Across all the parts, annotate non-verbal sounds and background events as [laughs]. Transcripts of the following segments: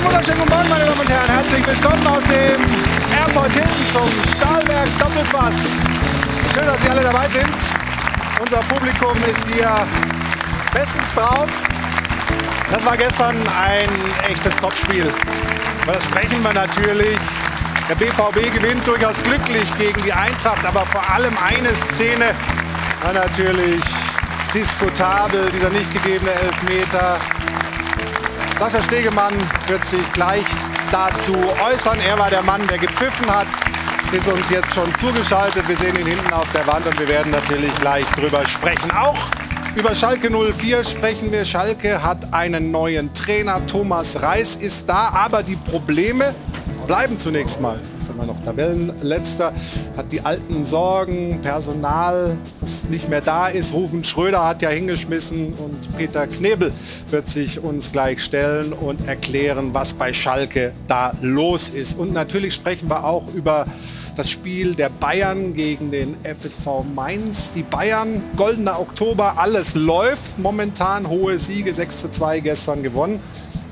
Einen wunderschönen guten Morgen, meine Damen und Herren. Herzlich willkommen aus dem Airport hinten zum Stahlwerk Doppelpass. Schön, dass Sie alle dabei sind. Unser Publikum ist hier bestens drauf. Das war gestern ein echtes Topspiel. Über das sprechen wir natürlich. Der BVB gewinnt durchaus glücklich gegen die Eintracht, aber vor allem eine Szene war natürlich diskutabel, dieser nicht gegebene Elfmeter. Sascha Stegemann wird sich gleich dazu äußern. Er war der Mann, der gepfiffen hat, ist uns jetzt schon zugeschaltet. Wir sehen ihn hinten auf der Wand und wir werden natürlich gleich drüber sprechen. Auch über Schalke 04 sprechen wir. Schalke hat einen neuen Trainer. Thomas Reis ist da, aber die Probleme bleiben zunächst mal. Jetzt sind wir noch Tabellenletzter, hat die alten Sorgen, Personal, das nicht mehr da ist. Rufen Schröder hat ja hingeschmissen und Peter Knebel wird sich uns gleich stellen und erklären, was bei Schalke da los ist. Und natürlich sprechen wir auch über das Spiel der Bayern gegen den FSV Mainz. Die Bayern, goldener Oktober, alles läuft momentan, hohe Siege, 6 zu 2 gestern gewonnen.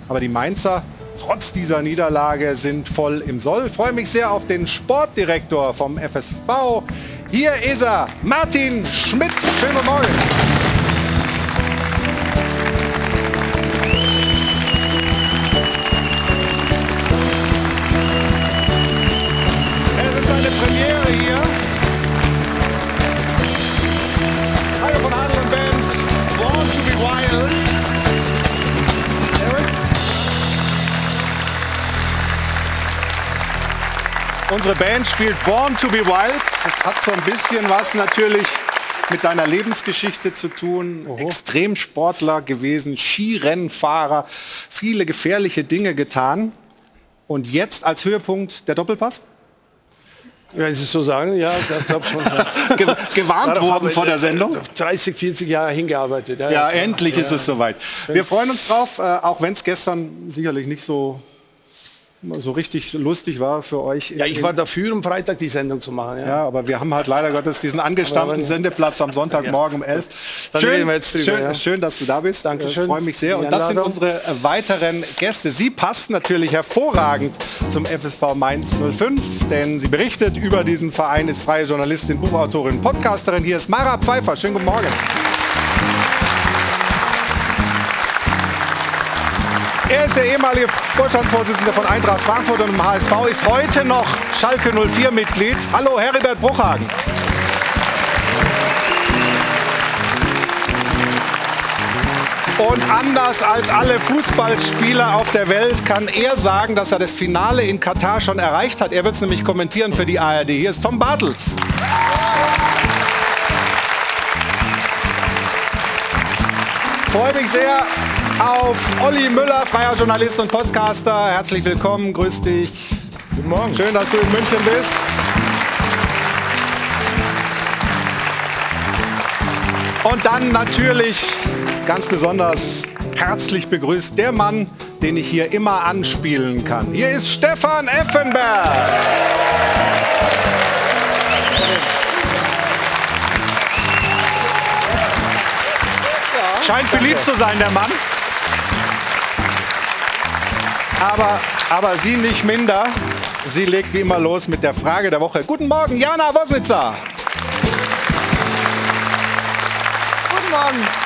Aber die Mainzer trotz dieser Niederlage sind voll im Soll. Freue mich sehr auf den Sportdirektor vom FSV. Hier ist er, Martin Schmidt. Schönen Morgen. Unsere Band spielt Born to be Wild. Das hat so ein bisschen was natürlich mit deiner Lebensgeschichte zu tun. Extremsportler gewesen, Skirennfahrer, viele gefährliche Dinge getan. Und jetzt als Höhepunkt der Doppelpass? Wenn Sie es so sagen, ja, das glaube schon. Ja. [laughs] Ge gewarnt worden vor der Sendung? 30, 40 Jahre hingearbeitet. Ja, Ja, klar. endlich Ja. ist es soweit. Wir freuen uns drauf, äh, auch wenn es gestern sicherlich nicht so, so richtig lustig war für euch. Ja, ich war dafür, um Freitag die Sendung zu machen. Ja. Ja, aber wir haben halt leider Gottes diesen angestammten Sendeplatz am Sonntagmorgen um 11. Dann Schön, reden wir jetzt drüber, schön, ja. schön, dass du da bist. Dankeschön. Ich freue mich sehr. Die Und das sind unsere äh, weiteren Gäste. Sie passt natürlich hervorragend zum FSV Mainz 05, denn sie berichtet über diesen Verein, ist freie Journalistin, Buchautorin, Podcasterin. Hier ist Mara Pfeiffer. Schönen guten Morgen. Er ist der ehemalige Vorstandsvorsitzende von Eintracht Frankfurt und im HSV, ist heute noch Schalke 04 Mitglied. Hallo, Heribert Bruchhagen. Und anders als alle Fußballspieler auf der Welt kann er sagen, dass er das Finale in Katar schon erreicht hat. Er wird es nämlich kommentieren für die ARD. Hier ist Tom Bartels. Freue mich sehr auf Olli Müller, freier Journalist und Podcaster. Herzlich willkommen, grüß dich. Guten Morgen. Schön, dass du in München bist. Und dann natürlich ganz besonders herzlich begrüßt der Mann, den ich hier immer anspielen kann. Hier ist Stefan Effenberg. Scheint beliebt zu sein, der Mann. Aber, aber sie nicht minder. Sie legt wie immer los mit der Frage der Woche. Guten Morgen, Jana Wosnitzer. Guten Morgen.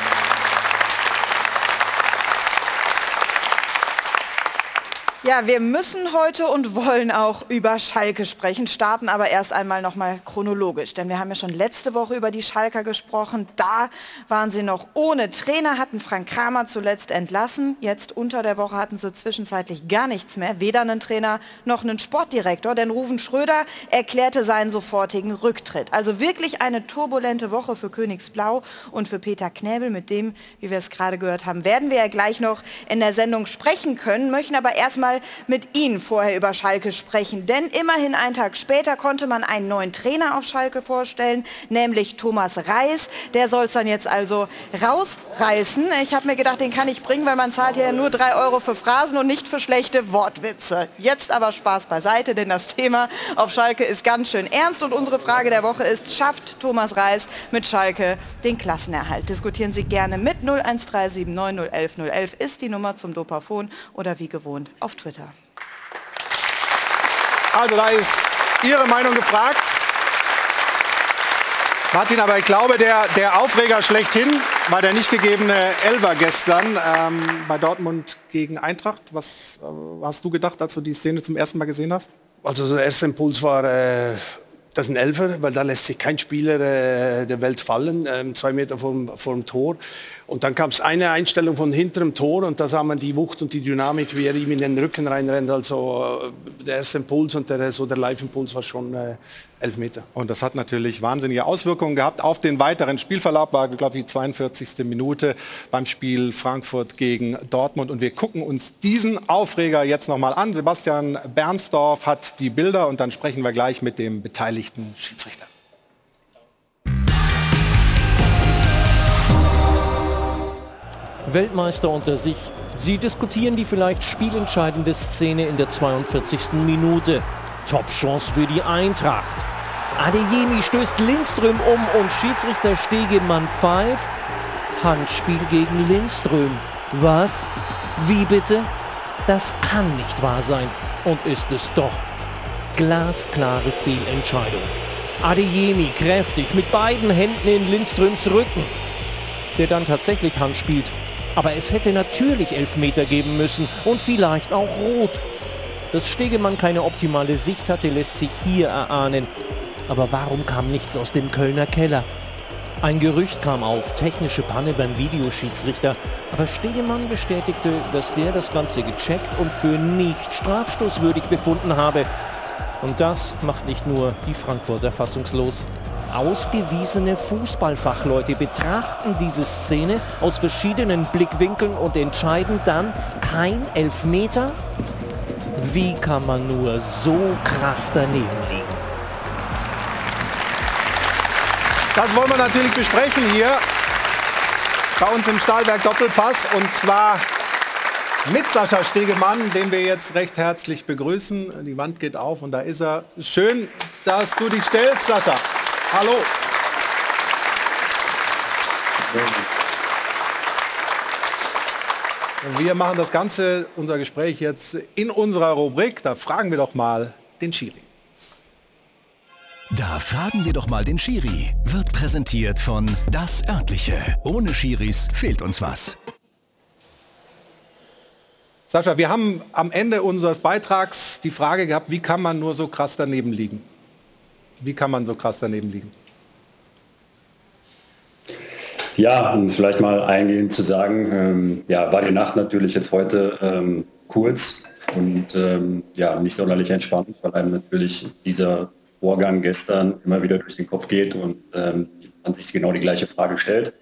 Ja, wir müssen heute und wollen auch über Schalke sprechen, starten aber erst einmal noch mal chronologisch, denn wir haben ja schon letzte Woche über die Schalker gesprochen. Da waren sie noch ohne Trainer, hatten Frank Kramer zuletzt entlassen. Jetzt unter der Woche hatten sie zwischenzeitlich gar nichts mehr, weder einen Trainer noch einen Sportdirektor, denn Ruven Schröder erklärte seinen sofortigen Rücktritt. Also wirklich eine turbulente Woche für Königsblau und für Peter Knäbel, mit dem, wie wir es gerade gehört haben, werden wir ja gleich noch in der Sendung sprechen können, möchten aber erstmal mit Ihnen vorher über Schalke sprechen, denn immerhin einen Tag später konnte man einen neuen Trainer auf Schalke vorstellen, nämlich Thomas Reis. Der soll es dann jetzt also rausreißen. Ich habe mir gedacht, den kann ich bringen, weil man zahlt ja nur drei Euro für Phrasen und nicht für schlechte Wortwitze. Jetzt aber Spaß beiseite, denn das Thema auf Schalke ist ganz schön ernst und unsere Frage der Woche ist, schafft Thomas Reis mit Schalke den Klassenerhalt? Diskutieren Sie gerne mit 01379 011 011 ist die Nummer zum Dopafon oder wie gewohnt auf Twitter. Also da ist Ihre Meinung gefragt. Martin, aber ich glaube, der, der Aufreger schlechthin war der nicht gegebene Elver gestern ähm, bei Dortmund gegen Eintracht. Was äh, hast du gedacht, als du die Szene zum ersten Mal gesehen hast? Also der erste Impuls war, äh, das ist ein Elfer, weil da lässt sich kein Spieler äh, der Welt fallen, äh, zwei Meter vom, vom Tor. Und dann kam es eine Einstellung von hinterem Tor und da sah man die Wucht und die Dynamik, wie er ihm in den Rücken reinrennt. Also äh, der erste Impuls und der, so der Live-Impuls war schon äh, elf Meter. Und das hat natürlich wahnsinnige Auswirkungen gehabt auf den weiteren Spielverlauf. War, glaube ich, die 42. Minute beim Spiel Frankfurt gegen Dortmund. Und wir gucken uns diesen Aufreger jetzt nochmal an. Sebastian Bernsdorf hat die Bilder und dann sprechen wir gleich mit dem beteiligten Schiedsrichter. Weltmeister unter sich. Sie diskutieren die vielleicht spielentscheidende Szene in der 42. Minute. Top-Chance für die Eintracht. Adeyemi stößt Lindström um und Schiedsrichter Stegemann pfeift. Handspiel gegen Lindström. Was? Wie bitte? Das kann nicht wahr sein. Und ist es doch. Glasklare Fehlentscheidung. Adeyemi kräftig mit beiden Händen in Lindströms Rücken. Der dann tatsächlich Hand spielt. Aber es hätte natürlich Elfmeter geben müssen und vielleicht auch Rot. Dass Stegemann keine optimale Sicht hatte, lässt sich hier erahnen. Aber warum kam nichts aus dem Kölner Keller? Ein Gerücht kam auf, technische Panne beim Videoschiedsrichter, aber Stegemann bestätigte, dass der das Ganze gecheckt und für nicht strafstoßwürdig befunden habe. Und das macht nicht nur die Frankfurter fassungslos. Ausgewiesene Fußballfachleute betrachten diese Szene aus verschiedenen Blickwinkeln und entscheiden dann kein Elfmeter? Wie kann man nur so krass daneben liegen? Das wollen wir natürlich besprechen hier bei uns im Stahlberg Doppelpass und zwar mit Sascha Stegemann, den wir jetzt recht herzlich begrüßen. Die Wand geht auf und da ist er. Schön, dass du dich stellst, Sascha. Hallo. Wir machen das Ganze, unser Gespräch jetzt in unserer Rubrik. Da fragen wir doch mal den Schiri. Da fragen wir doch mal den Schiri. Wird präsentiert von Das Örtliche. Ohne Schiris fehlt uns was. Sascha, wir haben am Ende unseres Beitrags die Frage gehabt, wie kann man nur so krass daneben liegen? Wie kann man so krass daneben liegen? Ja, um es vielleicht mal eingehend zu sagen, ähm, ja, war die Nacht natürlich jetzt heute ähm, kurz und ähm, ja, nicht sonderlich entspannt, weil einem natürlich dieser Vorgang gestern immer wieder durch den Kopf geht und ähm, man sich genau die gleiche Frage stellt.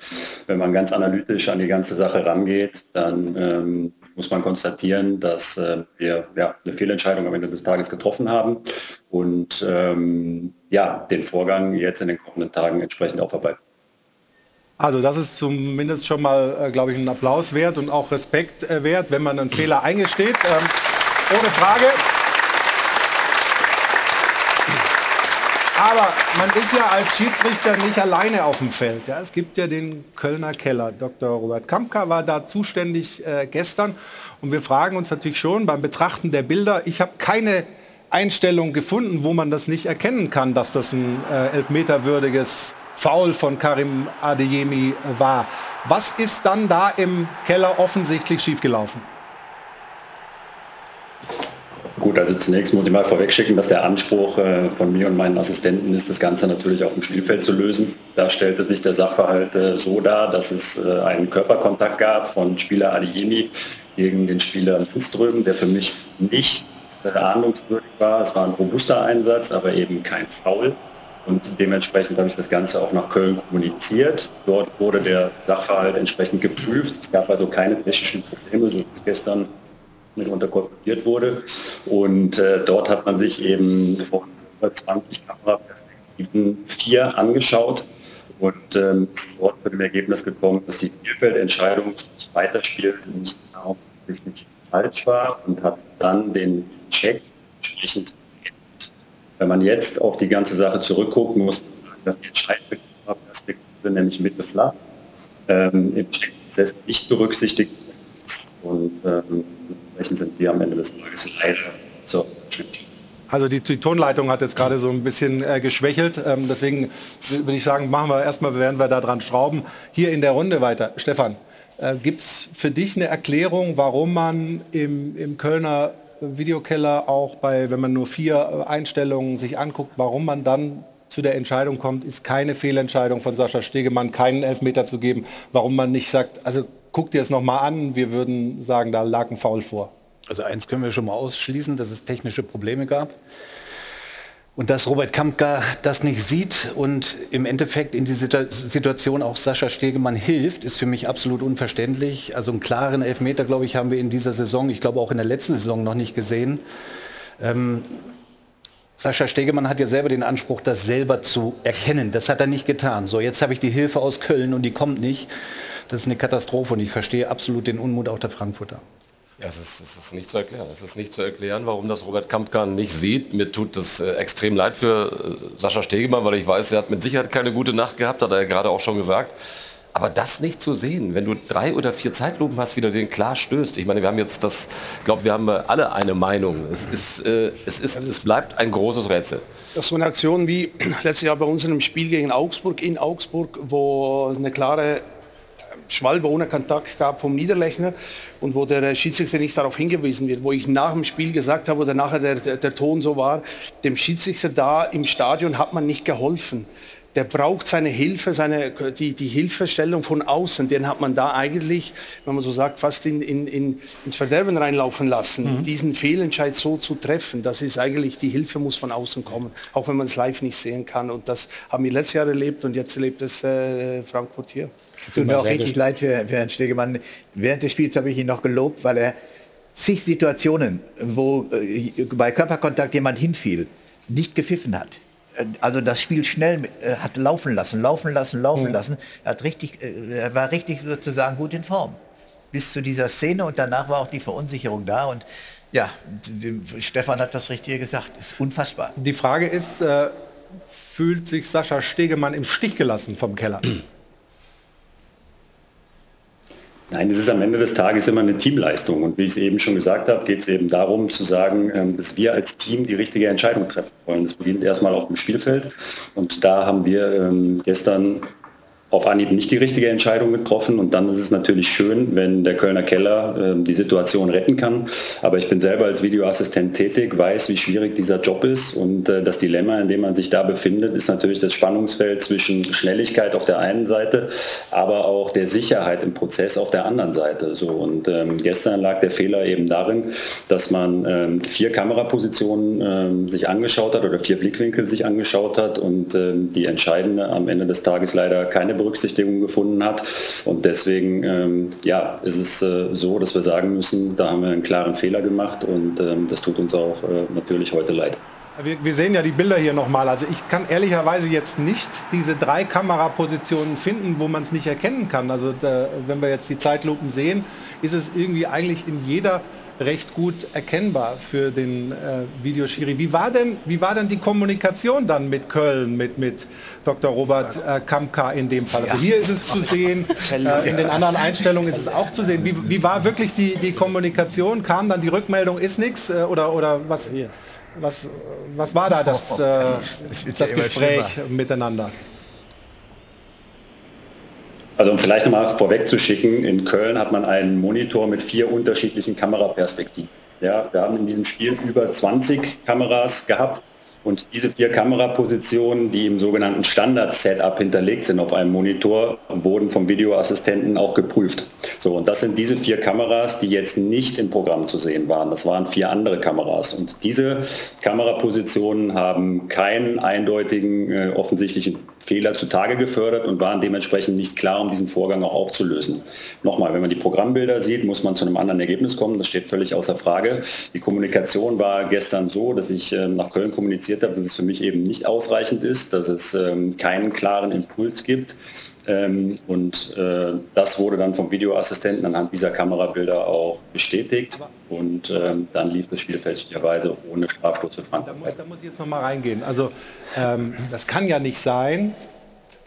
Wenn man ganz analytisch an die ganze Sache rangeht, dann ähm, muss man konstatieren, dass äh, wir ja, eine Fehlentscheidung am Ende des Tages getroffen haben und ähm, ja, den Vorgang jetzt in den kommenden Tagen entsprechend aufarbeiten. Also das ist zumindest schon mal, äh, glaube ich, ein Applaus wert und auch Respekt äh, wert, wenn man einen Fehler eingesteht. Ähm, ohne Frage. Aber man ist ja als Schiedsrichter nicht alleine auf dem Feld. Ja. Es gibt ja den Kölner Keller. Dr. Robert Kampka war da zuständig äh, gestern. Und wir fragen uns natürlich schon beim Betrachten der Bilder, ich habe keine Einstellung gefunden, wo man das nicht erkennen kann, dass das ein äh, elfmeterwürdiges Foul von Karim Adeyemi war. Was ist dann da im Keller offensichtlich schiefgelaufen? Gut, also zunächst muss ich mal vorwegschicken, dass der Anspruch äh, von mir und meinen Assistenten ist, das Ganze natürlich auf dem Spielfeld zu lösen. Da stellte sich der Sachverhalt äh, so dar, dass es äh, einen Körperkontakt gab von Spieler Adeyemi gegen den Spieler Lindström, der für mich nicht ahndungswürdig war. Es war ein robuster Einsatz, aber eben kein Foul. Und dementsprechend habe ich das Ganze auch nach Köln kommuniziert. Dort wurde der Sachverhalt entsprechend geprüft. Es gab also keine technischen Probleme, so wie es gestern mitunter kolportiert wurde. Und äh, dort hat man sich eben von 20 Kameraperspektiven vier angeschaut und ähm, ist dort zu dem Ergebnis gekommen, dass die Spielfeldentscheidung sich weiterspielt nicht offensichtlich falsch war und hat dann den Check entsprechend wenn man jetzt auf die ganze Sache zurückguckt, muss dass die Entscheidungsperspektive, nämlich Mitte flach, ähm, im Checkprozess nicht berücksichtigt. Und ähm, dementsprechend sind wir am Ende des Tages leider so also die, die, Tonleitung hat jetzt gerade so ein bisschen äh, geschwächelt. Ähm, deswegen würde ich sagen, machen wir erstmal, werden wir da dran schrauben. Hier in der Runde weiter. Stefan, äh, gibt es für dich eine Erklärung, warum man im, im Kölner Videokeller auch bei, wenn man nur vier äh, Einstellungen sich anguckt, warum man dann zu der Entscheidung kommt, ist keine Fehlentscheidung von Sascha Stegemann, keinen Elfmeter zu geben, warum man nicht sagt, also guck dir es nochmal an, wir würden sagen, da lag ein Foul vor. Also eins können wir schon mal ausschließen, dass es technische Probleme gab. Und dass Robert Kampka das nicht sieht und im Endeffekt in die Situation auch Sascha Stegemann hilft, ist für mich absolut unverständlich. Also einen klaren Elfmeter, glaube ich, haben wir in dieser Saison, ich glaube auch in der letzten Saison noch nicht gesehen. Ähm, Sascha Stegemann hat ja selber den Anspruch, das selber zu erkennen. Das hat er nicht getan. So, jetzt habe ich die Hilfe aus Köln und die kommt nicht. Das ist eine Katastrophe und ich verstehe absolut den Unmut auch der Frankfurter. Ja, es ist, es ist nicht zu erklären. Es ist nicht zu erklären, warum das Robert Kampkan nicht sieht. Mir tut es äh, extrem leid für äh, Sascha Stegemann, weil ich weiß, er hat mit Sicherheit keine gute Nacht gehabt, hat er ja gerade auch schon gesagt. Aber das nicht zu sehen, wenn du drei oder vier Zeitlupen hast, wie du den klar stößt. Ich meine, wir haben jetzt das, ich glaube, wir haben alle eine Meinung. Es, ist, äh, es, ist, es bleibt ein großes Rätsel. Das ist so eine Aktion wie [clears throat] letztes Jahr bei uns in einem Spiel gegen Augsburg, in Augsburg, wo eine klare Schwalbe ohne Kontakt gab vom Niederlechner und wo der Schiedsrichter nicht darauf hingewiesen wird, wo ich nach dem Spiel gesagt habe oder nachher der, der, der Ton so war, dem Schiedsrichter da im Stadion hat man nicht geholfen der braucht seine Hilfe, seine, die, die Hilfestellung von außen. Den hat man da eigentlich, wenn man so sagt, fast in, in, in, ins Verderben reinlaufen lassen. Mhm. Diesen Fehlentscheid so zu treffen, das ist eigentlich, die Hilfe muss von außen kommen, auch wenn man es live nicht sehen kann. Und das haben wir letztes Jahr erlebt und jetzt erlebt es äh, Frankfurt hier. Tut mir auch richtig leid für, für Herrn Stegemann. Während des Spiels habe ich ihn noch gelobt, weil er zig Situationen, wo äh, bei Körperkontakt jemand hinfiel, nicht gepfiffen hat. Also das Spiel schnell äh, hat laufen lassen, laufen lassen, laufen mhm. lassen. Er, hat richtig, äh, er war richtig sozusagen gut in Form. Bis zu dieser Szene und danach war auch die Verunsicherung da. Und ja, Stefan hat das Richtige gesagt. Ist unfassbar. Die Frage ist, äh, fühlt sich Sascha Stegemann im Stich gelassen vom Keller? Nein, es ist am Ende des Tages immer eine Teamleistung. Und wie ich es eben schon gesagt habe, geht es eben darum zu sagen, ähm, dass wir als Team die richtige Entscheidung treffen wollen. Das beginnt erstmal auf dem Spielfeld. Und da haben wir ähm, gestern auf Anhieb nicht die richtige Entscheidung getroffen. Und dann ist es natürlich schön, wenn der Kölner Keller äh, die Situation retten kann. Aber ich bin selber als Videoassistent tätig, weiß, wie schwierig dieser Job ist. Und äh, das Dilemma, in dem man sich da befindet, ist natürlich das Spannungsfeld zwischen Schnelligkeit auf der einen Seite, aber auch der Sicherheit im Prozess auf der anderen Seite. So, und ähm, gestern lag der Fehler eben darin, dass man ähm, vier Kamerapositionen ähm, sich angeschaut hat oder vier Blickwinkel sich angeschaut hat und ähm, die entscheidende am Ende des Tages leider keine Berücksichtigung gefunden hat. Und deswegen ähm, ja, ist es äh, so, dass wir sagen müssen, da haben wir einen klaren Fehler gemacht und ähm, das tut uns auch äh, natürlich heute leid. Wir, wir, sehen ja die Bilder hier nochmal. Also ich kann ehrlicherweise jetzt nicht diese drei Kamerapositionen finden, wo man es nicht erkennen kann. Also da, wenn wir jetzt die Zeitlupen sehen, ist es irgendwie eigentlich in jeder recht gut erkennbar für den äh, Videoschiri. Wie war, denn, wie war denn die Kommunikation dann mit Köln, mit, mit Dr. Robert äh, Kamka in dem Fall? Also hier ist es zu sehen, [laughs] äh, in den anderen Einstellungen ist es auch zu sehen. Wie, wie war wirklich die, die Kommunikation? Kam dann die Rückmeldung, ist nichts äh, oder, oder was, was, was war da [laughs] das, äh, das Gespräch miteinander? Also um vielleicht nochmal vorweg zu schicken, in Köln hat man einen Monitor mit vier unterschiedlichen Kameraperspektiven. Ja, wir haben in diesem Spiel über 20 Kameras gehabt und diese vier Kamerapositionen, die im sogenannten Standard-Setup hinterlegt sind auf einem Monitor, wurden vom Videoassistenten auch geprüft. So, und das sind diese vier Kameras, die jetzt nicht im Programm zu sehen waren. Das waren vier andere Kameras. Und diese Kamerapositionen haben keinen eindeutigen, äh, offensichtlichen Fehler zutage gefördert und waren dementsprechend nicht klar, um diesen Vorgang auch aufzulösen. Nochmal, wenn man die Programmbilder sieht, muss man zu einem anderen Ergebnis kommen. Das steht völlig außer Frage. Die Kommunikation war gestern so, dass ich äh, nach Köln kommuniziert kommuniziert habe, dass es für mich eben nicht ausreichend ist, dass es ähm, keinen klaren Impuls gibt. Ähm, und äh, das wurde dann vom Videoassistenten anhand dieser Kamerabilder auch bestätigt. Und ähm, dann lief das Spiel fälschlicherweise ohne Strafstoß für Frankreich. Da, da, muss ich jetzt noch mal reingehen. Also ähm, das kann ja nicht sein,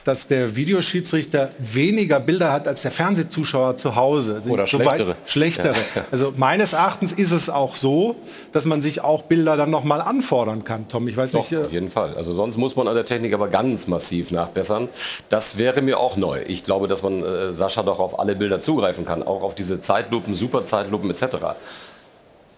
dass der Videoschiedsrichter weniger Bilder hat als der Fernsehzuschauer zu Hause. Also Oder schlechtere. Schlechtere. Ja. [laughs] Also meines Erachtens ist es auch so, dass man sich auch Bilder dann noch mal anfordern kann. Tom, ich weiß Doch, nicht. äh, auf jeden Fall. Also sonst muss man an der Technik aber ganz massiv nachbessern. Das wäre mir auch neu. Ich glaube, dass man äh, Sascha doch auf alle Bilder zugreifen kann, auch auf diese Zeitlupen, Superzeitlupen etc.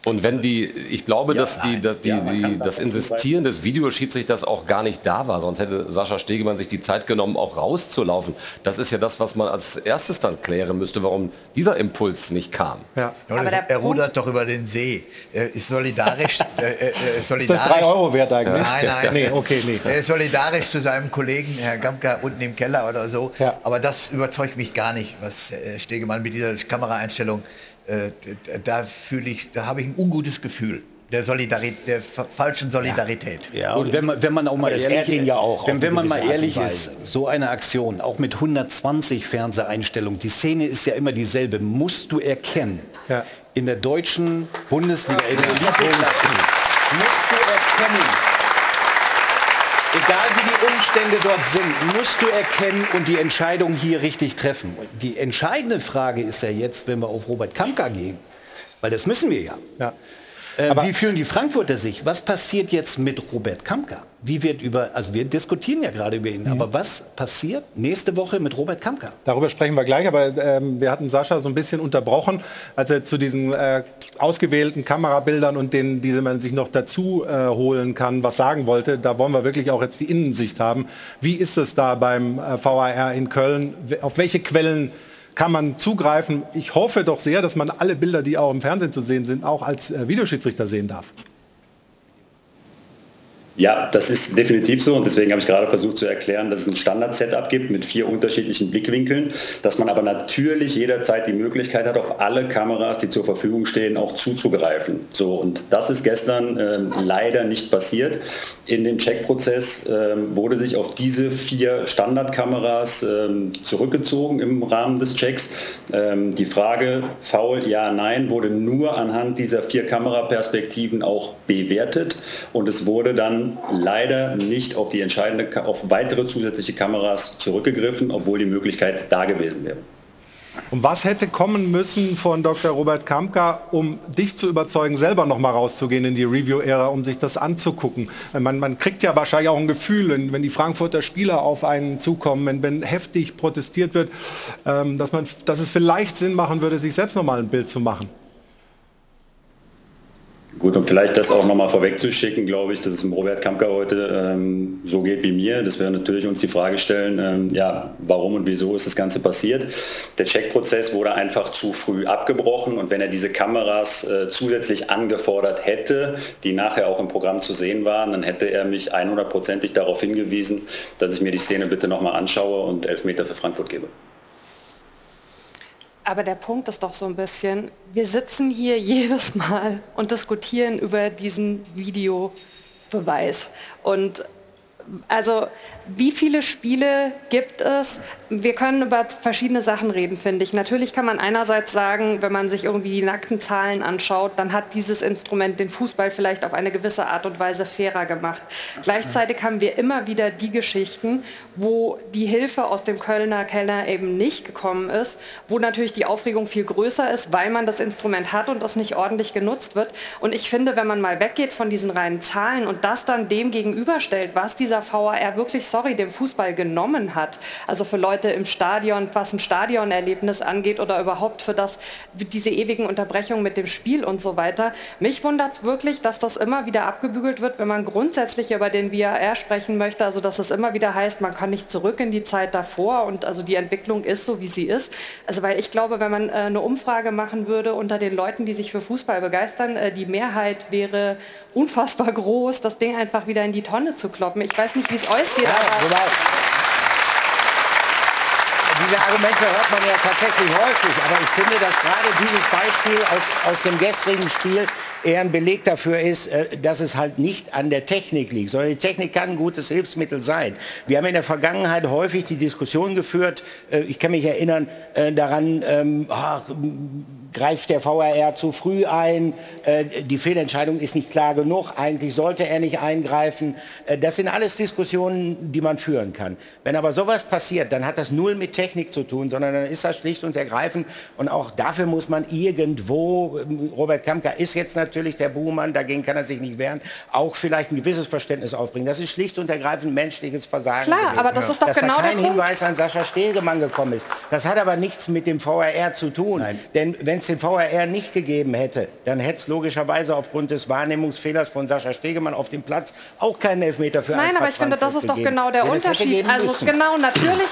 Und wenn die, ich glaube, dass, die, dass die, die, das Insistieren des Videoschiedsrichters auch gar nicht da war, sonst hätte Sascha Stegemann sich die Zeit genommen, auch rauszulaufen. Das ist ja das, was man als erstes dann klären müsste, warum dieser Impuls nicht kam. Ja. Ja, Aber er Punkt- rudert doch über den See. Er ist solidarisch. [laughs] äh, äh, äh, Ist solidarisch das 3 Euro wert eigentlich? Nein, nein. [laughs] Nee, okay, nee. Er ist solidarisch zu seinem Kollegen, Herr Gamka, unten im Keller oder so. Ja. Aber das überzeugt mich gar nicht, was äh, Stegemann mit dieser Kameraeinstellung, äh, da fühle ich, da habe ich ein ungutes Gefühl. Der, Solidarität, der fa- falschen Solidarität. Ja, und wenn man, wenn man auch mal ehrlich, ihn ja auch wenn, wenn man mal ehrlich ist, so eine Aktion, auch mit 120 Fernseheinstellungen, die Szene ist ja immer dieselbe, musst du erkennen. Ja. In der deutschen Bundesliga, in der Elite-Klasse, musst du erkennen, egal wie die Umstände dort sind, musst du erkennen und die Entscheidung hier richtig treffen. Die entscheidende Frage ist ja jetzt, wenn wir auf Robert Kamka gehen, weil das müssen wir ja. Ja. Äh, Aber- wie fühlen die Frankfurter sich? Was passiert jetzt mit Robert Kamka? Wie wird über, also wir diskutieren ja gerade über ihn, aber was passiert nächste Woche mit Robert Kamka? Darüber sprechen wir gleich, aber ähm, wir hatten Sascha so ein bisschen unterbrochen, als er zu diesen äh, ausgewählten Kamerabildern und denen, die man sich noch dazu äh, holen kann, was sagen wollte. Da wollen wir wirklich auch jetzt die Innensicht haben. Wie ist es da beim äh, VAR in Köln? Auf welche Quellen kann man zugreifen? Ich hoffe doch sehr, dass man alle Bilder, die auch im Fernsehen zu sehen sind, auch als äh, Videoschiedsrichter sehen darf. Ja, das ist definitiv so und deswegen habe ich gerade versucht zu erklären, dass es ein Standard-Setup gibt mit vier unterschiedlichen Blickwinkeln, dass man aber natürlich jederzeit die Möglichkeit hat, auf alle Kameras, die zur Verfügung stehen, auch zuzugreifen. So und das ist gestern ähm, leider nicht passiert. In dem Checkprozess ähm, wurde sich auf diese vier Standardkameras ähm, zurückgezogen im Rahmen des Checks. Ähm, die Frage faul, ja, nein, wurde nur anhand dieser vier Kameraperspektiven auch bewertet und es wurde dann leider nicht auf die entscheidende, auf weitere zusätzliche Kameras zurückgegriffen, obwohl die Möglichkeit da gewesen wäre. Und was hätte kommen müssen von Dr. Robert Kamka, um dich zu überzeugen, selber noch mal rauszugehen in die Review-Ära, um sich das anzugucken? Man, man kriegt ja wahrscheinlich auch ein Gefühl, wenn, wenn die Frankfurter Spieler auf einen zukommen, wenn, wenn heftig protestiert wird, ähm, dass, man, dass es vielleicht Sinn machen würde, sich selbst noch mal ein Bild zu machen. Gut, und vielleicht das auch nochmal vorwegzuschicken, glaube ich, dass es dem Robert Kampka heute ähm, so geht wie mir, dass wir natürlich uns die Frage stellen, ähm, ja, warum und wieso ist das Ganze passiert. Der Checkprozess wurde einfach zu früh abgebrochen und wenn er diese Kameras äh, zusätzlich angefordert hätte, die nachher auch im Programm zu sehen waren, dann hätte er mich 100%ig darauf hingewiesen, dass ich mir die Szene bitte nochmal anschaue und Elfmeter für Frankfurt gebe. Aber der Punkt ist doch so ein bisschen, wir sitzen hier [laughs] jedes Mal und diskutieren über diesen Videobeweis. Und also wie viele Spiele gibt es? Wir können über verschiedene Sachen reden, finde ich. Natürlich kann man einerseits sagen, wenn man sich irgendwie die nackten Zahlen anschaut, dann hat dieses Instrument den Fußball vielleicht auf eine gewisse Art und Weise fairer gemacht. Gleichzeitig haben wir immer wieder die Geschichten, wo die Hilfe aus dem Kölner Keller eben nicht gekommen ist, wo natürlich die Aufregung viel größer ist, weil man das Instrument hat und das nicht ordentlich genutzt wird. Und ich finde, wenn man mal weggeht von diesen reinen Zahlen und das dann dem gegenüberstellt, was dieser VAR wirklich, sorry, dem Fußball genommen hat, also für Leute im Stadion, was ein Stadionerlebnis angeht oder überhaupt für das, diese ewigen Unterbrechungen mit dem Spiel und so weiter. Mich wundert es wirklich, dass das immer wieder abgebügelt wird, wenn man grundsätzlich über den VAR sprechen möchte, also dass es immer wieder heißt, man kann nicht zurück in die Zeit davor und also die Entwicklung ist so, wie sie ist. Also weil ich glaube, wenn man äh, eine Umfrage machen würde unter den Leuten, die sich für Fußball begeistern, äh, die Mehrheit wäre unfassbar groß, das Ding einfach wieder in die Tonne zu kloppen. Ich weiß nicht, wie es euch geht, aber diese Argumente hört man ja tatsächlich häufig, aber ich finde, dass gerade dieses Beispiel aus, aus dem gestrigen Spiel eher ein Beleg dafür ist, äh, dass es halt nicht an der Technik liegt, sondern die Technik kann ein gutes Hilfsmittel sein. Wir haben in der Vergangenheit häufig die Diskussion geführt, äh, ich kann mich erinnern äh, daran, ähm, ach, greift der VRR zu früh ein, die Fehlentscheidung ist nicht klar genug, eigentlich sollte er nicht eingreifen. Das sind alles Diskussionen, die man führen kann. Wenn aber sowas passiert, dann hat das null mit Technik zu tun, sondern dann ist das schlicht und ergreifend und auch dafür muss man irgendwo, Robert Kamka ist jetzt natürlich der Buhmann, dagegen kann er sich nicht wehren, auch vielleicht ein gewisses Verständnis aufbringen. Das ist schlicht und ergreifend menschliches Versagen. Klar, gewesen. aber das ist doch Dass genau da kein der Hinweis an Sascha Stegemann gekommen ist. Das hat aber nichts mit dem VRR zu tun. Nein. Denn wenn es den VRR nicht gegeben hätte, dann hätte es logischerweise aufgrund des Wahrnehmungsfehlers von Sascha Stegemann auf dem Platz auch keinen Elfmeter für Nein, aber ich finde, das ist doch genau der ja, Unterschied. Also genau, natürlich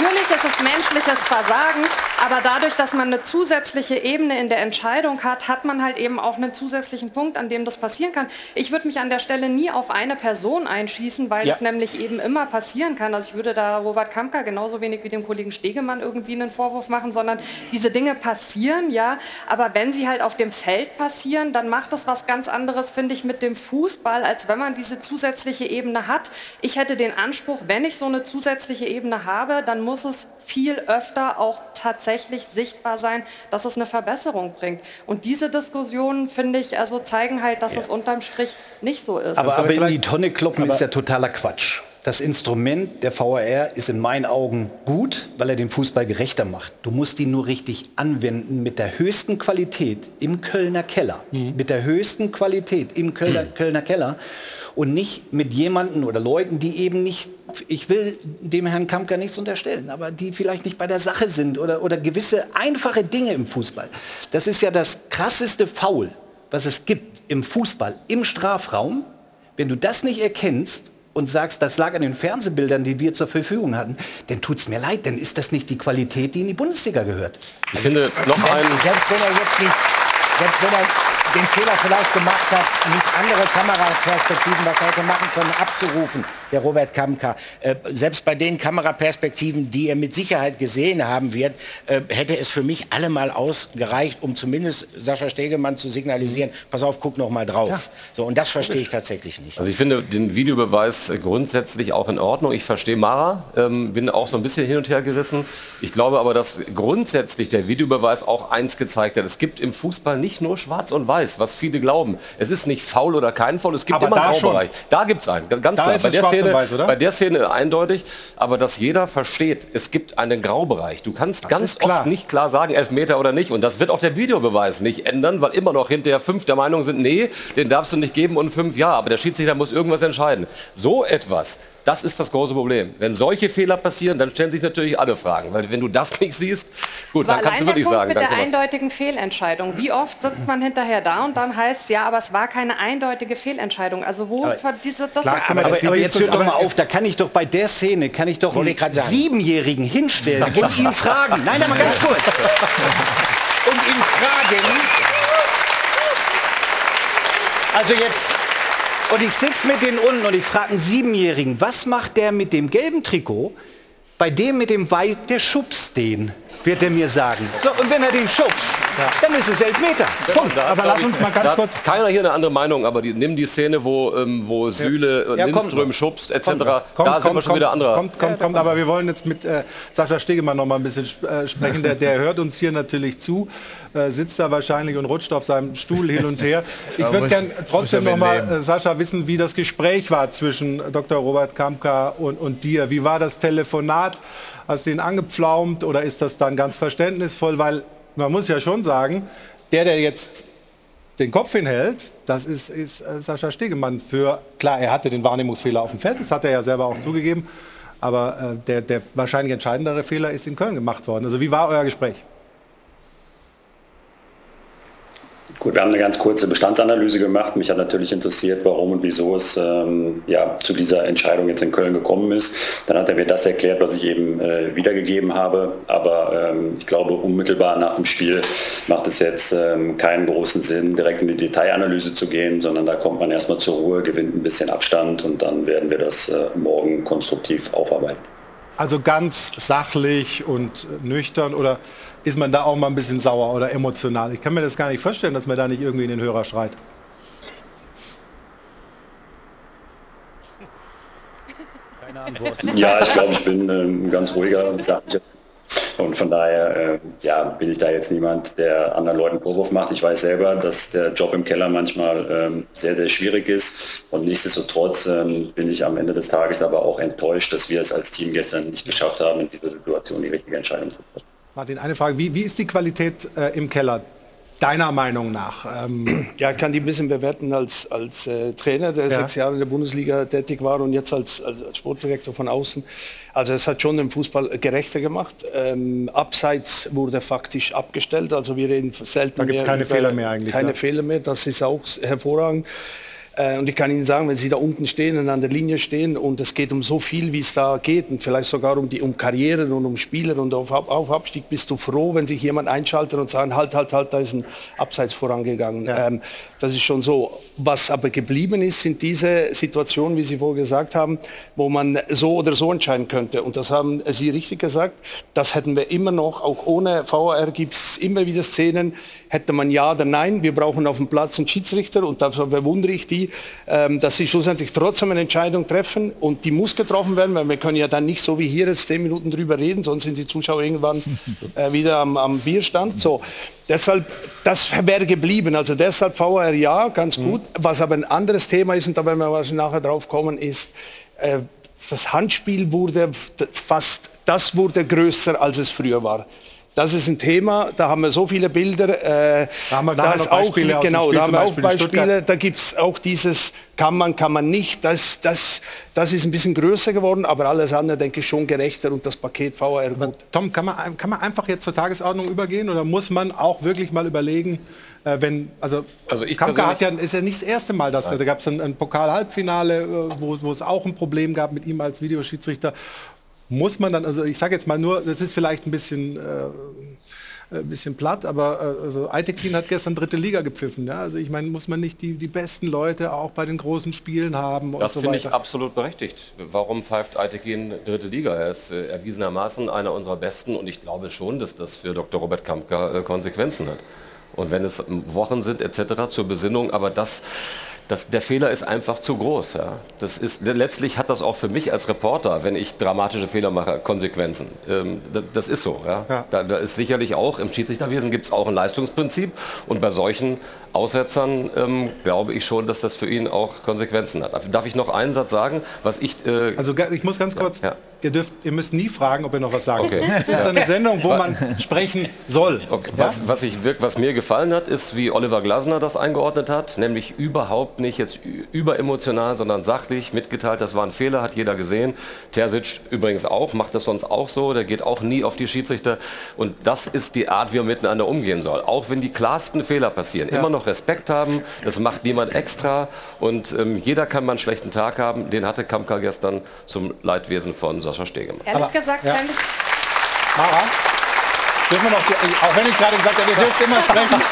Natürlich ist es menschliches Versagen, aber dadurch, dass man eine zusätzliche Ebene in der Entscheidung hat, hat man halt eben auch einen zusätzlichen Punkt, an dem das passieren kann. Ich würde mich an der Stelle nie auf eine Person einschießen, weil ja. es nämlich eben immer passieren kann. Also ich würde da Robert Kamka genauso wenig wie dem Kollegen Stegemann irgendwie einen Vorwurf machen, sondern diese Dinge passieren, ja, aber wenn sie halt auf dem Feld passieren, dann macht das was ganz anderes, finde ich, mit dem Fußball, als wenn man diese zusätzliche Ebene hat. Ich hätte den Anspruch, wenn ich so eine zusätzliche Ebene habe, dann muss es viel öfter auch tatsächlich sichtbar sein, dass es eine Verbesserung bringt. Und diese Diskussionen, finde ich, also zeigen halt, dass ja. es unterm Strich nicht so ist. Aber, aber in die Tonne kloppen ist ja totaler Quatsch. Das Instrument der VAR ist in meinen Augen gut, weil er den Fußball gerechter macht. Du musst ihn nur richtig anwenden mit der höchsten Qualität im Kölner Keller. Mhm. Mit der höchsten Qualität im Kölner, mhm. [clears throat] Kölner Keller und nicht mit jemanden oder Leuten, die eben nicht, ich will dem Herrn Kampker nichts unterstellen, aber die vielleicht nicht bei der Sache sind oder, oder gewisse einfache Dinge im Fußball. Das ist ja das krasseste Foul, was es gibt im Fußball, im Strafraum. Wenn du das nicht erkennst und sagst, das lag an den Fernsehbildern, die wir zur Verfügung hatten, dann tut es mir leid, dann ist das nicht die Qualität, die in die Bundesliga gehört. Ich finde noch einen... Selbst wenn er jetzt nicht, selbst wenn er den Fehler vielleicht gemacht hat, nicht andere Kameraperspektiven, was er hätte machen können, abzurufen, der Robert Kamka. Äh, selbst bei den Kameraperspektiven, die er mit Sicherheit gesehen haben wird, äh, hätte es für mich allemal ausgereicht, um zumindest Sascha Stegemann zu signalisieren, pass auf, guck noch mal drauf. Ja. So, und das verstehe ich tatsächlich nicht. Also ich finde den Videobeweis grundsätzlich auch in Ordnung. Ich verstehe Mara, ähm, bin auch so ein bisschen hin und her gerissen. Ich glaube aber, dass grundsätzlich der Videobeweis auch eins gezeigt hat. Es gibt im Fußball nicht nur schwarz und weiß was viele glauben. Es ist nicht faul oder kein faul, es gibt aber immer einen Graubereich. Da gibt es einen, ganz da klar. Bei der, Szene, weiß, bei der Szene eindeutig, aber dass jeder versteht, es gibt einen Graubereich. Du kannst das ganz oft nicht klar sagen, Elfmeter oder nicht. Und das wird auch der Videobeweis nicht ändern, weil immer noch hinterher fünf der Meinung sind, nee, den darfst du nicht geben und fünf ja. Aber der Schiedsrichter muss irgendwas entscheiden. So etwas das ist das große Problem. Wenn solche Fehler passieren, dann stellen sich natürlich alle Fragen. Weil wenn du das nicht siehst, gut, aber dann kannst du wirklich Punkt sagen. Mit der eindeutigen Fehlentscheidung. Wie oft sitzt man hinterher da und dann heißt es, ja, aber es war keine eindeutige Fehlentscheidung. Also wo diese, das klar, aber, aber, aber jetzt hört doch mal auf, da kann ich doch bei der Szene, kann ich doch einen Siebenjährigen hinstellen und ihn fragen. Nein, aber ganz kurz. [laughs] und ihn fragen. Also jetzt und ich sitze mit denen unten und ich frage einen Siebenjährigen, was macht der mit dem gelben Trikot? Bei dem mit dem Weiß, der schubst den wird er mir sagen. So, und wenn er den schubst, ja. dann ist es Elfmeter. Punkt. Da, aber lass uns mal ganz kurz... Keiner hier eine andere Meinung, aber die, nimm die Szene, wo, ähm, wo Süle ja. ja, Lindström schubst, etc. Kommt, da kommt, sind wir schon wieder anderer. Kommt, kommt, kommt, aber wir wollen jetzt mit äh, Sascha Stegemann noch mal ein bisschen äh, sprechen. Der, der hört uns hier natürlich zu, äh, sitzt da wahrscheinlich und rutscht auf seinem Stuhl hin und her. [laughs] Ich würde gerne trotzdem noch mal, äh, Sascha, wissen, wie das Gespräch war zwischen Dr. Robert Kamka und, und dir. Wie war das Telefonat? Hast du ihn angepflaumt oder ist das dann ganz verständnisvoll? Weil man muss ja schon sagen, der, der jetzt den Kopf hinhält, das ist, ist äh, Sascha Stegemann. Für, klar, er hatte den Wahrnehmungsfehler auf dem Feld, das hat er ja selber auch zugegeben. Aber äh, der, der wahrscheinlich entscheidendere Fehler ist in Köln gemacht worden. Also wie war euer Gespräch? Gut, wir haben eine ganz kurze Bestandsanalyse gemacht. Mich hat natürlich interessiert, warum und wieso es ähm, ja, zu dieser Entscheidung jetzt in Köln gekommen ist. Dann hat er mir das erklärt, was ich eben äh, wiedergegeben habe. Aber ähm, ich glaube, unmittelbar nach dem Spiel macht es jetzt ähm, keinen großen Sinn, direkt in die Detailanalyse zu gehen, sondern da kommt man erstmal zur Ruhe, gewinnt ein bisschen Abstand und dann werden wir das äh, morgen konstruktiv aufarbeiten. Also ganz sachlich und nüchtern oder ist man da auch mal ein bisschen sauer oder emotional? Ich kann mir das gar nicht vorstellen, dass man da nicht irgendwie in den Hörer schreit. Keine Antwort. [laughs] Ja, ich glaube, ich bin ähm, ein ganz ruhiger, und von daher äh, ja, bin ich da jetzt niemand, der anderen Leuten Vorwurf macht. Ich weiß selber, dass der Job im Keller manchmal ähm, sehr, sehr schwierig ist. Und nichtsdestotrotz ähm, bin ich am Ende des Tages aber auch enttäuscht, dass wir es als Team gestern nicht geschafft haben, in dieser Situation die richtige Entscheidung zu treffen. Martin, eine Frage. Wie, wie ist die Qualität äh, im Keller? Deiner Meinung nach? Ähm [clears throat] ja, ich kann die ein bisschen bewerten als, als äh, Trainer, der ja. sechs Jahre in der Bundesliga tätig war und jetzt als, als Sportdirektor von außen. Also es hat schon den Fußball gerechter gemacht. Ähm, abseits wurde faktisch abgestellt. Also wir reden selten da gibt es keine Fehler mehr eigentlich. Keine ja. Fehler mehr. Das ist auch hervorragend. Äh, und ich kann Ihnen sagen, wenn Sie da unten stehen und an der Linie stehen und es geht um so viel, wie es da geht und vielleicht sogar um, die, um Karrieren und um Spieler und auf, auf Abstieg, bist du froh, wenn sich jemand einschaltet und sagt, halt, halt, halt, da ist ein Abseits vorangegangen. Ja. Ähm, das ist schon so. Was aber geblieben ist, sind diese Situationen, wie Sie vorher gesagt haben, wo man so oder so entscheiden könnte. Und das haben Sie richtig gesagt. Das hätten wir immer noch, auch ohne VR gibt es immer wieder Szenen, hätte man ja oder nein, wir brauchen auf dem Platz einen Schiedsrichter und da bewundere ich die, ähm, dass sie schlussendlich trotzdem eine Entscheidung treffen und die muss getroffen werden, weil wir können ja dann nicht so wie hier jetzt zehn Minuten drüber reden, sonst sind die Zuschauer irgendwann [laughs] äh, wieder am, am Bierstand. So. Deshalb, das wäre geblieben. Also deshalb VR ja, ganz mhm. gut. Was aber ein anderes Thema ist, und da werden wir wahrscheinlich nachher drauf kommen, ist, äh, das Handspiel wurde fast, das wurde größer, als es früher war. Das ist ein Thema, da haben wir so viele Bilder. Äh, da haben wir da ist auch, genau, da haben wir auch Beispiele. Da gibt es auch dieses kann man, kann man nicht. Das, das, das ist ein bisschen größer geworden, aber alles andere denke ich schon gerechter und das Paket VR gut. Tom, kann man, kann man einfach jetzt zur Tagesordnung übergehen oder muss man auch wirklich mal überlegen, äh, wenn, also, also ich Kamka hat ja, ist ja nicht das erste Mal, dass da gab es ein, ein Pokal-Halbfinale, äh, wo, wo es auch ein Problem gab mit ihm als Videoschiedsrichter muss man dann, also ich sage jetzt mal nur, das ist vielleicht ein bisschen, äh, ein bisschen platt, aber äh, also Eitekin hat gestern dritte Liga gepfiffen. Ja? Also ich meine, muss man nicht die, die besten Leute auch bei den großen Spielen haben Das so finde ich absolut berechtigt. Warum pfeift Eitekin dritte Liga? Er ist äh, erwiesenermaßen einer unserer Besten und ich glaube schon, dass das für Dr. Robert Kampka äh, Konsequenzen hat. Und wenn es Wochen sind etc. zur Besinnung, aber das das, der Fehler ist einfach zu groß. Ja. Das ist, letztlich hat das auch für mich als Reporter, wenn ich dramatische Fehler mache, Konsequenzen. Ähm, das, das, ist so. Ja. ja. Da, da, ist sicherlich auch, im Schiedsrichterwesen gibt es auch ein Leistungsprinzip und bei solchen Aussetzern ähm, glaube ich schon, dass das für ihn auch Konsequenzen hat. Darf ich noch einen Satz sagen, was ich... Äh, also ich muss ganz kurz... Ja ihr, dürft, ihr müsst nie fragen, ob ihr noch was sagen okay. Es ist eine Sendung, wo man sprechen soll. Okay. Ja? Was, was, ich, was mir gefallen hat, ist, wie Oliver Glasner das eingeordnet hat, nämlich überhaupt nicht jetzt überemotional, sondern sachlich mitgeteilt, das war ein Fehler, hat jeder gesehen. Terzic übrigens auch, macht das sonst auch so, der geht auch nie auf die Schiedsrichter. Und das ist die Art, wie man miteinander umgehen soll. Auch wenn die klarsten Fehler passieren, immer noch Respekt haben, das macht niemand extra und ähm, jeder kann mal einen schlechten Tag haben, den hatte Kamka gestern zum Leidwesen von Sascha Stegemann. Ehrlich Aber, gesagt, ja. fände ich... Mara? Dürfen wir noch, auch wenn ich gerade gesagt habe, ihr dürft immer sprechen.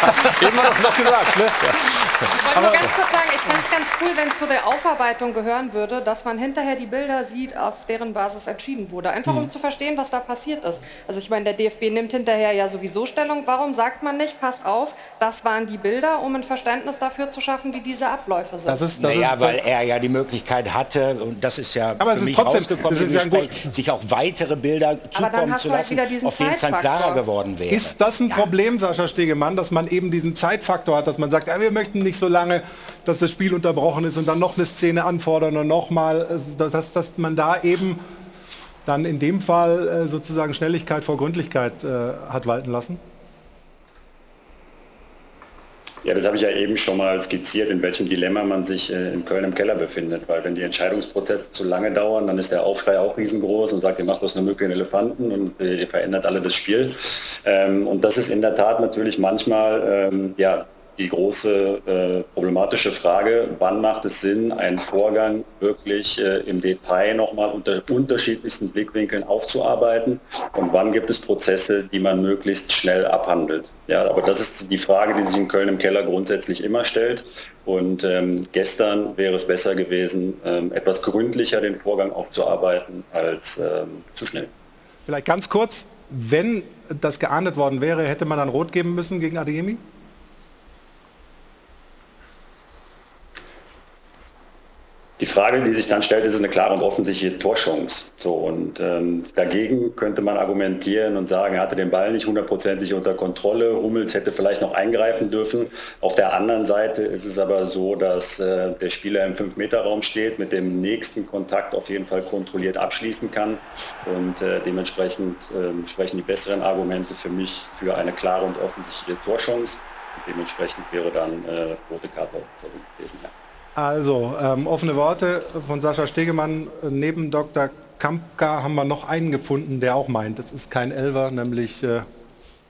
[laughs] Eben hat das noch gesagt. Ne? Ich wollte nur ganz kurz sagen, ich fände es ganz cool, wenn es zu der Aufarbeitung gehören würde, dass man hinterher die Bilder sieht, auf deren Basis entschieden wurde. Einfach um hm. zu verstehen, was da passiert ist. Also ich meine, der DFB nimmt hinterher ja sowieso Stellung. Warum sagt man nicht, pass auf, das waren die Bilder, um ein Verständnis dafür zu schaffen, wie diese Abläufe sind? Das ist, das naja, ist, weil er ja die Möglichkeit hatte, und das ist ja aber für mich trotzdem, rausgekommen, ist ja Gespräch, sich auch weitere Bilder zukommen zu halt lassen, auf denen es dann klarer geworden wäre. Ist das ein ja. Problem, Sascha Stegemann, dass man eben diesen Zeitfaktor hat, dass man sagt, ja, wir möchten nicht so lange, dass das Spiel unterbrochen ist und dann noch eine Szene anfordern und nochmal, äh, dass, dass man da eben dann in dem Fall äh, sozusagen Schnelligkeit vor Gründlichkeit äh, hat walten lassen? Ja, das habe ich ja eben schon mal skizziert, in welchem Dilemma man sich äh, in Köln im Keller befindet. Weil wenn die Entscheidungsprozesse zu lange dauern, dann ist der Aufschrei auch riesengroß und sagt, ihr macht bloß eine Mücke in Elefanten und ihr verändert alle das Spiel. Ähm, und das ist in der Tat natürlich manchmal ähm, ja, die große äh, problematische Frage, wann macht es Sinn, einen Vorgang wirklich äh, im Detail nochmal unter unterschiedlichsten Blickwinkeln aufzuarbeiten und wann gibt es Prozesse, die man möglichst schnell abhandelt. Ja, aber das ist die Frage, die sich in Köln im Keller grundsätzlich immer stellt. Und ähm, gestern wäre es besser gewesen, ähm, etwas gründlicher den Vorgang aufzuarbeiten als ähm, zu schnell. Vielleicht ganz kurz, wenn das geahndet worden wäre, hätte man dann rot geben müssen gegen Adeyemi? Die Frage, die sich dann stellt, ist eine klare und offensichtliche Torchance. So, und ähm, dagegen könnte man argumentieren und sagen, er hatte den Ball nicht hundertprozentig unter Kontrolle. Hummels hätte vielleicht noch eingreifen dürfen. Auf der anderen Seite ist es aber so, dass äh, der Spieler im 5-Meter-Raum steht, mit dem nächsten Kontakt auf jeden Fall kontrolliert abschließen kann. Und äh, dementsprechend äh, sprechen die besseren Argumente für mich für eine klare und offensichtliche Torchance. Und dementsprechend wäre dann äh, rote Karte gewesen. Ja. Also, ähm, offene Worte von Sascha Stegemann. Neben Dr. Kampka haben wir noch einen gefunden, der auch meint, das ist kein Elver, nämlich äh,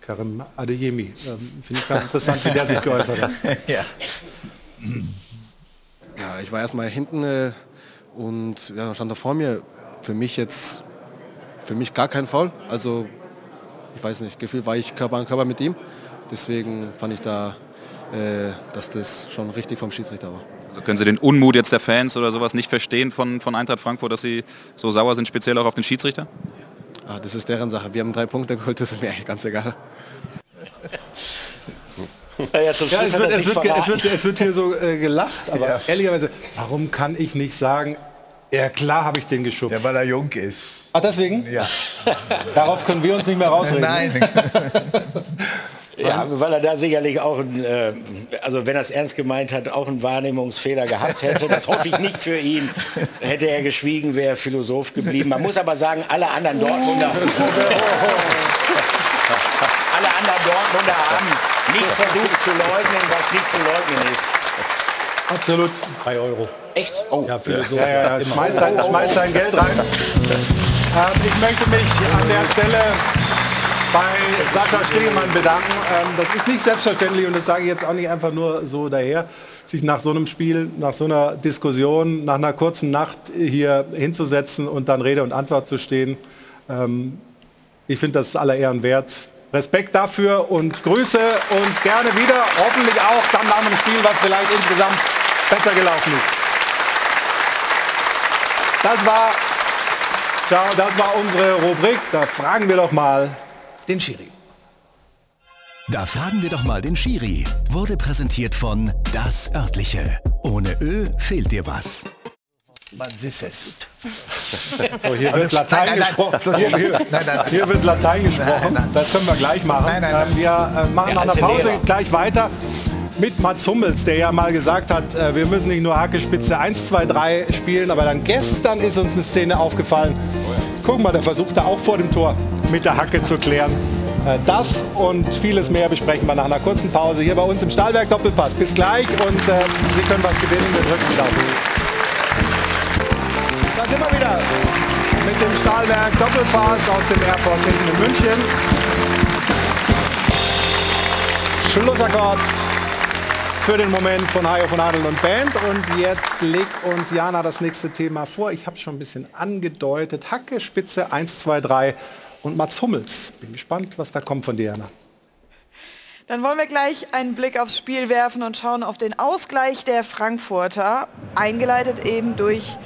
Karim Adeyemi. Ähm, Finde ich ganz interessant, wie der sich geäußert hat. [laughs] ja. ja, ich war erstmal hinten äh, und ja, stand da vor mir. Für mich jetzt, für mich gar kein Foul. Also, ich weiß nicht, gefühlt war ich Körper an Körper mit ihm. Deswegen fand ich da, äh, dass das schon richtig vom Schiedsrichter war. Also können Sie den Unmut jetzt der Fans oder sowas nicht verstehen von, von Eintracht Frankfurt, dass sie so sauer sind, speziell auch auf den Schiedsrichter? Ah, das ist deren Sache. Wir haben drei Punkte geholt, das ist mir ganz egal. Ja, ja, es, wird, es, wird, es, wird, es, wird, hier so äh, gelacht, aber ja. ehrlicherweise, warum kann ich nicht sagen, ja klar habe ich den geschubst. Ja, weil er jung ist. Ach deswegen? Ja. Darauf können wir uns nicht mehr rausreden. Nein. Ja, weil er da sicherlich auch, ein, äh, also wenn er es ernst gemeint hat, auch einen Wahrnehmungsfehler gehabt hätte. Das hoffe ich nicht für ihn. Hätte er geschwiegen, wäre er Philosoph geblieben. Man muss aber sagen, alle anderen Dortmunder, [laughs] alle anderen Dortmunder haben nicht versucht zu leugnen, was nicht zu leugnen ist. Absolut. 3 Euro. Echt? Oh. Ja, Philosoph. Ja, ja, ja. Schmeiß, dein, schmeiß dein Geld rein. Ähm, ich möchte mich an der Stelle bei Sascha Stegemann bedanken. Ähm, das ist nicht selbstverständlich und das sage ich jetzt auch nicht einfach nur so daher, sich nach so einem Spiel, nach so einer Diskussion, nach einer kurzen Nacht hier hinzusetzen und dann Rede und Antwort zu stehen. Ähm, ich finde das aller Ehren wert. Respekt dafür und Grüße und gerne wieder, hoffentlich auch dann nach einem Spiel, was vielleicht insgesamt besser gelaufen ist. Das war, ciao, das war unsere Rubrik. Da fragen wir doch mal den Schiri. Da fragen wir doch mal den Schiri. Wurde präsentiert von Das Örtliche. Ohne Ö fehlt dir was. Man sieht es. So, hier wird Latein gesprochen. Hier, hier, hier, wird Latein gesprochen. Das können wir gleich machen. Ähm, wir äh, machen nach einer Pause gleich weiter mit Mats Hummels, der ja mal gesagt hat, äh, wir müssen nicht nur Hackespitze 1, 2, 3 spielen, aber dann gestern ist uns eine Szene aufgefallen. Guck mal, der versucht da auch vor dem Tor mit der Hacke zu klären. Äh, das und vieles mehr besprechen wir nach einer kurzen Pause hier bei uns im Stahlwerk Doppelpass. Bis gleich und äh, Sie können was gewinnen. Wir drücken die Daumen. Da sind wir wieder mit dem Stahlwerk Doppelpass aus dem Airport hinten in München. Schlussakkord für den Moment von Hajo von Adel und Band. Und jetzt legt uns Jana das nächste Thema vor. Ich habe es schon ein bisschen angedeutet. Hacke, Spitze, 1, 2, 3 und Mats Hummels. Bin gespannt, was da kommt von dir, Jana. Dann wollen wir gleich einen Blick aufs Spiel werfen und schauen auf den Ausgleich der Frankfurter, eingeleitet eben durch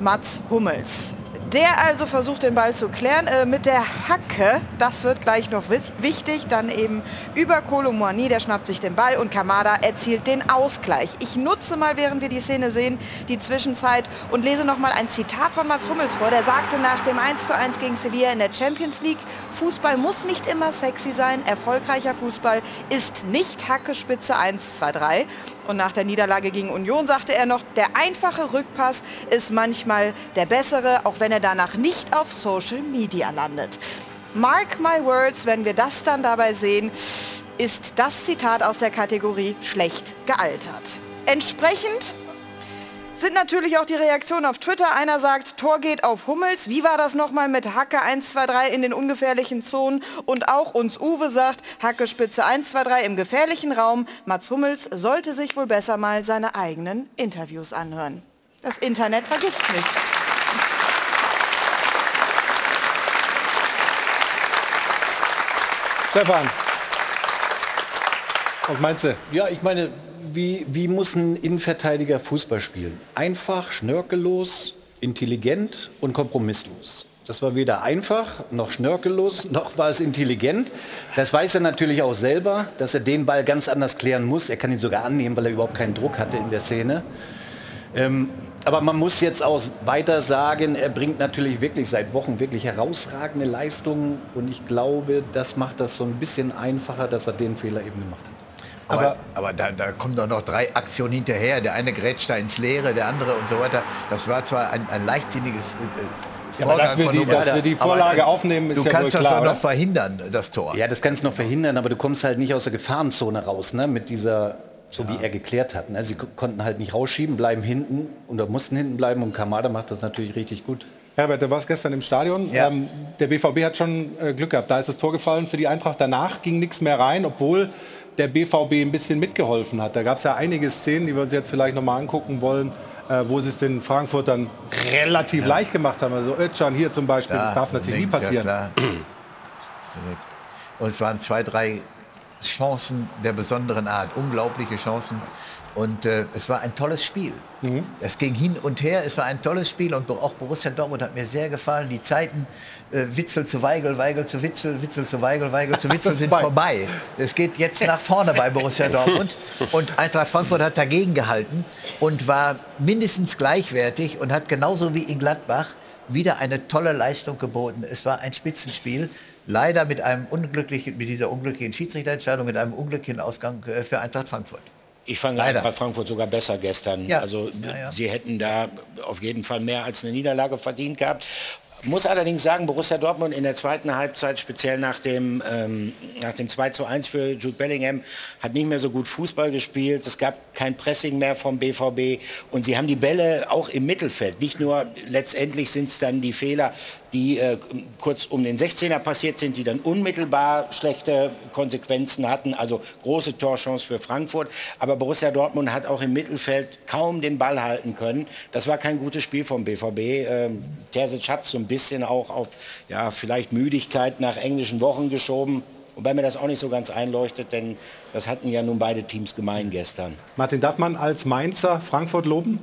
Mats Hummels. Der also versucht den Ball zu klären äh, mit der Hacke. Das wird gleich noch wichtig. Dann eben über Kolomouani, der schnappt sich den Ball und Kamada erzielt den Ausgleich. Ich nutze mal, während wir die Szene sehen, die Zwischenzeit und lese noch mal ein Zitat von Mats Hummels vor. Der sagte nach dem 1:1 gegen Sevilla in der Champions League, Fußball muss nicht immer sexy sein. Erfolgreicher Fußball ist nicht Hacke Spitze 1, 2, 3. Und nach der Niederlage gegen Union sagte er noch, der einfache Rückpass ist manchmal der bessere, auch wenn er danach nicht auf Social Media landet. Mark my words, wenn wir das dann dabei sehen, ist das Zitat aus der Kategorie schlecht gealtert. Entsprechend sind natürlich auch die Reaktionen auf Twitter. Einer sagt, Tor geht auf Hummels. Wie war das nochmal mit Hacke 1, 2, 3 in den ungefährlichen Zonen? Und auch uns Uwe sagt, Hacke Spitze 1, 2, 3 im gefährlichen Raum. Mats Hummels sollte sich wohl besser mal seine eigenen Interviews anhören. Das Internet vergisst nicht. Stefan, was meinst du? Ja, ich meine, wie, wie muss ein Innenverteidiger Fußball spielen? Einfach, schnörkellos, intelligent und kompromisslos. Das war weder einfach, noch schnörkellos, [laughs] noch war es intelligent. Das weiß er natürlich auch selber, dass er den Ball ganz anders klären muss. Er kann ihn sogar annehmen, weil er überhaupt keinen Druck hatte in der Szene. Ähm, aber man muss jetzt auch weiter sagen, er bringt natürlich wirklich seit Wochen wirklich herausragende Leistungen und ich glaube, das macht das so ein bisschen einfacher, dass er den Fehler eben gemacht hat. Aber, aber da, da, kommen doch noch drei Aktionen hinterher. Der eine grätscht da ins Leere, der andere und so weiter. Das war zwar ein, ein leichtsinniges äh, ja, aber dass wir die, dass wir die Vorlage aber, aufnehmen, ist du ja kannst wohl das klar, oder? noch verhindern, das Tor. Ja, das kannst du noch verhindern, aber du kommst halt nicht aus der Gefahrenzone raus, ne? Mit dieser, so wie er geklärt hat. Ne? Sie konnten halt nicht rausschieben, bleiben hinten oder mussten hinten bleiben und Kamada macht das natürlich richtig gut. Herbert, du warst gestern im Stadion. Ja. Ähm, der BVB hat schon äh, Glück gehabt. Da ist das Tor gefallen für die Eintracht. Danach ging nichts mehr rein, obwohl der BVB ein bisschen mitgeholfen hat. Da gab es ja einige Szenen, die wir uns jetzt vielleicht noch mal angucken wollen, äh, wo sie es den Frankfurtern relativ leicht gemacht haben. Also Özcan hier zum Beispiel, Ja, das darf natürlich links, nie passieren. Ja, klar. Und es waren zwei, drei Chancen der besonderen Art, unglaubliche Chancen. Und äh, es war ein tolles Spiel. Mhm. Es ging hin und her, es war ein tolles Spiel und auch Borussia Dortmund hat mir sehr gefallen. Die Zeiten äh, Witzel zu Weigel, Weigel zu Witzel, Witzel zu Weigel, Weigel zu [laughs] Witzel sind vorbei. vorbei. Es geht jetzt nach vorne bei Borussia [laughs] Dortmund und Eintracht Frankfurt hat dagegen gehalten und war mindestens gleichwertig und hat genauso wie in Gladbach wieder eine tolle Leistung geboten. Es war ein Spitzenspiel. Leider mit einem unglücklichen, mit dieser unglücklichen Schiedsrichterentscheidung, mit einem unglücklichen Ausgang äh, für Eintracht Frankfurt. Ich fand Leider. Eintracht Frankfurt sogar besser gestern. Ja. Also Ja, ja. sie hätten da auf jeden Fall mehr als eine Niederlage verdient gehabt. Muss allerdings sagen, Borussia Dortmund in der zweiten Halbzeit, speziell nach dem, ähm, nach dem 2 zu 1 für Jude Bellingham, hat nicht mehr so gut Fußball gespielt. Es gab kein Pressing mehr vom BVB und sie haben die Bälle auch im Mittelfeld. Nicht nur, letztendlich sind es dann die Fehler, die äh, kurz um den 16er passiert sind, die dann unmittelbar schlechte Konsequenzen hatten, also große Torchance für Frankfurt. Aber Borussia Dortmund hat auch im Mittelfeld kaum den Ball halten können. Das war kein gutes Spiel vom BVB. Ähm, Terzic hat so ein bisschen auch auf ja, vielleicht Müdigkeit nach englischen Wochen geschoben. Wobei mir das auch nicht so ganz einleuchtet, denn das hatten ja nun beide Teams gemein gestern. Martin, darf man als Mainzer Frankfurt loben?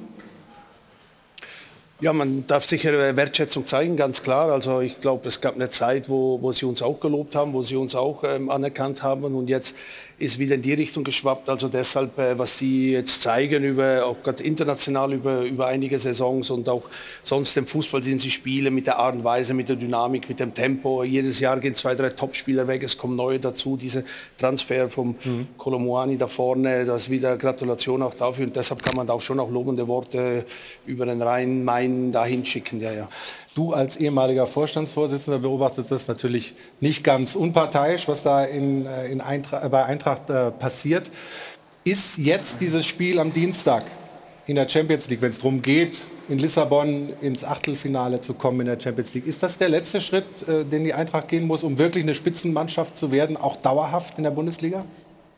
Ja, man darf sicher äh, Wertschätzung zeigen, ganz klar. Also ich glaube, es gab eine Zeit, wo, wo sie uns auch gelobt haben, wo sie uns auch ähm, anerkannt haben und jetzt ist wieder in die Richtung geschwappt. Also deshalb, äh, was sie jetzt zeigen, über, auch gerade international über, über einige Saisons und auch sonst den Fußball, den sie spielen, mit der Art und Weise, mit der Dynamik, mit dem Tempo. Jedes Jahr gehen zwei, drei Topspieler weg, es kommen neue dazu. Dieser Transfer vom Mhm. Kolomoani da vorne, das wieder Gratulation auch dafür. Und deshalb kann man da auch schon auch lobende Worte über den Rhein-Main dahin schicken. Ja, ja. Du als ehemaliger Vorstandsvorsitzender beobachtest das natürlich nicht ganz unparteiisch, was da in, äh, in Eintracht, bei Eintracht äh, passiert. Ist jetzt dieses Spiel am Dienstag in der Champions League, wenn es darum geht, in Lissabon ins Achtelfinale zu kommen in der Champions League, ist das der letzte Schritt, äh, den die Eintracht gehen muss, um wirklich eine Spitzenmannschaft zu werden, auch dauerhaft in der Bundesliga?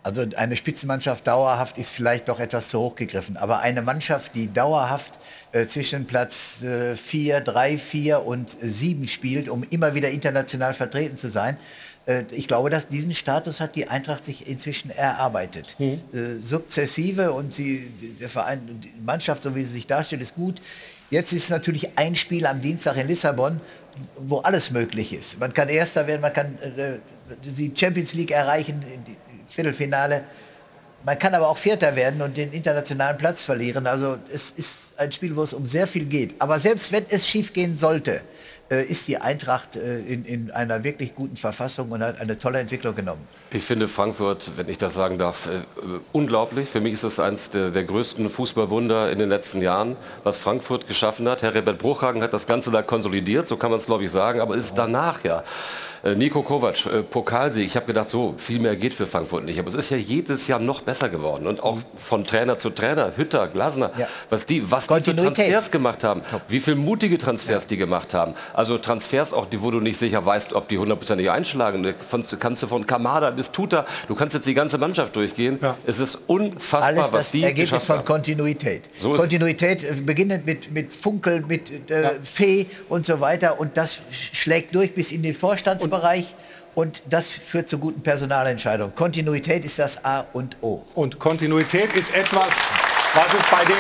Also eine Spitzenmannschaft dauerhaft ist vielleicht doch etwas zu hoch gegriffen. Aber eine Mannschaft, die dauerhaft äh, zwischen Platz 4, 3, 4 und 7 spielt, um immer wieder international vertreten zu sein, äh, ich glaube, dass diesen Status hat die Eintracht sich inzwischen erarbeitet. Äh, sukzessive und sie, der Verein, die Mannschaft, so wie sie sich darstellt, ist gut. Jetzt ist natürlich ein Spiel am Dienstag in Lissabon, wo alles möglich ist. Man kann Erster werden, man kann äh, die Champions League erreichen, die Viertelfinale. Man kann aber auch Vierter werden und den internationalen Platz verlieren. Also es ist ein Spiel, wo es um sehr viel geht. Aber selbst wenn es schief gehen sollte, äh, ist die Eintracht äh, in, in einer wirklich guten Verfassung und hat eine tolle Entwicklung genommen. Ich finde Frankfurt, wenn ich das sagen darf, äh, unglaublich. Für mich ist es eines der, der, größten Fußballwunder in den letzten Jahren, was Frankfurt geschaffen hat. Herbert Bruchhagen hat das Ganze da konsolidiert, so kann man es glaube ich sagen, aber es ist danach ja Nico Kovac, äh, Pokalsieg. Ich habe gedacht, so viel mehr geht für Frankfurt nicht. Aber es ist ja jedes Jahr noch besser geworden. Und auch von Trainer zu Trainer, Hütter, Glasner, ja. was die, was die für Transfers gemacht haben, wie viele mutige Transfers ja. die gemacht haben. Also Transfers auch, die, wo du nicht sicher weißt, ob die hundertprozentig einschlagen. Da kannst du von Kamada bis Tuta, du kannst jetzt die ganze Mannschaft durchgehen. Ja. Es ist unfassbar, Alles was die Ergebnis von Kontinuität. So Kontinuität äh, beginnend mit, mit Funkel, mit äh, Fee und so weiter. Und das schlägt durch bis in den Vorstandsbereich. Bereich. Und das führt zu guten Personalentscheidungen. Kontinuität ist das A und O. Und Kontinuität ist etwas, was es bei dem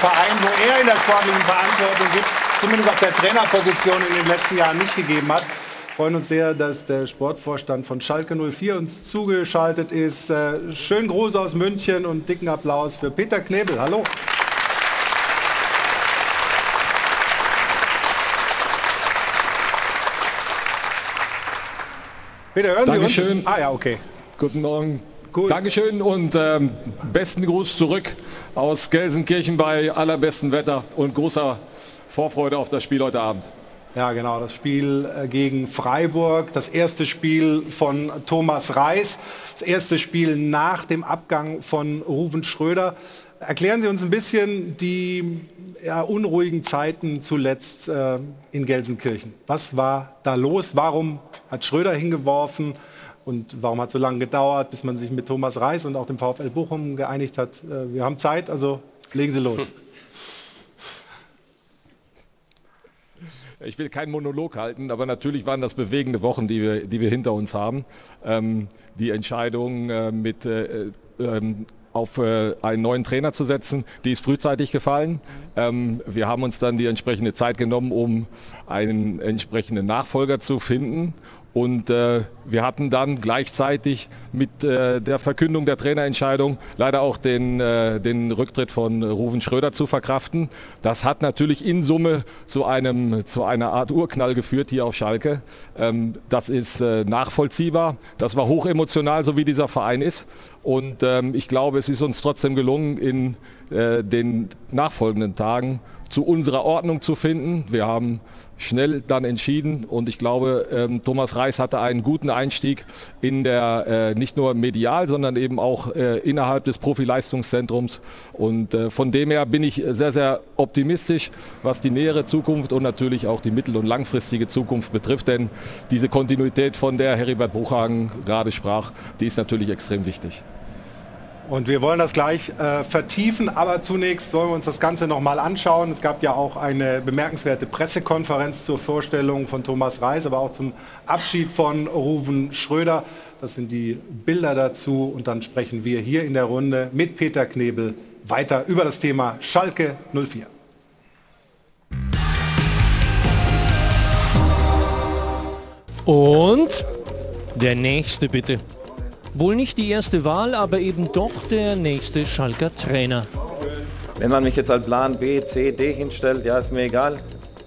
Verein, wo er in der sportlichen Verantwortung gibt, zumindest auf der Trainerposition in den letzten Jahren nicht gegeben hat. Wir freuen uns sehr, dass der Sportvorstand von Schalke 04 uns zugeschaltet ist. Äh, schönen Gruß aus München und dicken Applaus für Peter Knebel. Hallo. Bitte hören Dankeschön. Sie uns? Ah ja, okay. Guten Morgen. Gut. Dankeschön und ähm, besten Gruß zurück aus Gelsenkirchen bei allerbestem Wetter und großer Vorfreude auf das Spiel heute Abend. Ja, genau, das Spiel äh, gegen Freiburg, das erste Spiel von Thomas Reis, das erste Spiel nach dem Abgang von Ruven Schröder. Erklären Sie uns ein bisschen die ja, unruhigen Zeiten zuletzt äh, in Gelsenkirchen. Was war da los? Warum hat Schröder hingeworfen? Und warum hat es so lange gedauert, bis man sich mit Thomas Reis und auch dem VfL Bochum geeinigt hat? Äh, wir haben Zeit, also legen Sie los. Ich will keinen Monolog halten, aber natürlich waren das bewegende Wochen, die wir, die wir hinter uns haben. Ähm, die Entscheidung äh, mit äh, ähm, auf äh, einen neuen Trainer zu setzen, die ist frühzeitig gefallen. Ähm, wir haben uns dann die entsprechende Zeit genommen, um einen entsprechenden Nachfolger zu finden und äh, wir hatten dann gleichzeitig mit äh, der Verkündung der Trainerentscheidung leider auch den, äh, den Rücktritt von Ruven Schröder zu verkraften. Das hat natürlich in Summe zu, einem, zu einer Art Urknall geführt hier auf Schalke. Ähm, das ist äh, nachvollziehbar. Das war hochemotional, so wie dieser Verein ist. Und ähm, ich glaube, es ist uns trotzdem gelungen, in äh, den nachfolgenden Tagen zu unserer Ordnung zu finden. Wir haben schnell dann entschieden und ich glaube, ähm, Thomas Reis hatte einen guten Einstieg in der, äh, nicht nur medial, sondern eben auch äh, innerhalb des Profileistungszentrums und äh, von dem her bin ich sehr, sehr optimistisch, was die nähere Zukunft und natürlich auch die mittel- und langfristige Zukunft betrifft, denn diese Kontinuität, von der Heribert Bruchhagen gerade sprach, die ist natürlich extrem wichtig. Und wir wollen das gleich äh, vertiefen, aber zunächst wollen wir uns das Ganze nochmal anschauen. Es gab ja auch eine bemerkenswerte Pressekonferenz zur Vorstellung von Thomas Reis, aber auch zum Abschied von Ruven Schröder. Das sind die Bilder dazu und dann sprechen wir hier in der Runde mit Peter Knebel weiter über das Thema Schalke 04. Und der nächste bitte. Wohl nicht die erste Wahl, aber eben doch der nächste Schalker Trainer. Wenn man mich jetzt als Plan B, C, D hinstellt, ja, ist mir egal.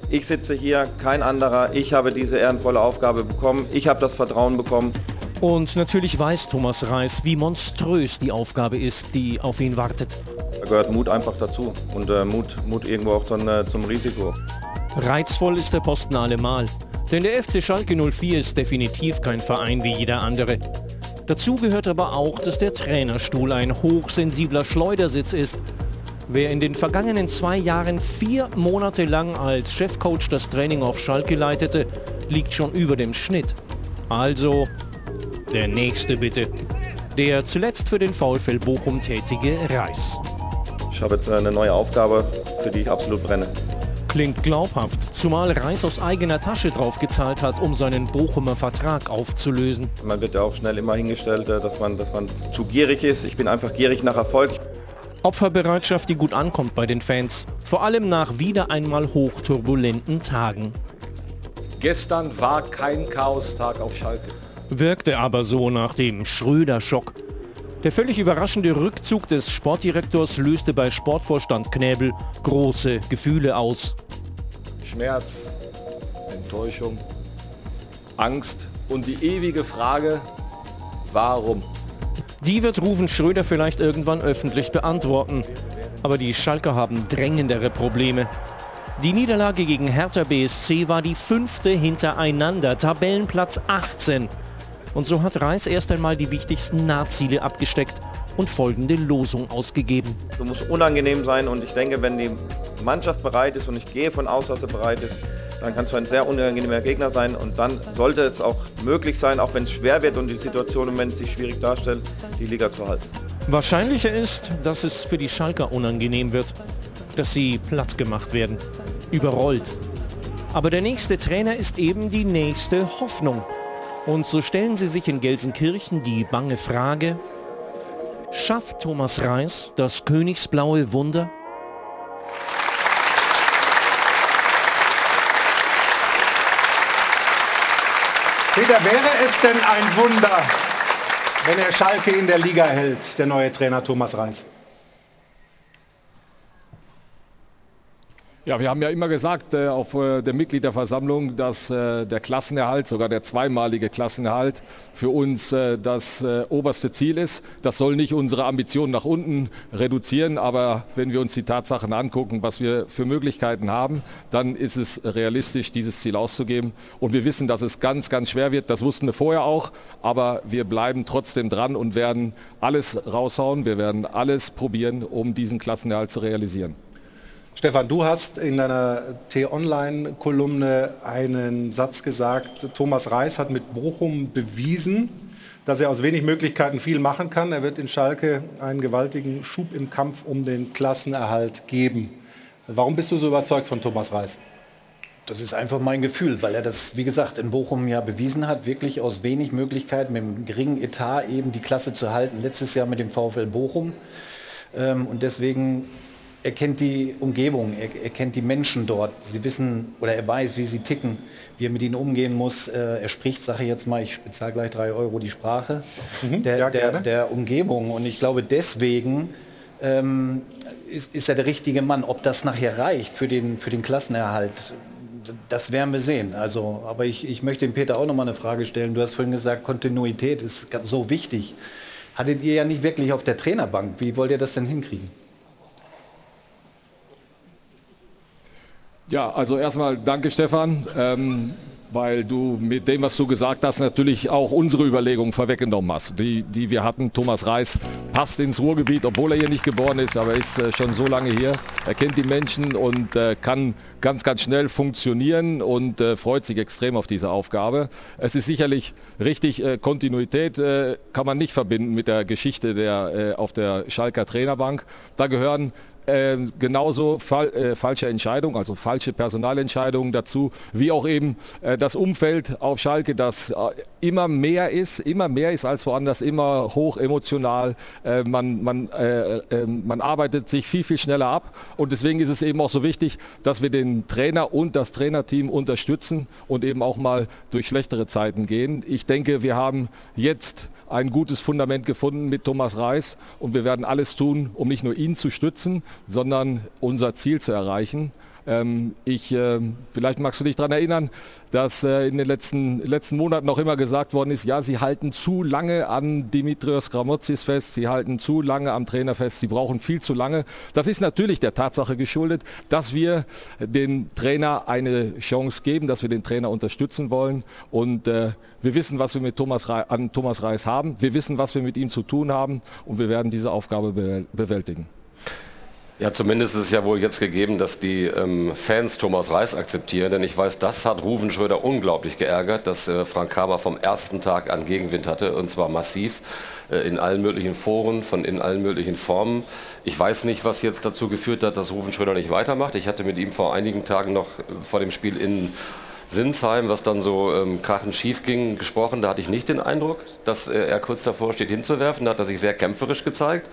Ich sitze hier, kein anderer. Ich habe diese ehrenvolle Aufgabe bekommen. Ich habe das Vertrauen bekommen. Und natürlich weiß Thomas Reis, wie monströs die Aufgabe ist, die auf ihn wartet. Da gehört Mut einfach dazu und äh, Mut, Mut irgendwo auch dann äh, zum Risiko. Reizvoll ist der Posten allemal. Denn der FC Schalke 04 ist definitiv kein Verein wie jeder andere. Dazu gehört aber auch, dass der Trainerstuhl ein hochsensibler Schleudersitz ist. Wer in den vergangenen zwei Jahren vier Monate lang als Chefcoach das Training auf Schalke leitete, liegt schon über dem Schnitt. Also der nächste bitte. Der zuletzt für den VfL Bochum tätige Reis. Ich habe jetzt eine neue Aufgabe, für die ich absolut brenne. Klingt glaubhaft, zumal Reis aus eigener Tasche draufgezahlt hat, um seinen Bochumer Vertrag aufzulösen. Man wird ja auch schnell immer hingestellt, äh, dass man, dass man zu gierig ist. Ich bin einfach gierig nach Erfolg. Opferbereitschaft, die gut ankommt bei den Fans. Vor allem nach wieder einmal hochturbulenten Tagen. Gestern war kein Chaostag auf Schalke. Wirkte aber so nach dem Schröder-Schock. Der völlig überraschende Rückzug des Sportdirektors löste bei Sportvorstand Knäbel große Gefühle aus. Schmerz, Enttäuschung, Angst und die ewige Frage, Warum? Die wird Ruven Schröder vielleicht irgendwann öffentlich beantworten. Aber die Schalker haben drängendere Probleme. Die Niederlage gegen Hertha BSC war die fünfte hintereinander, Tabellenplatz 18. Und so hat Reis erst einmal die wichtigsten Nahziele abgesteckt und folgende Losung ausgegeben. Du musst unangenehm sein und ich denke, wenn die Mannschaft bereit ist und ich gehe von aus, dass sie bereit ist, dann kannst du ein sehr unangenehmer Gegner sein und dann sollte es auch möglich sein, auch wenn es schwer wird und die Situation im Moment sich schwierig darstellt, die Liga zu halten. Wahrscheinlicher ist, dass es für die Schalker unangenehm wird, dass sie platt gemacht werden, überrollt. Aber der nächste Trainer ist eben die nächste Hoffnung. Und so stellen sie sich in Gelsenkirchen die bange Frage, schafft Thomas Reis das königsblaue Wunder? Peter, wäre es denn ein Wunder, wenn er Schalke in der Liga hält, der neue Trainer Thomas Reis? Ja, wir haben ja immer gesagt äh, auf äh, der Mitgliederversammlung, dass äh, der Klassenerhalt, sogar der zweimalige Klassenerhalt, für uns äh, das äh, oberste Ziel ist. Das soll nicht unsere Ambitionen nach unten reduzieren, aber wenn wir uns die Tatsachen angucken, was wir für Möglichkeiten haben, dann ist es realistisch, dieses Ziel auszugeben. Und wir wissen, dass es ganz, ganz schwer wird. Das wussten wir vorher auch, aber wir bleiben trotzdem dran und werden alles raushauen. Wir werden alles probieren, um diesen Klassenerhalt zu realisieren. Stefan, du hast in deiner T-Online-Kolumne einen Satz gesagt, Thomas Reis hat mit Bochum bewiesen, dass er aus wenig Möglichkeiten viel machen kann. Er wird in Schalke einen gewaltigen Schub im Kampf um den Klassenerhalt geben. Warum bist du so überzeugt von Thomas Reis? Das ist einfach mein Gefühl, weil er das, wie gesagt, in Bochum ja bewiesen hat, wirklich aus wenig Möglichkeiten, mit einem geringen Etat eben die Klasse zu halten. Letztes Jahr mit dem VfL Bochum. Ähm, und deswegen er kennt die Umgebung, er, er, kennt die Menschen dort. Sie wissen oder er weiß, wie sie ticken, wie er mit ihnen umgehen muss. Äh, er spricht, sage ich jetzt mal, ich bezahle gleich drei Euro die Sprache mhm, der, ja, der, der, Umgebung. Und ich glaube, deswegen ähm, ist, ist er der richtige Mann. Ob das nachher reicht für den, für den Klassenerhalt, das werden wir sehen. Also, aber ich, ich möchte dem Peter auch noch mal eine Frage stellen. Du hast vorhin gesagt, Kontinuität ist so wichtig. Hattet ihr ja nicht wirklich auf der Trainerbank. Wie wollt ihr das denn hinkriegen? Ja, also erstmal danke Stefan, ähm, weil du mit dem, was du gesagt hast, natürlich auch unsere Überlegungen vorweggenommen hast, die, die wir hatten. Thomas Reis passt ins Ruhrgebiet, obwohl er hier nicht geboren ist, aber ist äh, schon so lange hier. Er kennt die Menschen und äh, kann ganz, ganz schnell funktionieren und äh, freut sich extrem auf diese Aufgabe. Es ist sicherlich richtig, äh, Kontinuität äh, kann man nicht verbinden mit der Geschichte der, äh, auf der Schalker Trainerbank. Da gehören äh, genauso fal äh, falsche Entscheidungen, also falsche Personalentscheidungen dazu, wie auch eben äh, das Umfeld auf Schalke, das äh, immer mehr ist, immer mehr ist als woanders, immer hoch emotional. Äh, man, man, äh, ähm, man arbeitet sich viel, viel schneller ab und deswegen ist es eben auch so wichtig, dass wir den Trainer und das Trainerteam unterstützen und eben auch mal durch schlechtere Zeiten gehen. Ich denke, wir haben jetzt ein gutes Fundament gefunden mit Thomas Reis und wir werden alles tun, um nicht nur ihn zu stützen, sondern unser Ziel zu erreichen. Ähm, ich, äh, vielleicht magst du dich daran erinnern, dass äh, in den letzten, letzten Monaten noch immer gesagt worden ist, ja, sie halten zu lange an Dimitrios Gramotzis fest, sie halten zu lange am Trainer fest, sie brauchen viel zu lange. Das ist natürlich der Tatsache geschuldet, dass wir den Trainer eine Chance geben, dass wir den Trainer unterstützen wollen und äh, wir wissen, was wir mit Thomas an Thomas Reis haben, wir wissen, was wir mit ihm zu tun haben und wir werden diese Aufgabe bewältigen. Ja, zumindest ist es ja wohl jetzt gegeben, dass die ähm, Fans Thomas Reis akzeptieren, denn ich weiß, das hat Ruven Schröder unglaublich geärgert, dass äh, Frank Kramer vom ersten Tag an Gegenwind hatte und zwar massiv äh, in allen möglichen Foren, von in allen möglichen Formen. Ich weiß nicht, was jetzt dazu geführt hat, dass Ruven Schröder nicht weitermacht. Ich hatte mit ihm vor einigen Tagen noch äh, vor dem Spiel in Sinsheim, was dann so ähm, krachend schief ging, gesprochen. Da hatte ich nicht den Eindruck, dass äh, er kurz davor steht hinzuwerfen. Da hat er sich sehr kämpferisch gezeigt.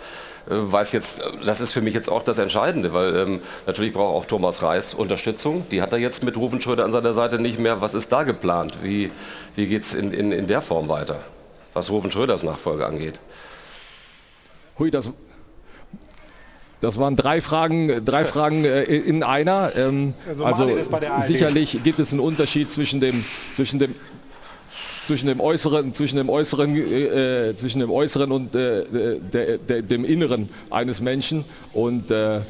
Äh, weiß jetzt, das ist für mich jetzt auch das Entscheidende, weil ähm, natürlich braucht auch Thomas Reis Unterstützung. Die hat er jetzt mit Rufen Schröder an seiner Seite nicht mehr. Was ist da geplant? Wie, wie geht es in, in, in der Form weiter, was Rufen Schröders Nachfolge angeht? Hui, das, das waren drei Fragen, drei Fragen äh, in einer. Ähm, also, also sicherlich gibt es einen Unterschied zwischen dem, zwischen dem zwischen dem Äußeren, zwischen dem Äußeren, äh, zwischen dem Äußeren und äh, der, der, dem Inneren eines Menschen. Und äh,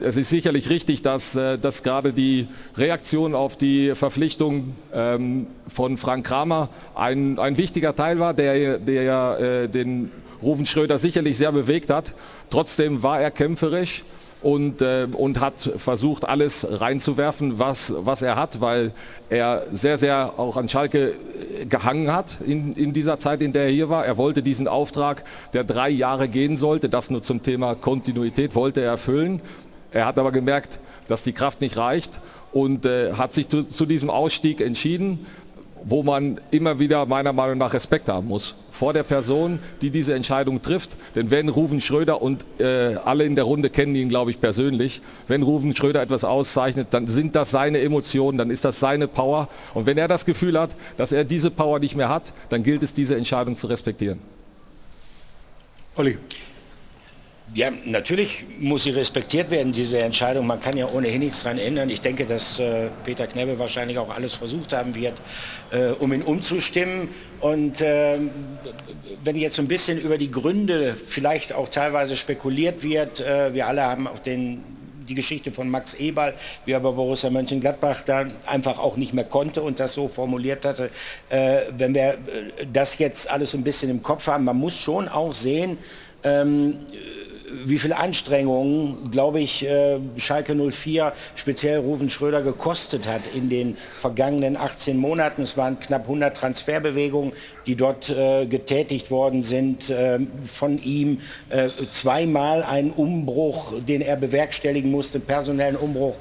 es ist sicherlich richtig, dass, äh, dass gerade die Reaktion auf die Verpflichtung ähm, von Frank Kramer ein, ein wichtiger Teil war, der, der ja äh, den Rufen Schröder sicherlich sehr bewegt hat. Trotzdem war er kämpferisch und, äh, und hat versucht, alles reinzuwerfen, was, was er hat, weil er sehr, sehr auch an Schalke äh, gehangen hat in, in dieser Zeit, in der er hier war. Er wollte diesen Auftrag, der drei Jahre gehen sollte, das nur zum Thema Kontinuität, wollte er erfüllen. Er hat aber gemerkt, dass die Kraft nicht reicht und äh, hat sich zu, zu diesem Ausstieg entschieden wo man immer wieder meiner Meinung nach Respekt haben muss vor der Person, die diese Entscheidung trifft. Denn wenn Ruven Schröder und äh, alle in der Runde kennen ihn, glaube ich, persönlich, wenn Ruven Schröder etwas auszeichnet, dann sind das seine Emotionen, dann ist das seine Power. Und wenn er das Gefühl hat, dass er diese Power nicht mehr hat, dann gilt es, diese Entscheidung zu respektieren. Olli. Ja, natürlich muss sie respektiert werden, diese Entscheidung. Man kann ja ohnehin nichts daran ändern. Ich denke, dass äh, Peter Knebbe wahrscheinlich auch alles versucht haben wird, äh, um ihn umzustimmen. Und äh, wenn jetzt so ein bisschen über die Gründe vielleicht auch teilweise spekuliert wird, äh, wir alle haben auch den, die Geschichte von Max Eberl, wie er bei Borussia Mönchengladbach dann einfach auch nicht mehr konnte und das so formuliert hatte. Äh, wenn wir äh, das jetzt alles so ein bisschen im Kopf haben, man muss schon auch sehen, ähm, wie viele Anstrengungen, glaube ich, äh, Schalke 04, speziell Ruven Schröder, gekostet hat in den vergangenen 18 Monaten. Es waren knapp 100 Transferbewegungen, die dort äh, getätigt worden sind äh, von ihm. Zweimal ein Umbruch, den er bewerkstelligen musste, personellen Umbruch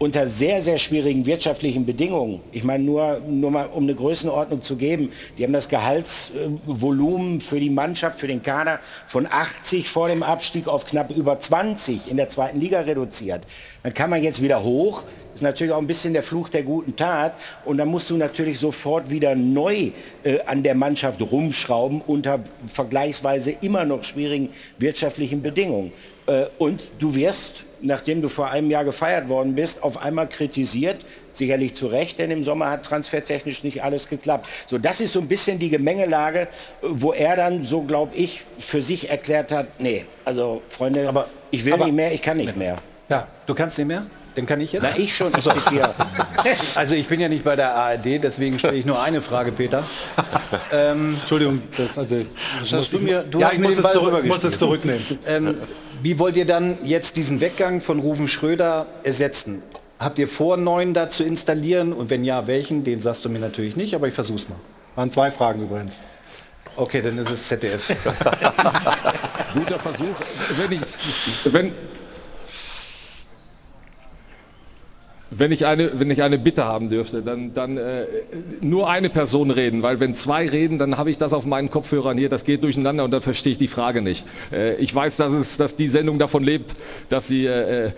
unter sehr, sehr schwierigen wirtschaftlichen Bedingungen. Ich meine, nur, nur mal um eine Größenordnung zu geben, die haben das Gehaltsvolumen für die Mannschaft, für den Kader von 80 vor dem Abstieg auf knapp über 20 in der zweiten Liga reduziert. Dann kann man jetzt wieder hoch. Ist natürlich auch ein bisschen der Fluch der guten Tat. Und dann musst du natürlich sofort wieder neu äh, an der Mannschaft rumschrauben unter vergleichsweise immer noch schwierigen wirtschaftlichen Bedingungen. Äh, und du wirst nachdem du vor einem Jahr gefeiert worden bist, auf einmal kritisiert, sicherlich zu Recht, denn im Sommer hat transfertechnisch nicht alles geklappt. So, das ist so ein bisschen die Gemengelage, wo er dann, so glaube ich, für sich erklärt hat, nee, also Freunde, aber, ich will aber, nicht mehr, ich kann nicht mehr. Ja, du kannst nicht mehr? Den kann ich jetzt? Na, ich schon, ich zitiere. [laughs] Also ich bin ja nicht bei der ARD, deswegen stelle ich nur eine Frage, Peter. Ähm, Entschuldigung, das, also, das hast du mir, du ja, hast ich mir muss, den es, Ball zurück, muss es zurücknehmen. Ähm, wie wollt ihr dann jetzt diesen Weggang von Rufen Schröder ersetzen? Habt ihr vor, einen neuen da zu installieren? Und wenn ja, welchen? Den sagst du mir natürlich nicht, aber ich versuch's mal. Waren zwei Fragen übrigens. Okay, dann ist es ZDF. [laughs] Guter Versuch. Wenn ich, wenn, Wenn ich, eine, wenn ich eine Bitte haben dürfte, dann, dann äh, nur eine Person reden, weil wenn zwei reden, dann habe ich das auf meinen Kopfhörern hier, das geht durcheinander und dann verstehe ich die Frage nicht. Äh, ich weiß, dass, es, dass die Sendung davon lebt, dass, sie, äh, äh,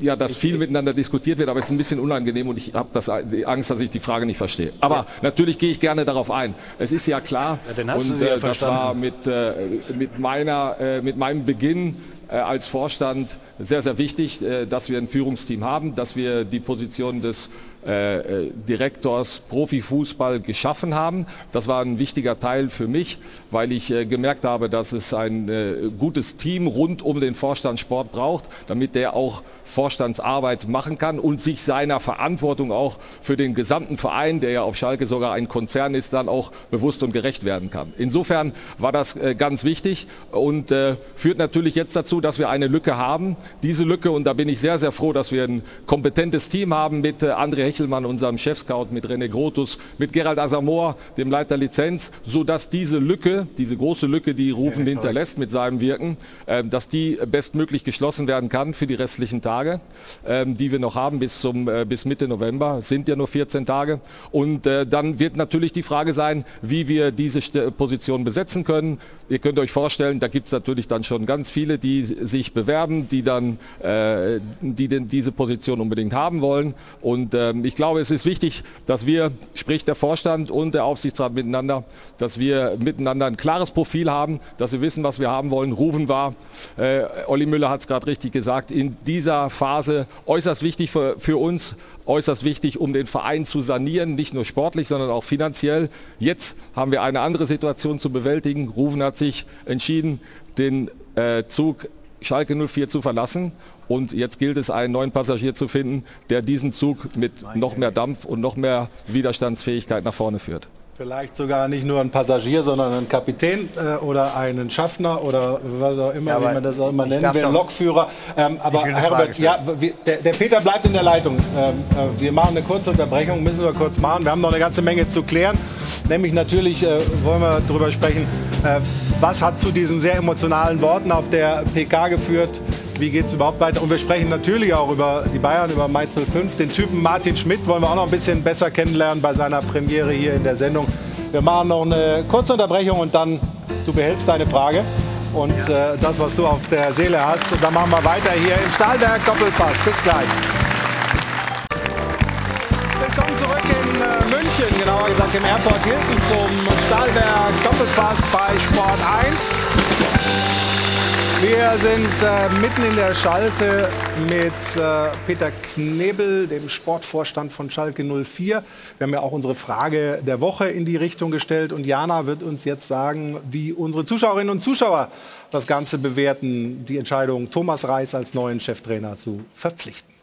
ja, dass viel miteinander diskutiert wird, aber es ist ein bisschen unangenehm und ich habe die Angst, dass ich die Frage nicht verstehe. Aber ja. natürlich gehe ich gerne darauf ein. Es ist ja klar, ja, und ja äh, das war mit, äh, mit, meiner, mit meinem Beginn als Vorstand sehr, sehr wichtig, dass wir ein Führungsteam haben, dass wir die Position des äh, äh, Direktors Profifußball geschaffen haben. Das war ein wichtiger Teil für mich, weil ich äh, gemerkt habe, dass es ein gutes Team rund um den Vorstand Sport braucht, damit der auch Vorstandsarbeit machen kann und sich seiner Verantwortung auch für den gesamten Verein, der ja auf Schalke sogar ein Konzern ist, dann auch bewusst und gerecht werden kann. Insofern war das ganz wichtig und führt natürlich jetzt dazu, dass wir eine Lücke haben. Diese Lücke, und da bin ich sehr, sehr froh, dass wir ein kompetentes Team haben mit André Hechelmann, unserem Chefscout, mit René Grotus, mit Gerald Asamoah, dem Leiter Lizenz, sodass diese Lücke, diese große Lücke, die Rufen hinterlässt mit seinem Wirken, dass die bestmöglich geschlossen werden kann für die restlichen Tage. Ähm, die wir noch haben bis, zum, äh, bis Mitte November. Es sind ja nur 14 Tage. Und äh, dann wird natürlich die Frage sein, wie wir diese Position besetzen können. Ihr könnt euch vorstellen, da gibt es natürlich dann schon ganz viele, die sich bewerben, die dann äh, die denn diese Position unbedingt haben wollen. Und ähm, ich glaube, es ist wichtig, dass wir, sprich der Vorstand und der Aufsichtsrat miteinander, dass wir miteinander ein klares Profil haben, dass wir wissen, was wir haben wollen. Rufen war, äh, Olli Müller hat es gerade richtig gesagt, in dieser Phase äußerst wichtig für, für uns, äußerst wichtig, um den Verein zu sanieren, nicht nur sportlich, sondern auch finanziell. Jetzt haben wir eine andere Situation zu bewältigen. Rufen hat sich entschieden, den äh, Zug Schalke 04 zu verlassen. Und jetzt gilt es, einen neuen Passagier zu finden, der diesen Zug mit noch mehr Dampf und noch mehr Widerstandsfähigkeit nach vorne führt. Vielleicht sogar nicht nur ein Passagier, sondern ein Kapitän äh, oder einen Schaffner oder was auch immer, ja, wie man das auch immer nennen will, Lokführer. Ähm, aber Herbert, ja, wir, der, der, Peter bleibt in der Leitung. Ähm, äh, wir machen eine kurze Unterbrechung, müssen wir kurz machen. Wir haben noch eine ganze Menge zu klären. Nämlich natürlich äh, wollen wir darüber sprechen, äh, was hat zu diesen sehr emotionalen Worten auf der PK geführt wie geht es überhaupt weiter. Und wir sprechen natürlich auch über die Bayern, über Mainz 05. Den Typen Martin Schmidt wollen wir auch noch ein bisschen besser kennenlernen bei seiner Premiere hier in der Sendung. Wir machen noch eine kurze Unterbrechung und dann du behältst deine Frage und äh, das, was du auf der Seele hast. Und dann machen wir weiter hier im Stahlberg Doppelpass. Bis gleich. Willkommen zurück in äh, München, genauer gesagt im Airport Hilton zum Stahlberg Doppelpass bei Sport 1. Wir sind äh, mitten in der Schalte mit äh, Peter Knebel, dem Sportvorstand von Schalke 04. Wir haben ja auch unsere Frage der Woche in die Richtung gestellt und Jana wird uns jetzt sagen, wie unsere Zuschauerinnen und Zuschauer das Ganze bewerten, die Entscheidung, Thomas Reis als neuen Cheftrainer zu verpflichten.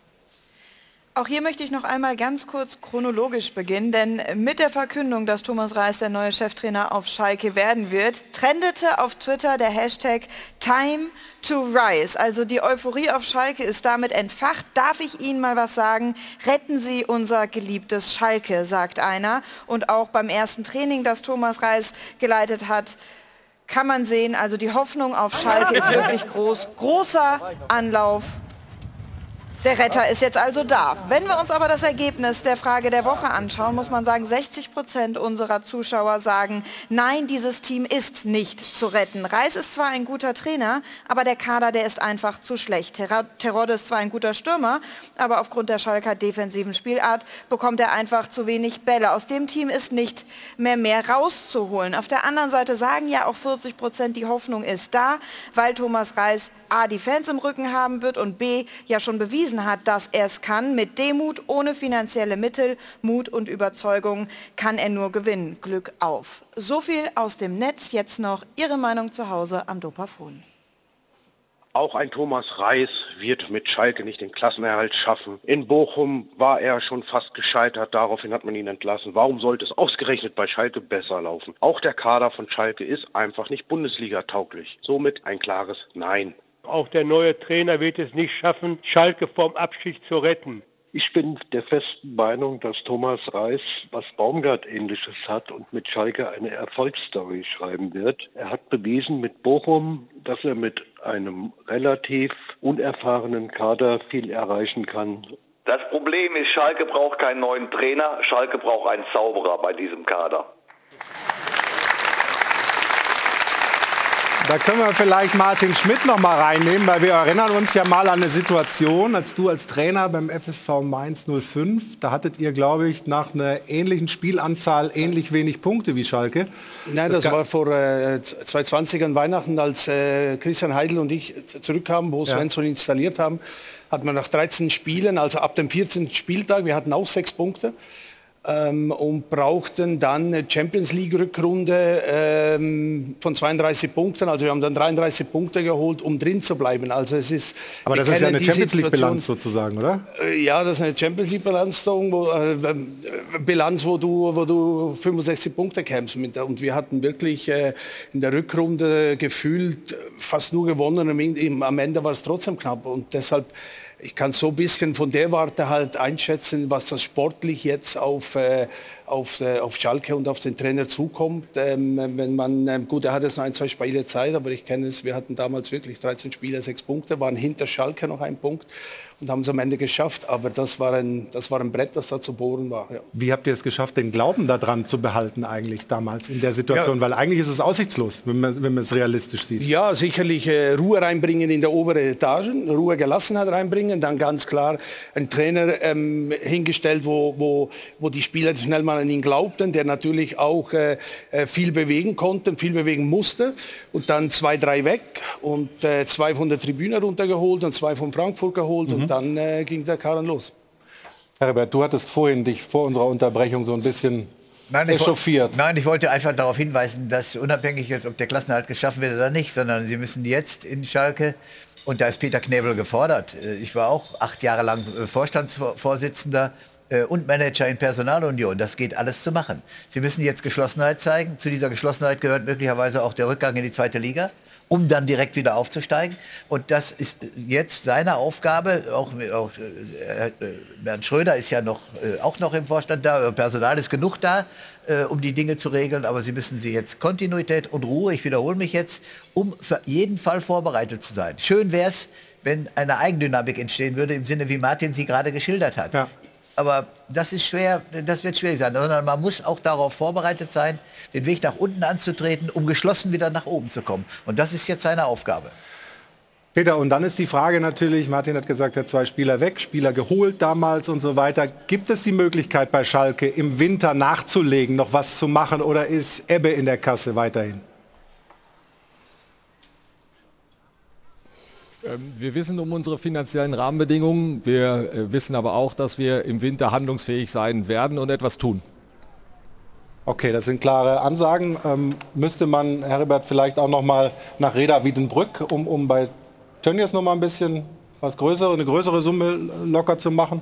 Auch hier möchte ich noch einmal ganz kurz chronologisch beginnen, denn mit der Verkündung, dass Thomas Reis der neue Cheftrainer auf Schalke werden wird, trendete auf Twitter der Hashtag Time to Rise. Also die Euphorie auf Schalke ist damit entfacht. Darf ich Ihnen mal was sagen? Retten Sie unser geliebtes Schalke, sagt einer. Und auch beim ersten Training, das Thomas Reis geleitet hat, kann man sehen, also die Hoffnung auf Schalke ist wirklich groß. Großer Anlauf der Retter ist jetzt also da. Wenn wir uns aber das Ergebnis der Frage der Woche anschauen, muss man sagen, 60 Prozent unserer Zuschauer sagen, nein, dieses Team ist nicht zu retten. Reis ist zwar ein guter Trainer, aber der Kader, der ist einfach zu schlecht. Terodde ist zwar ein guter Stürmer, aber aufgrund der Schalker defensiven Spielart bekommt er einfach zu wenig Bälle. Aus dem Team ist nicht mehr mehr rauszuholen. Auf der anderen Seite sagen ja auch 40 Prozent, die Hoffnung ist da, weil Thomas Reis A, die Fans im Rücken haben wird und B, ja schon bewiesen hat, dass er es kann. Mit Demut, ohne finanzielle Mittel, Mut und Überzeugung kann er nur gewinnen. Glück auf. So viel aus dem Netz. Jetzt noch Ihre Meinung zu Hause am Dopafon. Auch ein Thomas Reis wird mit Schalke nicht den Klassenerhalt schaffen. In Bochum war er schon fast gescheitert, daraufhin hat man ihn entlassen. Warum sollte es ausgerechnet bei Schalke besser laufen? Auch der Kader von Schalke ist einfach nicht Bundesliga tauglich. Somit ein klares Nein. Auch der neue Trainer wird es nicht schaffen, Schalke vom Abstieg zu retten. Ich bin der festen Meinung, dass Thomas Reis was Baumgart ähnliches hat und mit Schalke eine Erfolgsstory schreiben wird. Er hat bewiesen mit Bochum, dass er mit einem relativ unerfahrenen Kader viel erreichen kann. Das Problem ist, Schalke braucht keinen neuen Trainer, Schalke braucht einen Zauberer bei diesem Kader. Da können wir vielleicht Martin Schmidt noch mal reinnehmen, weil wir erinnern uns ja mal an eine Situation, als du als Trainer beim FSV Mainz 05, da hattet ihr, glaube ich, nach einer ähnlichen Spielanzahl ähnlich wenig Punkte wie Schalke. Nein, das, das war vor äh, 2020 an Weihnachten, als äh, Christian Heidel und ich zurückkamen, wo ja. Svensson installiert haben, hat man nach 13 Spielen, also ab dem 14. Spieltag, wir hatten auch sechs Punkte, ähm, und brauchten dann eine Champions League Rückrunde ähm, von 32 Punkten. Also wir haben dann 33 Punkte geholt, um drin zu bleiben. Also es ist. Aber das ist ja eine Champions League Bilanz sozusagen, oder? Äh, ja, das ist eine Champions League Bilanz, wo, äh, Bilanz, wo du, wo du 65 Punkte kämpfst. Mit, und wir hatten wirklich äh, in der Rückrunde gefühlt fast nur gewonnen. Am Ende war es trotzdem knapp und deshalb ich kann so ein bisschen von der Warte halt einschätzen, was das sportlich jetzt auf, äh, auf, äh, auf Schalke und auf den Trainer zukommt. Ähm, wenn man, ähm, gut, er hat jetzt noch ein, zwei Spiele Zeit, aber ich kenne es, wir hatten damals wirklich 13 Spiele, sechs Punkte, waren hinter Schalke noch ein Punkt und haben es am Ende geschafft. Aber das war ein, das war ein Brett, das da zu bohren war. Ja. Wie habt ihr es geschafft, den Glauben daran zu behalten eigentlich damals in der Situation? Ja. Weil eigentlich ist es aussichtslos, wenn man, wenn man es realistisch sieht. Ja, sicherlich äh, Ruhe reinbringen in der oberen Etagen, Ruhe, Gelassenheit reinbringen, dann ganz klar ein Trainer ähm, hingestellt, wo, wo, wo die Spieler schnell mal an ihn glaubten, der natürlich auch äh, äh, viel bewegen konnte, viel bewegen musste und dann zwei, drei weg und äh, zwei von der Tribüne runtergeholt und zwei von Frankfurt geholt Mhm. Und dann äh, ging der Karren los. Herbert, du hattest vorhin dich vor unserer Unterbrechung so ein bisschen Nein, ich, nein, ich wollte einfach darauf hinweisen, dass unabhängig jetzt, ob der Klassenerhalt geschaffen wird oder nicht, sondern sie müssen jetzt in Schalke, und da ist Peter Knebel gefordert, äh, ich war auch acht Jahre lang äh, Vorstandsvorsitzender äh, und Manager in Personalunion, das geht alles zu machen. Sie müssen jetzt Geschlossenheit zeigen, zu dieser Geschlossenheit gehört möglicherweise auch der Rückgang in die zweite Liga um dann direkt wieder aufzusteigen. Und das ist jetzt seine Aufgabe. Auch, auch äh, Bernd Schröder ist ja noch, äh, auch noch im Vorstand da. Personal ist genug da, äh, um die Dinge zu regeln. Aber sie müssen sie jetzt Kontinuität und Ruhe, ich wiederhole mich jetzt, um für jeden Fall vorbereitet zu sein. Schön wäre es, wenn eine Eigendynamik entstehen würde, im Sinne, wie Martin sie gerade geschildert hat. Aber das ist schwer, das wird schwierig sein, sondern man muss auch darauf vorbereitet sein, den Weg nach unten anzutreten, um geschlossen wieder nach oben zu kommen. Und das ist jetzt seine Aufgabe. Peter, und dann ist die Frage natürlich, Martin hat gesagt, er hat zwei Spieler weg, Spieler geholt damals und so weiter. Gibt es die Möglichkeit bei Schalke im Winter nachzulegen, noch was zu machen oder ist Ebbe in der Kasse weiterhin? Wir wissen um unsere finanziellen Rahmenbedingungen. Wir äh, wissen aber auch, dass wir im Winter handlungsfähig sein werden und etwas tun. Okay, das sind klare Ansagen. Ähm, müsste man, Herbert, vielleicht auch noch mal nach Reda Wiedenbrück, um, um bei Tönnies noch mal ein bisschen was größere, eine größere Summe locker zu machen?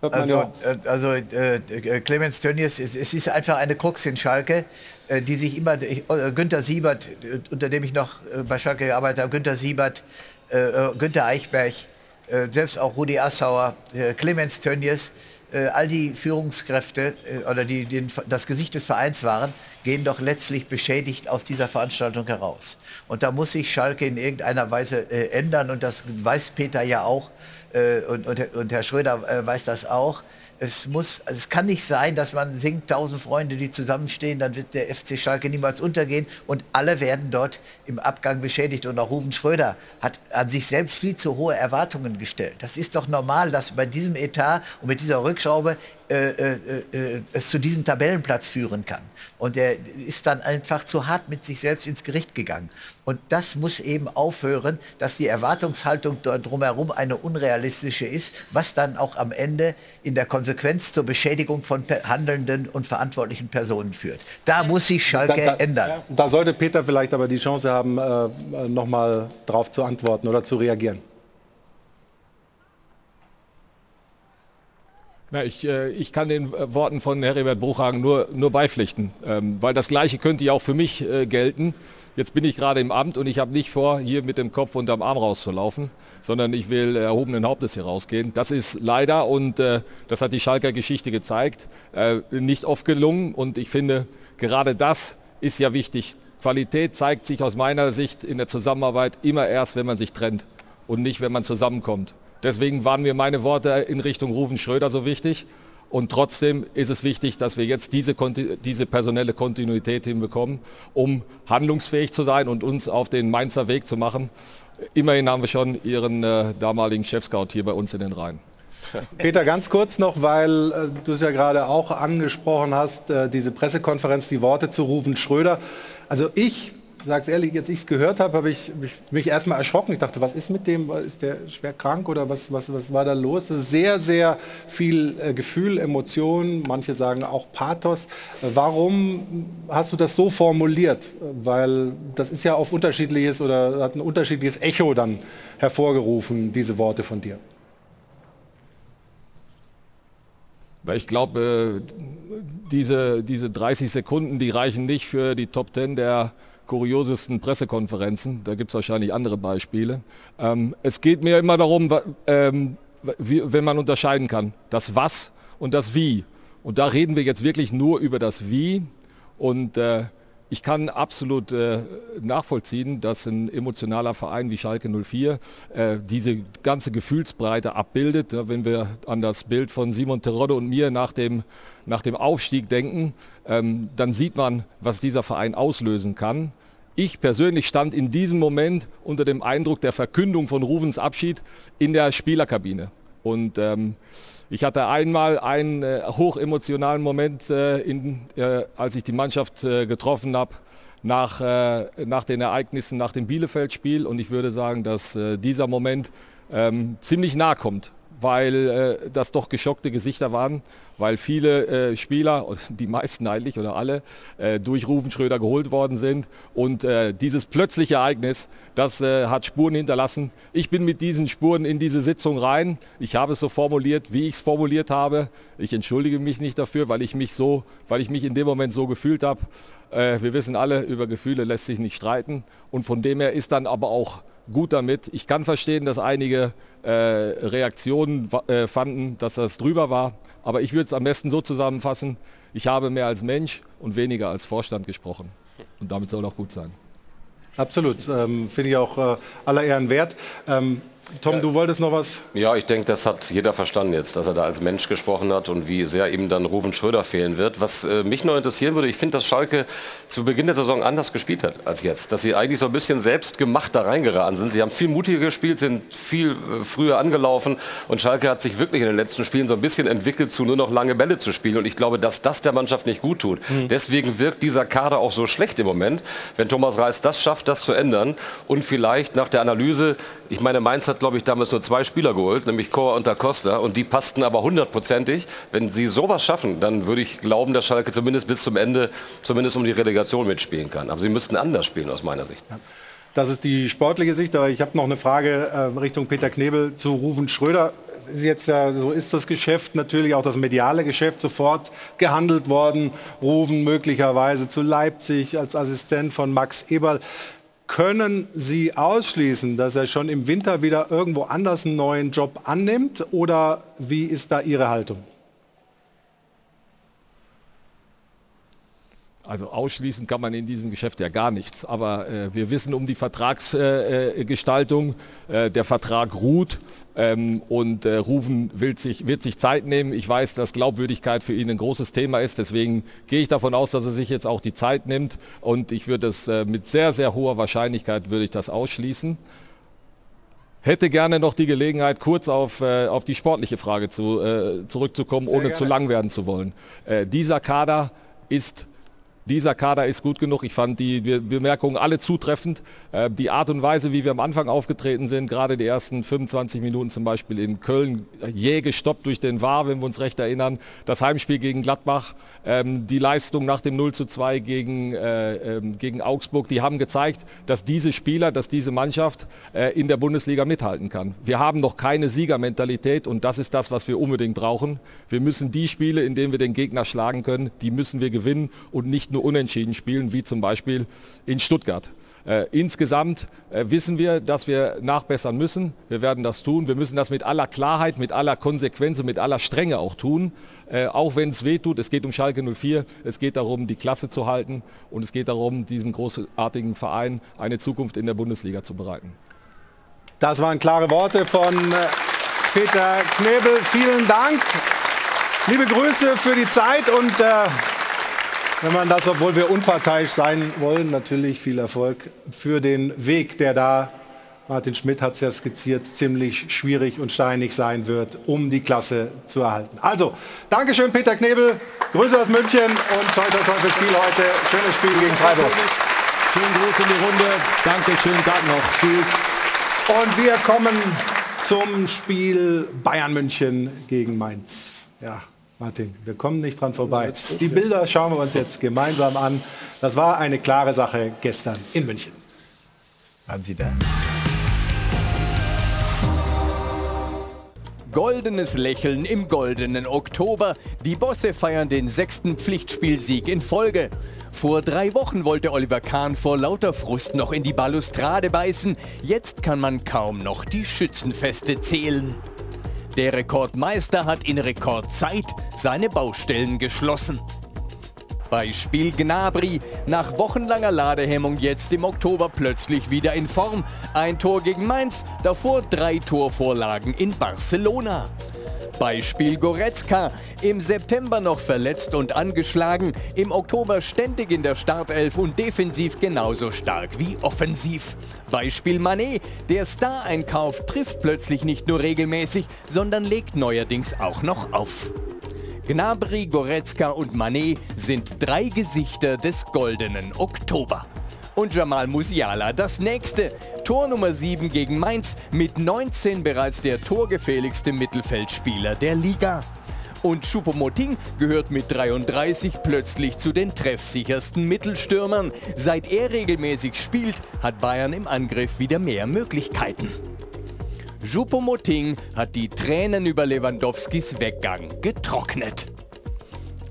Also, ja. äh, also äh, Clemens Tönnies, es, es ist einfach eine Krux in Schalke, äh, die sich immer, ich, äh, Günther Siebert, unter dem ich noch bei Schalke gearbeitet habe, Günther Siebert, äh, äh, Günther Eichberg, äh, selbst auch Rudi Assauer, Clemens Tönnies, all die Führungskräfte oder die, die das Gesicht des Vereins waren, gehen doch letztlich beschädigt aus dieser Veranstaltung heraus. Und da muss sich Schalke in irgendeiner Weise ändern und das weiß Peter ja auch und, und, und Herr Schröder weiß das auch. Es, muss, also es kann nicht sein, dass man singt, tausend Freunde, die zusammenstehen, dann wird der FC Schalke niemals untergehen und alle werden dort im Abgang beschädigt. Und auch Ruven Schröder hat an sich selbst viel zu hohe Erwartungen gestellt. Das ist doch normal, dass bei diesem Etat und mit dieser Rückschraube äh, äh, äh, es zu diesem Tabellenplatz führen kann. Und er ist dann einfach zu hart mit sich selbst ins Gericht gegangen. Und das muss eben aufhören, dass die Erwartungshaltung dort drumherum eine unrealistische ist, was dann auch am Ende in der Konsequenz zur Beschädigung von handelnden und verantwortlichen Personen führt. Da muss sich Schalke da, da, ändern. Da sollte Peter vielleicht aber die Chance haben, äh, noch mal drauf zu antworten oder zu reagieren. Na, ich, äh, ich kann den äh, Worten von Heribert Bruchhagen nur, nur beipflichten, ähm, weil das Gleiche könnte ja auch für mich äh, gelten. Jetzt bin ich gerade im Amt und ich habe nicht vor, hier mit dem Kopf unterm Arm rauszulaufen, sondern ich will erhobenen Hauptes hier rausgehen. Das ist leider, und das hat die Schalker Geschichte gezeigt, nicht oft gelungen. Und ich finde, gerade das ist ja wichtig. Qualität zeigt sich aus meiner Sicht in der Zusammenarbeit immer erst, wenn man sich trennt und nicht, wenn man zusammenkommt. Deswegen waren mir meine Worte in Richtung Rufen Schröder so wichtig. Und trotzdem ist es wichtig, dass wir jetzt diese, diese personelle Kontinuität hinbekommen, um handlungsfähig zu sein und uns auf den Mainzer Weg zu machen. Immerhin haben wir schon Ihren äh, damaligen Chefscout hier bei uns in den Reihen. [laughs] Peter, ganz kurz noch, weil äh, du es ja gerade auch angesprochen hast, äh, diese Pressekonferenz, die Worte zu Rufen Schröder. Also ich, sag's ehrlich, jetzt ich es gehört habe, habe ich mich, mich erstmal erschrocken. Ich dachte, was ist mit dem? Ist der schwer krank oder was, was, was war da los? Sehr, sehr viel äh, Gefühl, Emotionen, manche sagen auch Pathos. Äh, warum hast du das so formuliert? Weil das ist ja auf unterschiedliches oder hat ein unterschiedliches Echo dann hervorgerufen, diese Worte von dir. Weil ich glaube, äh, diese, diese 30 Sekunden, die reichen nicht für die Top 10 der kuriosesten Pressekonferenzen. Da gibt es wahrscheinlich andere Beispiele. Ähm, es geht mir immer darum, ähm, wie, wenn man unterscheiden kann, das Was und das Wie. Und da reden wir jetzt wirklich nur über das Wie. Und äh, ich kann absolut äh, nachvollziehen, dass ein emotionaler Verein wie Schalke 04 äh, diese ganze Gefühlsbreite abbildet. Wenn wir an das Bild von Simon Terodde und mir nach dem, nach dem Aufstieg denken, ähm, dann sieht man, was dieser Verein auslösen kann. Ich persönlich stand in diesem Moment unter dem Eindruck der Verkündung von Ruvens Abschied in der Spielerkabine. Und ähm, ich hatte einmal einen äh, hochemotionalen Moment, äh, in, äh, als ich die Mannschaft äh, getroffen habe nach, äh, nach den Ereignissen, nach dem Bielefeld-Spiel. Und ich würde sagen, dass äh, dieser Moment ähm, ziemlich nah kommt weil äh, das doch geschockte Gesichter waren, weil viele äh, Spieler, [laughs] die meisten eigentlich oder alle, äh, durch Rufen Schröder geholt worden sind. Und äh, dieses plötzliche Ereignis, das äh, hat Spuren hinterlassen. Ich bin mit diesen Spuren in diese Sitzung rein. Ich habe es so formuliert, wie ich es formuliert habe. Ich entschuldige mich nicht dafür, weil ich mich so, weil ich mich in dem Moment so gefühlt habe. Äh, wir wissen alle, über Gefühle lässt sich nicht streiten. Und von dem her ist dann aber auch gut damit. Ich kann verstehen, dass einige äh, Reaktionen äh, fanden, dass das drüber war. Aber ich würde es am besten so zusammenfassen, ich habe mehr als Mensch und weniger als Vorstand gesprochen. Und damit soll auch gut sein. Absolut, ähm, finde ich auch äh, aller Ehren wert. Ähm, Tom, ja. du wolltest noch was? Ja, ich denke, das hat jeder verstanden jetzt, dass er da als Mensch gesprochen hat und wie sehr ihm dann Ruven Schröder fehlen wird. Was äh, mich noch interessieren würde, ich finde, dass Schalke zu Beginn der Saison anders gespielt hat als jetzt. Dass sie eigentlich so ein bisschen selbstgemacht da reingeraten sind. Sie haben viel mutiger gespielt, sind viel äh, früher angelaufen und Schalke hat sich wirklich in den letzten Spielen so ein bisschen entwickelt, zu nur noch lange Bälle zu spielen. Und ich glaube, dass das der Mannschaft nicht gut tut. Mhm. Deswegen wirkt dieser Kader auch so schlecht im Moment. Wenn Thomas Reis das schafft, das zu ändern und vielleicht nach der Analyse, ich meine, Mainz hat, glaube ich, damals nur zwei Spieler geholt, nämlich Chor und Da Costa. Und die passten aber hundertprozentig. Wenn sie sowas schaffen, dann würde ich glauben, dass Schalke zumindest bis zum Ende, zumindest um die Relegation mitspielen kann. Aber sie müssten anders spielen aus meiner Sicht. Ja. Das ist die sportliche Sicht, aber ich habe noch eine Frage äh, Richtung Peter Knebel zu Ruven Schröder. Ist jetzt ja, so ist das Geschäft natürlich auch das mediale Geschäft sofort gehandelt worden. Ruven möglicherweise zu Leipzig als Assistent von Max Eberl. Können Sie ausschließen, dass er schon im Winter wieder irgendwo anders einen neuen Job annimmt oder wie ist da Ihre Haltung? Also ausschließen kann man in diesem Geschäft ja gar nichts. Aber äh, wir wissen um die Vertragsgestaltung. Äh, äh, der Vertrag ruht ähm, und äh, Rufen will sich, wird sich Zeit nehmen. Ich weiß, dass Glaubwürdigkeit für ihn ein großes Thema ist. Deswegen gehe ich davon aus, dass er sich jetzt auch die Zeit nimmt. Und ich würde es äh, mit sehr, sehr hoher Wahrscheinlichkeit würde ich das ausschließen. Hätte gerne noch die Gelegenheit, kurz auf, äh, auf die sportliche Frage zu, zurückzukommen, sehr ohne gerne. zu lang werden zu wollen. dieser Kader ist dieser Kader ist gut genug. Ich fand die Bemerkungen alle zutreffend. Äh, die Art und Weise, wie wir am Anfang aufgetreten sind, gerade die ersten 25 Minuten zum Beispiel in Köln, jäh gestoppt durch den War, wenn wir uns recht erinnern. Das Heimspiel gegen Gladbach, ähm, die Leistung nach dem 0 zu 2 gegen, äh, ähm, gegen Augsburg, die haben gezeigt, dass diese Spieler, dass diese Mannschaft äh, in der Bundesliga mithalten kann. Wir haben noch keine Siegermentalität und das ist das, was wir unbedingt brauchen. Wir müssen die Spiele, in denen wir den Gegner schlagen können, die müssen wir gewinnen und nicht nur unentschieden spielen, wie zum Beispiel in Stuttgart. Äh, insgesamt äh, wissen wir, dass wir nachbessern müssen. Wir werden das tun. Wir müssen das mit aller Klarheit, mit aller Konsequenz und mit aller Strenge auch tun. Äh, auch wenn es weh tut. Es geht um Schalke 04. Es geht darum, die Klasse zu halten. Und es geht darum, diesem großartigen Verein eine Zukunft in der Bundesliga zu bereiten. Das waren klare Worte von äh, Peter Knebel. Vielen Dank. Liebe Grüße für die Zeit und äh, wenn man das, obwohl wir unparteiisch sein wollen, natürlich viel Erfolg für den Weg, der da, Martin Schmidt hat es ja skizziert, ziemlich schwierig und steinig sein wird, um die Klasse zu erhalten. Also, Dankeschön Peter Knebel, Grüße aus München und toi toi toi fürs Spiel heute. Schönes Spiel gegen Freiburg. Schönen Gruß in die Runde. Danke, schönen Tag noch. Tschüss. Und wir kommen zum Spiel Bayern München gegen Mainz. Ja, Martin, wir kommen nicht dran vorbei. Die Bilder schauen wir uns jetzt gemeinsam an. Das war eine klare Sache gestern in München. Waren Sie da? Goldenes Lächeln im goldenen Oktober. Die Bosse feiern den sechsten Pflichtspielsieg in Folge. Vor drei Wochen wollte Oliver Kahn vor lauter Frust noch in die Balustrade beißen. Jetzt kann man kaum noch die Schützenfeste zählen. Der Rekordmeister hat in Rekordzeit seine Baustellen geschlossen. Beispiel Gnabry. Nach wochenlanger Ladehemmung jetzt im Oktober plötzlich wieder in Form. Ein Tor gegen Mainz, davor drei Torvorlagen in Barcelona. Beispiel Goretzka. Im September noch verletzt und angeschlagen, im Oktober ständig in der Startelf und defensiv genauso stark wie offensiv. Beispiel Manet. Der Star-Einkauf trifft plötzlich nicht nur regelmäßig, sondern legt neuerdings auch noch auf. Gnabry, Goretzka und Manet sind drei Gesichter des goldenen Oktober. Und Jamal Musiala das nächste. Tor Nummer 7 gegen Mainz, mit 19 bereits der torgefährlichste Mittelfeldspieler der Liga. Und Choupo-Moting gehört mit 33 plötzlich zu den treffsichersten Mittelstürmern. Seit er regelmäßig spielt, hat Bayern im Angriff wieder mehr Möglichkeiten. Choupo-Moting hat die Tränen über Lewandowskis Weggang getrocknet.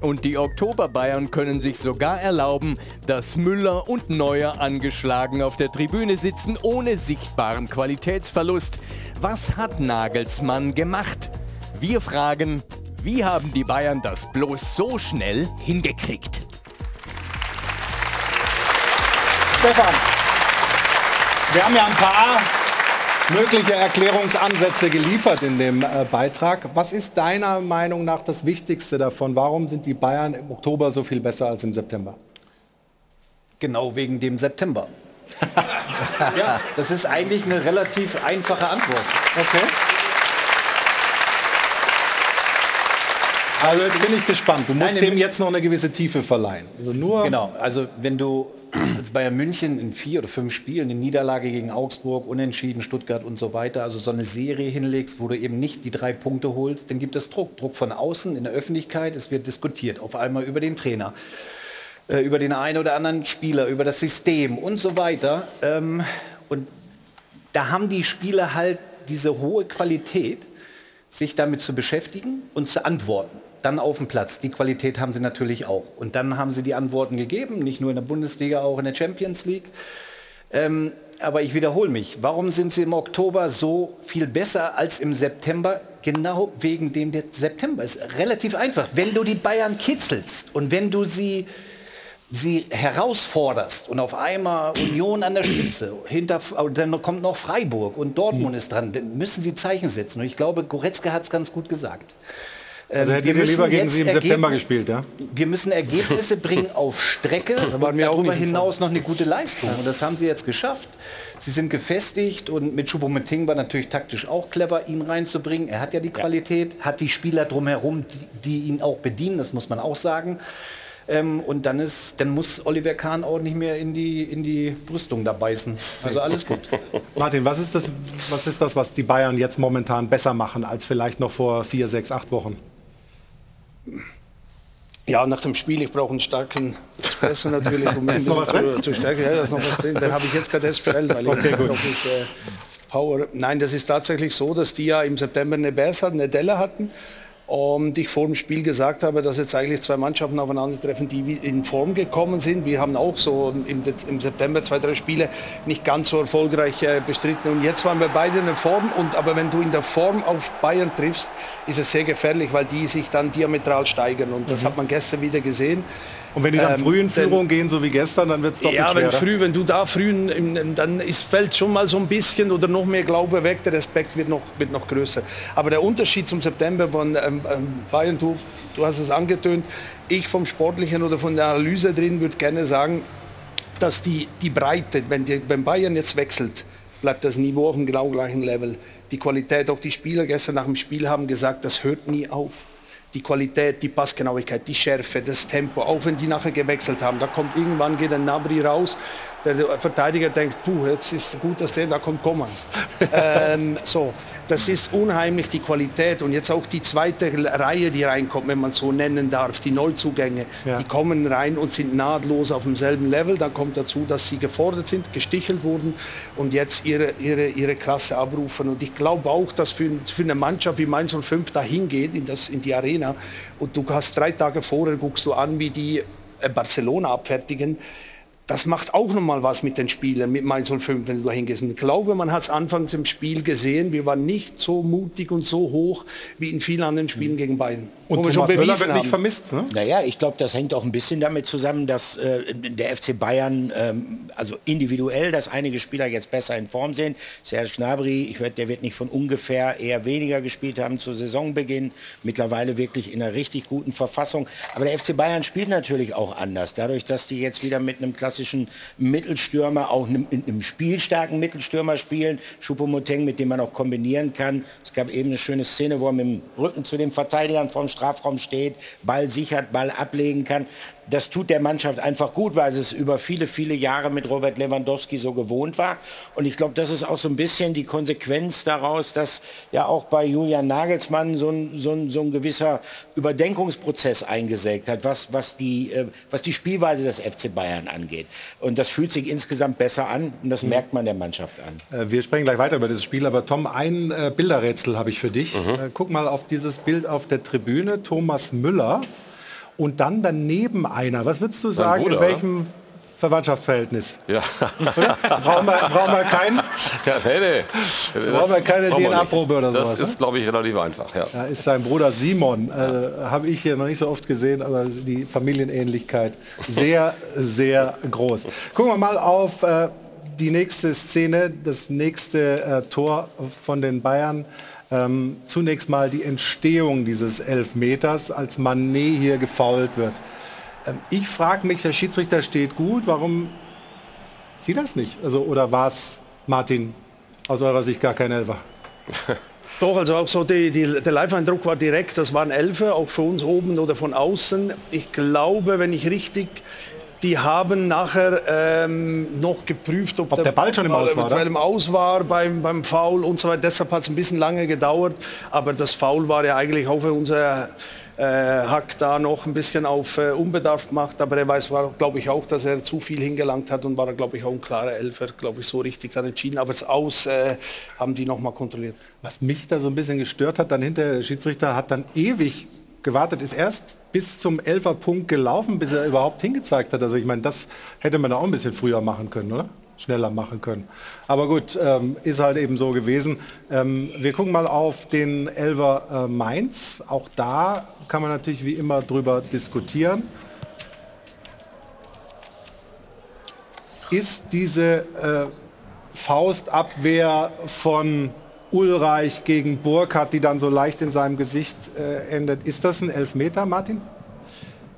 Und die Oktober-Bayern können sich sogar erlauben, dass Müller und Neuer angeschlagen auf der Tribüne sitzen, ohne sichtbaren Qualitätsverlust. Was hat Nagelsmann gemacht? Wir fragen, wie haben die Bayern das bloß so schnell hingekriegt? Stefan, wir haben ja ein paar mögliche Erklärungsansätze geliefert in dem äh, Beitrag. Was ist deiner Meinung nach das Wichtigste davon? Warum sind die Bayern im Oktober so viel besser als im September? Genau wegen dem September. [laughs] ja, das ist eigentlich eine relativ einfache Antwort. Okay. Also jetzt bin ich gespannt. Du musst Nein, dem jetzt noch eine gewisse Tiefe verleihen. Also nur Genau, also wenn du als Bayern München in vier oder fünf Spielen eine Niederlage gegen Augsburg, Unentschieden, Stuttgart und so weiter, also so eine Serie hinlegst, wo du eben nicht die drei Punkte holst, dann gibt es Druck. Druck von außen, in der Öffentlichkeit, es wird diskutiert, auf einmal über den Trainer, äh, über den einen oder anderen Spieler, über das System und so weiter. Ähm, und da haben die Spieler halt diese hohe Qualität, sich damit zu beschäftigen und zu antworten. Dann auf dem Platz. Die Qualität haben sie natürlich auch. Und dann haben sie die Antworten gegeben, nicht nur in der Bundesliga, auch in der Champions League. Ähm, aber ich wiederhole mich. Warum sind sie im Oktober so viel besser als im September? Genau wegen dem der September ist relativ einfach. Wenn du die Bayern kitzelst und wenn du sie sie herausforderst und auf einmal Union an der Spitze, hinter, dann kommt noch Freiburg und Dortmund ist dran, dann müssen sie Zeichen setzen. Und ich glaube, Goretzka hat es ganz gut gesagt. Also Ähm, hättet ihr lieber gegen sie im September Ergebnis- gespielt, ja? Wir müssen Ergebnisse bringen [laughs] auf Strecke und darüber hinaus noch eine gute Leistung. Und das haben sie jetzt geschafft. Sie sind gefestigt und mit Choupo-Moting war natürlich taktisch auch clever, ihn reinzubringen. Er hat ja die Qualität, hat die Spieler drumherum, die, die ihn auch bedienen, das muss man auch sagen. Ähm, und dann, ist, dann muss Oliver Kahn auch nicht mehr in die, in die Brüstung da beißen. Also alles gut. [laughs] Martin, was ist, das, was ist das, was die Bayern jetzt momentan besser machen als vielleicht noch vor vier, sechs, acht Wochen? Ja, nach dem Spiel, ich brauche einen starken Espresso [laughs] natürlich, um noch was zu, zu stärken. Ja, da ist noch was drin. Den habe ich jetzt gerade erst bestellt, weil ich Okay, noch nicht äh, Power. Nein, das ist tatsächlich so, dass die ja im September eine Bears hatten, eine Delle hatten. Und ich vor dem Spiel gesagt habe, dass jetzt eigentlich zwei Mannschaften aufeinandertreffen, die in Form gekommen sind. Wir haben auch so im, im September zwei, drei Spiele nicht ganz so erfolgreich äh, bestritten. Und jetzt waren wir beide in der Form. Und, aber wenn du in der Form auf Bayern triffst, ist es sehr gefährlich, weil die sich dann diametral steigern. Und das hat man gestern wieder gesehen. Und wenn die dann Ähm, früh in denn- Führung gehen, so wie gestern, dann wird es doppelt ja, schwerer. wenn, früh, wenn du da früh, dann ist, fällt schon mal so ein bisschen oder noch mehr Glaube weg, der Respekt wird noch, wird noch größer. Aber der Unterschied zum September von ähm, ähm, Bayern, du, du hast es angetönt, ich vom Sportlichen oder von der Analyse drin würde gerne sagen, dass die, die Breite, wenn, die, wenn Bayern jetzt wechselt, bleibt das Niveau auf dem genau gleichen Level. Die Qualität, auch die Spieler gestern nach dem Spiel haben gesagt, das hört nie auf. Die Qualität, die Passgenauigkeit, die Schärfe, das Tempo, auch wenn die nachher gewechselt haben, da kommt irgendwann geht ein Nabri raus, der Verteidiger denkt, puh, jetzt ist gut, dass der da kommt, Koman. [laughs] ähm, so, das ist unheimlich die Qualität und jetzt auch die zweite Reihe, die reinkommt, wenn man so nennen darf, die Neuzugänge, Ja. die kommen rein und sind nahtlos auf demselben Level. Dann kommt dazu, dass sie gefordert sind, gestichelt wurden und jetzt ihre, ihre, ihre Klasse abrufen. Und ich glaube auch, dass für, für eine Mannschaft wie Mainz 05 dahin geht in, das, in die Arena und du hast drei Tage vorher, guckst du an, wie die äh, Barcelona abfertigen, das macht auch noch mal was mit den Spielern, mit Mainz 05, wenn du da hingehst. Ich glaube, man hat es anfangs im Spiel gesehen, wir waren nicht so mutig und so hoch wie in vielen anderen Spielen gegen Bayern. Und wir Thomas schon Müller wird nicht haben. vermisst. Ne? Naja, ich glaube, das hängt auch ein bisschen damit zusammen, dass äh, der FC Bayern, ähm, also individuell, dass einige Spieler jetzt besser in Form sind. Serge Gnabry, ich werd, der wird nicht von ungefähr eher weniger gespielt haben zu Saisonbeginn. Mittlerweile wirklich in einer richtig guten Verfassung. Aber der FC Bayern spielt natürlich auch anders. Dadurch, dass die jetzt wieder mit einem klassischen Mittelstürmer, auch einem, einem spielstarken Mittelstürmer spielen, Choupo-Moting, mit dem man auch kombinieren kann. Es gab eben eine schöne Szene, wo er mit dem Rücken zu den Verteidigern vom Strafraum steht, Ball sichert, Ball ablegen kann. Das tut der Mannschaft einfach gut, weil es über viele, viele Jahre mit Robert Lewandowski so gewohnt war. Und ich glaube, das ist auch so ein bisschen die Konsequenz daraus, dass ja auch bei Julian Nagelsmann so ein, so ein, so ein gewisser Überdenkungsprozess eingesägt hat, was, was, die, äh, was die Spielweise des FC Bayern angeht. Und das fühlt sich insgesamt besser an und das merkt man der Mannschaft an. Äh, Wir sprechen gleich weiter über dieses Spiel, aber Tom, ein äh, Bilderrätsel habe ich für dich. Mhm. Äh, guck mal auf dieses Bild auf der Tribüne, Thomas Müller und dann daneben einer. Was würdest du sagen, Bruder, in welchem Verwandtschaftsverhältnis? Ja. [laughs] brauchen, wir, brauchen wir keinen? [laughs] Ja, nee, nee. Brauchen wir keine DNA-Probe oder nicht. sowas, Das ist, glaube ich, relativ einfach. Ja. Da ist sein Bruder Simon, äh, habe ich hier noch nicht so oft gesehen, aber die Familienähnlichkeit sehr, sehr groß. Gucken wir mal auf äh, die nächste Szene, das nächste äh, Tor von den Bayern. Ähm, zunächst mal die Entstehung dieses Elfmeters, als Manet hier gefault wird. Ähm, ich frage mich, der Schiedsrichter steht gut, warum sieht das nicht? Also, oder war es, Martin, aus eurer Sicht gar kein Elfer? [laughs] Doch, also auch so die, die, der Live-Eindruck war direkt, das waren Elfer, auch für uns oben oder von außen. Ich glaube, wenn ich richtig, die haben nachher ähm, noch geprüft, ob, der Ball schon im Aus war, im Aus war beim, beim Foul und so weiter. Deshalb hat es ein bisschen lange gedauert, aber das Foul war ja eigentlich auch für unser äh, Hack da noch ein bisschen auf äh, unbedarft gemacht, aber er weiß, glaube ich, auch, dass er zu viel hingelangt hat und war, glaube ich, auch ein klarer Elfer, glaube ich, so richtig dann entschieden. Aber das Aus äh, haben die noch mal kontrolliert. Was mich da so ein bisschen gestört hat, dann hinter der Schiedsrichter hat dann ewig gewartet, ist erst bis zum Elferpunkt gelaufen, bis er überhaupt hingezeigt hat. Also ich meine, das hätte man auch ein bisschen früher machen können, oder? Schneller machen können. Aber gut, ähm, ist halt eben so gewesen. Ähm, wir gucken mal auf den Elfer äh, Mainz. Auch da kann man natürlich wie immer drüber diskutieren. Ist diese äh, Faustabwehr von Ulreich gegen Burkhardt, die dann so leicht in seinem Gesicht äh, endet. Ist das ein Elfmeter, Martin?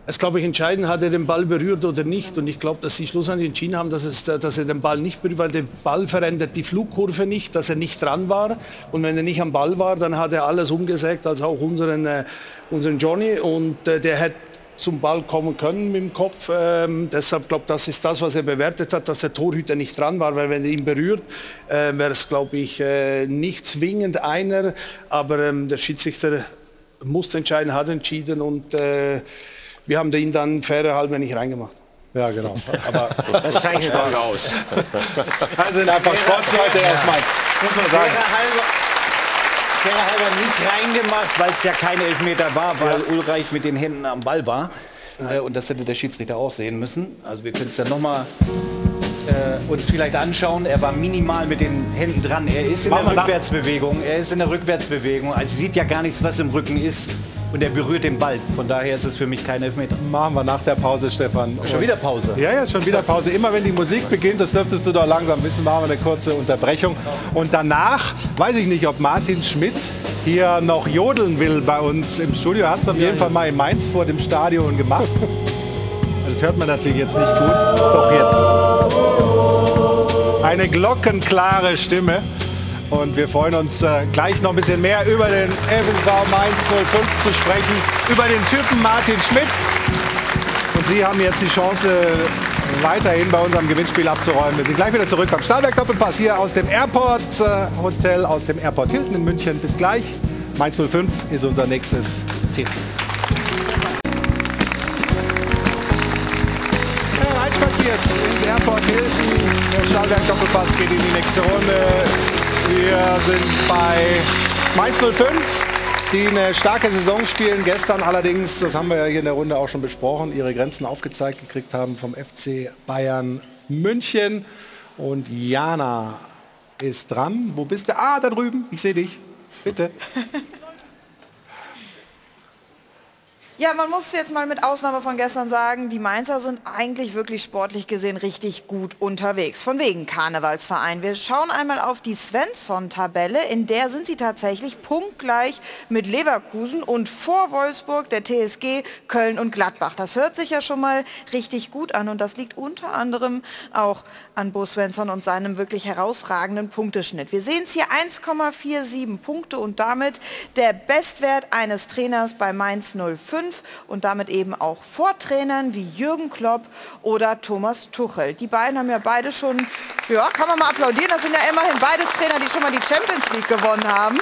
Es glaube ich entscheidend, hat er den Ball berührt oder nicht. Und ich glaube, dass sie schlussendlich entschieden haben, dass, es, dass er den Ball nicht berührt, weil der Ball verändert die Flugkurve nicht, dass er nicht dran war. Und wenn er nicht am Ball war, dann hat er alles umgesägt, als auch unseren, äh, unseren Johnny. Und äh, der hätte zum Ball kommen können mit dem Kopf. Ähm, deshalb glaube das ist das, was er bewertet hat, dass der Torhüter nicht dran war, weil wenn er ihn berührt, äh, wäre es glaube ich äh, nicht zwingend einer, aber ähm, der Schiedsrichter musste entscheiden, hat entschieden und äh, wir haben ihn dann fairer halber nicht reingemacht. Ja, genau. Aber [laughs] Das zeichnet auch aus. [laughs] Also sind einfach Sportsleute Mainz, muss man sagen. Halber nicht reingemacht, weil es ja kein Elfmeter war, weil Ulreich mit den Händen am Ball war. Äh, und das hätte der Schiedsrichter auch sehen müssen. Also wir können es ja nochmal äh, uns vielleicht anschauen. Er war minimal mit den Händen dran. Er ist in wir der Rückwärtsbewegung. Er ist in der Rückwärtsbewegung. Also sieht ja gar nichts, was im Rücken ist. Und er berührt den Ball. Von daher ist es für mich kein Elfmeter. Machen wir nach der Pause, Stefan. Schon wieder Pause? Ja, ja, schon wieder Pause. Immer wenn die Musik beginnt, das dürftest du doch langsam wissen, machen wir eine kurze Unterbrechung. Und danach, weiß ich nicht, ob Martin Schmidt hier noch jodeln will bei uns im Studio. Er hat es auf jeden Fall mal in Mainz vor dem Stadion gemacht. [laughs] Das hört man natürlich jetzt nicht gut. Doch jetzt. Eine glockenklare Stimme. Und wir freuen uns äh, gleich noch ein bisschen mehr über den FSV Mainz 05 zu sprechen, über den Typen Martin Schmidt. Und Sie haben jetzt die Chance, weiterhin bei unserem Gewinnspiel abzuräumen. Wir sind gleich wieder zurück am Stahlwerk Doppelpass hier aus dem Airport äh, Hotel, aus dem Airport Hilton in München. Bis gleich. Mainz 05 ist unser nächstes Thema. Reinspaziert ins Airport Hilton. Der Stahlwerk Doppelpass geht in die nächste Runde. Wir sind bei Mainz 05 die eine starke Saison spielen. Gestern allerdings, das haben wir ja hier in der Runde auch schon besprochen, ihre Grenzen aufgezeigt gekriegt haben vom FC Bayern München. Und Jana ist dran. Wo bist du? Ah, da drüben. Ich sehe dich. Bitte. [laughs] Ja, man muss jetzt mal mit Ausnahme von gestern sagen, die Mainzer sind eigentlich wirklich sportlich gesehen richtig gut unterwegs. Von wegen Karnevalsverein. Wir schauen einmal auf die Svensson-Tabelle. In der sind sie tatsächlich punktgleich mit Leverkusen und vor Wolfsburg, der TSG, Köln und Gladbach. Das hört sich ja schon mal richtig gut an und das liegt unter anderem auch an Bo Svensson und seinem wirklich herausragenden Punkteschnitt. Wir sehen es hier 1,47 Punkte und damit der Bestwert eines Trainers bei Mainz 05 und damit eben auch vor Trainern wie Jürgen Klopp oder Thomas Tuchel. Die beiden haben ja beide schon, ja, kann man mal applaudieren, das sind ja immerhin beides Trainer, die schon mal die Champions League gewonnen haben.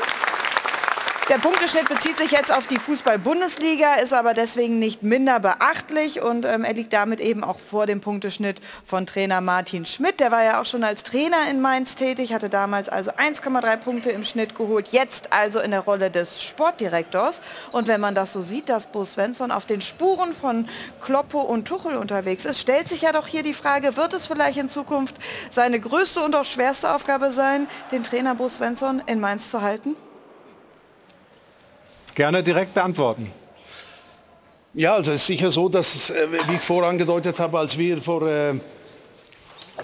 Der Punkteschnitt bezieht sich jetzt auf die Fußball-Bundesliga, ist aber deswegen nicht minder beachtlich und ähm, er liegt damit eben auch vor dem Punkteschnitt von Trainer Martin Schmidt. Der war ja auch schon als Trainer in Mainz tätig, hatte damals also 1,3 Punkte im Schnitt geholt, jetzt also in der Rolle des Sportdirektors. Und wenn man das so sieht, dass Bo Svensson auf den Spuren von Kloppo und Tuchel unterwegs ist, stellt sich ja doch hier die Frage, wird es vielleicht in Zukunft seine größte und auch schwerste Aufgabe sein, den Trainer Bo Svensson in Mainz zu halten? Gerne direkt beantworten. Ja, also es ist sicher so, dass, äh, wie ich vorher angedeutet habe, als wir vor, äh,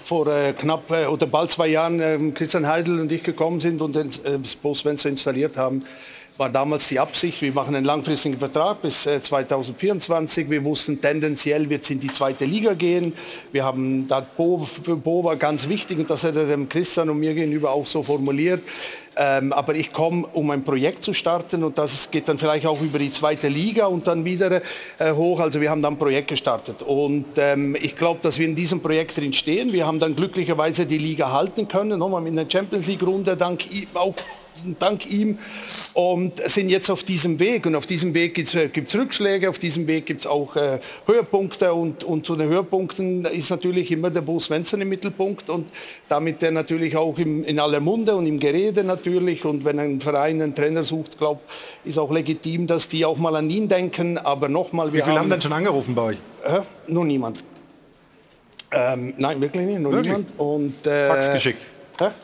vor äh, knapp oder bald zwei Jahren äh, Christian Heidel und ich gekommen sind und den Svensson installiert haben, war damals die Absicht, wir machen einen langfristigen Vertrag bis äh, 2024. Wir wussten tendenziell wird es in die zweite Liga gehen. Wir haben da Bo, Bo war ganz wichtig und das hat er dem Christian und mir gegenüber auch so formuliert. Ähm, aber ich komme, um ein Projekt zu starten und das geht dann vielleicht auch über die zweite Liga und dann wieder äh, hoch. Also wir haben dann ein Projekt gestartet und ähm, ich glaube, dass wir in diesem Projekt drin stehen. Wir haben dann glücklicherweise die Liga halten können, nochmal in der Champions League Runde, dank auch dank ihm und sind jetzt auf diesem Weg. Und auf diesem Weg gibt es äh, Rückschläge, auf diesem Weg gibt es auch äh, Höhepunkte und, und zu den Höhepunkten ist natürlich immer der Bo Svensson im Mittelpunkt und damit der natürlich auch im, in aller Munde und im Gerede natürlich. Und wenn ein Verein einen Trainer sucht, glaube ist auch legitim, dass die auch mal an ihn denken. Aber nochmal, Wie viele haben, haben denn schon angerufen bei euch? Äh, nur niemand. Ähm, nein, wirklich nicht, nur Wirklich? niemand. Und, äh, Fax geschickt.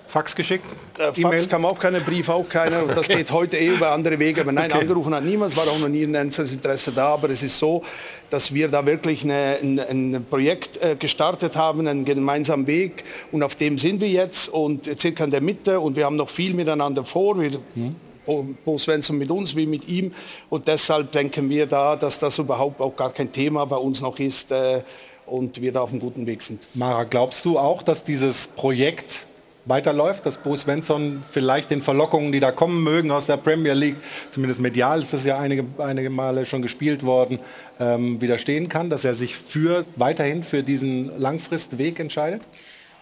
Fax geschickt? Äh, Fax E-Mail? kam auch keiner, Brief auch keiner. Und das Okay. geht heute eh über andere Wege. Aber nein, Okay. angerufen hat niemand. Es war auch noch nie ein Interesse da. Aber es ist so, dass wir da wirklich eine, ein, ein Projekt äh, gestartet haben, einen gemeinsamen Weg. Und auf dem sind wir jetzt und circa in der Mitte. Und wir haben noch viel miteinander vor. Wir, Bo Bo Svensson mit uns wie mit ihm. Und deshalb denken wir da, dass das überhaupt auch gar kein Thema bei uns noch ist. Äh, und wir da auf einem guten Weg sind. Mara, glaubst du auch, dass dieses Projekt weiterläuft, dass Bo Svensson vielleicht den Verlockungen, die da kommen mögen aus der Premier League, zumindest medial ist das ja einige, einige Male schon gespielt worden, ähm, widerstehen kann, dass er sich für weiterhin für diesen Langfristweg entscheidet?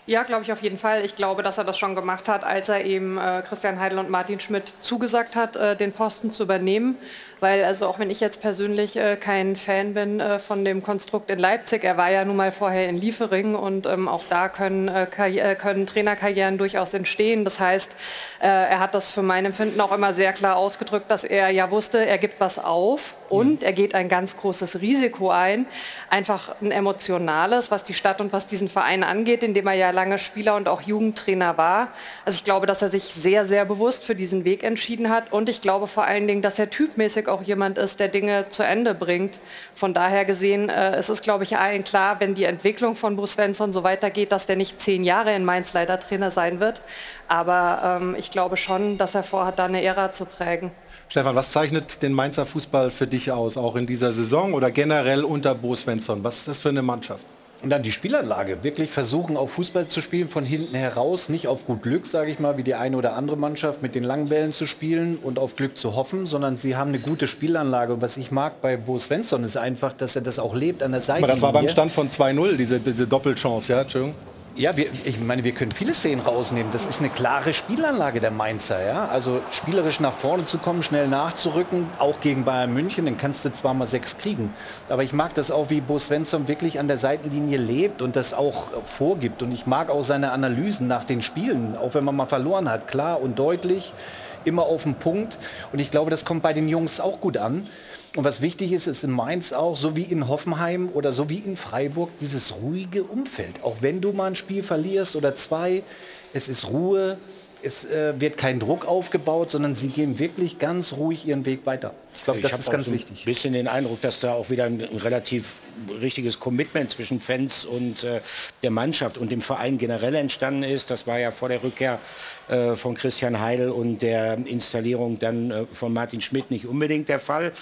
Ja, glaube ich auf jeden Fall. Ich glaube, dass er das schon gemacht hat, als er eben äh, Christian Heidel und Martin Schmidt zugesagt hat, äh, den Posten zu übernehmen. Weil, also auch wenn ich jetzt persönlich äh, kein Fan bin äh, von dem Konstrukt in Leipzig, er war ja nun mal vorher in Liefering und ähm, auch da können, äh, äh, können Trainerkarrieren durchaus entstehen. Das heißt, er hat das für mein Empfinden auch immer sehr klar ausgedrückt, dass er ja wusste, er gibt was auf und er geht ein ganz großes Risiko ein, einfach ein emotionales, was die Stadt und was diesen Verein angeht, in dem er ja lange Spieler und auch Jugendtrainer war. Also ich glaube, dass er sich sehr, sehr bewusst für diesen Weg entschieden hat und ich glaube vor allen Dingen, dass er typmäßig auch jemand ist, der Dinge zu Ende bringt. Von daher gesehen, äh, es ist, glaube ich, allen klar, wenn die Entwicklung von Bruce Svensson so weitergeht, dass der nicht zehn Jahre in Mainz leider Trainer sein wird. Aber ähm, ich glaube schon, dass er vorhat, da eine Ära zu prägen. Stefan, was zeichnet den Mainzer Fußball für dich aus, auch in dieser Saison oder generell unter Bo Svensson? Was ist das für eine Mannschaft? Und dann die Spielanlage. Wirklich versuchen, auf Fußball zu spielen, von hinten heraus, nicht auf gut Glück, sage ich mal, wie die eine oder andere Mannschaft mit den langen Bällen zu spielen und auf Glück zu hoffen, sondern sie haben eine gute Spielanlage. Und was ich mag bei Bo Svensson ist einfach, dass er das auch lebt an der Seite. Aber das war beim Stand von 2-0, diese, diese Doppelchance, ja, Entschuldigung. Ja, wir, ich meine, wir können viele Szenen rausnehmen. Das ist eine klare Spielanlage der Mainzer. Ja? Also spielerisch nach vorne zu kommen, schnell nachzurücken, auch gegen Bayern München, dann kannst du zwar mal sechs kriegen. Aber ich mag das auch, wie Bo Svensson wirklich an der Seitenlinie lebt und das auch vorgibt. Und ich mag auch seine Analysen nach den Spielen, auch wenn man mal verloren hat, klar und deutlich. immer auf den Punkt. Und ich glaube, das kommt bei den Jungs auch gut an. Und was wichtig ist, ist in Mainz auch, so wie in Hoffenheim oder so wie in Freiburg, dieses ruhige Umfeld. Auch wenn du mal ein Spiel verlierst oder zwei, es ist Ruhe, es äh, wird kein Druck aufgebaut, sondern sie gehen wirklich ganz ruhig ihren Weg weiter. Ich glaube, das ist ganz so ein wichtig. bisschen den Eindruck, dass da auch wieder ein, ein relativ richtiges Commitment zwischen Fans und äh, der Mannschaft und dem Verein generell entstanden ist. Das war ja vor der Rückkehr äh, von Christian Heidel und der Installierung dann äh, von Martin Schmidt nicht unbedingt der Fall.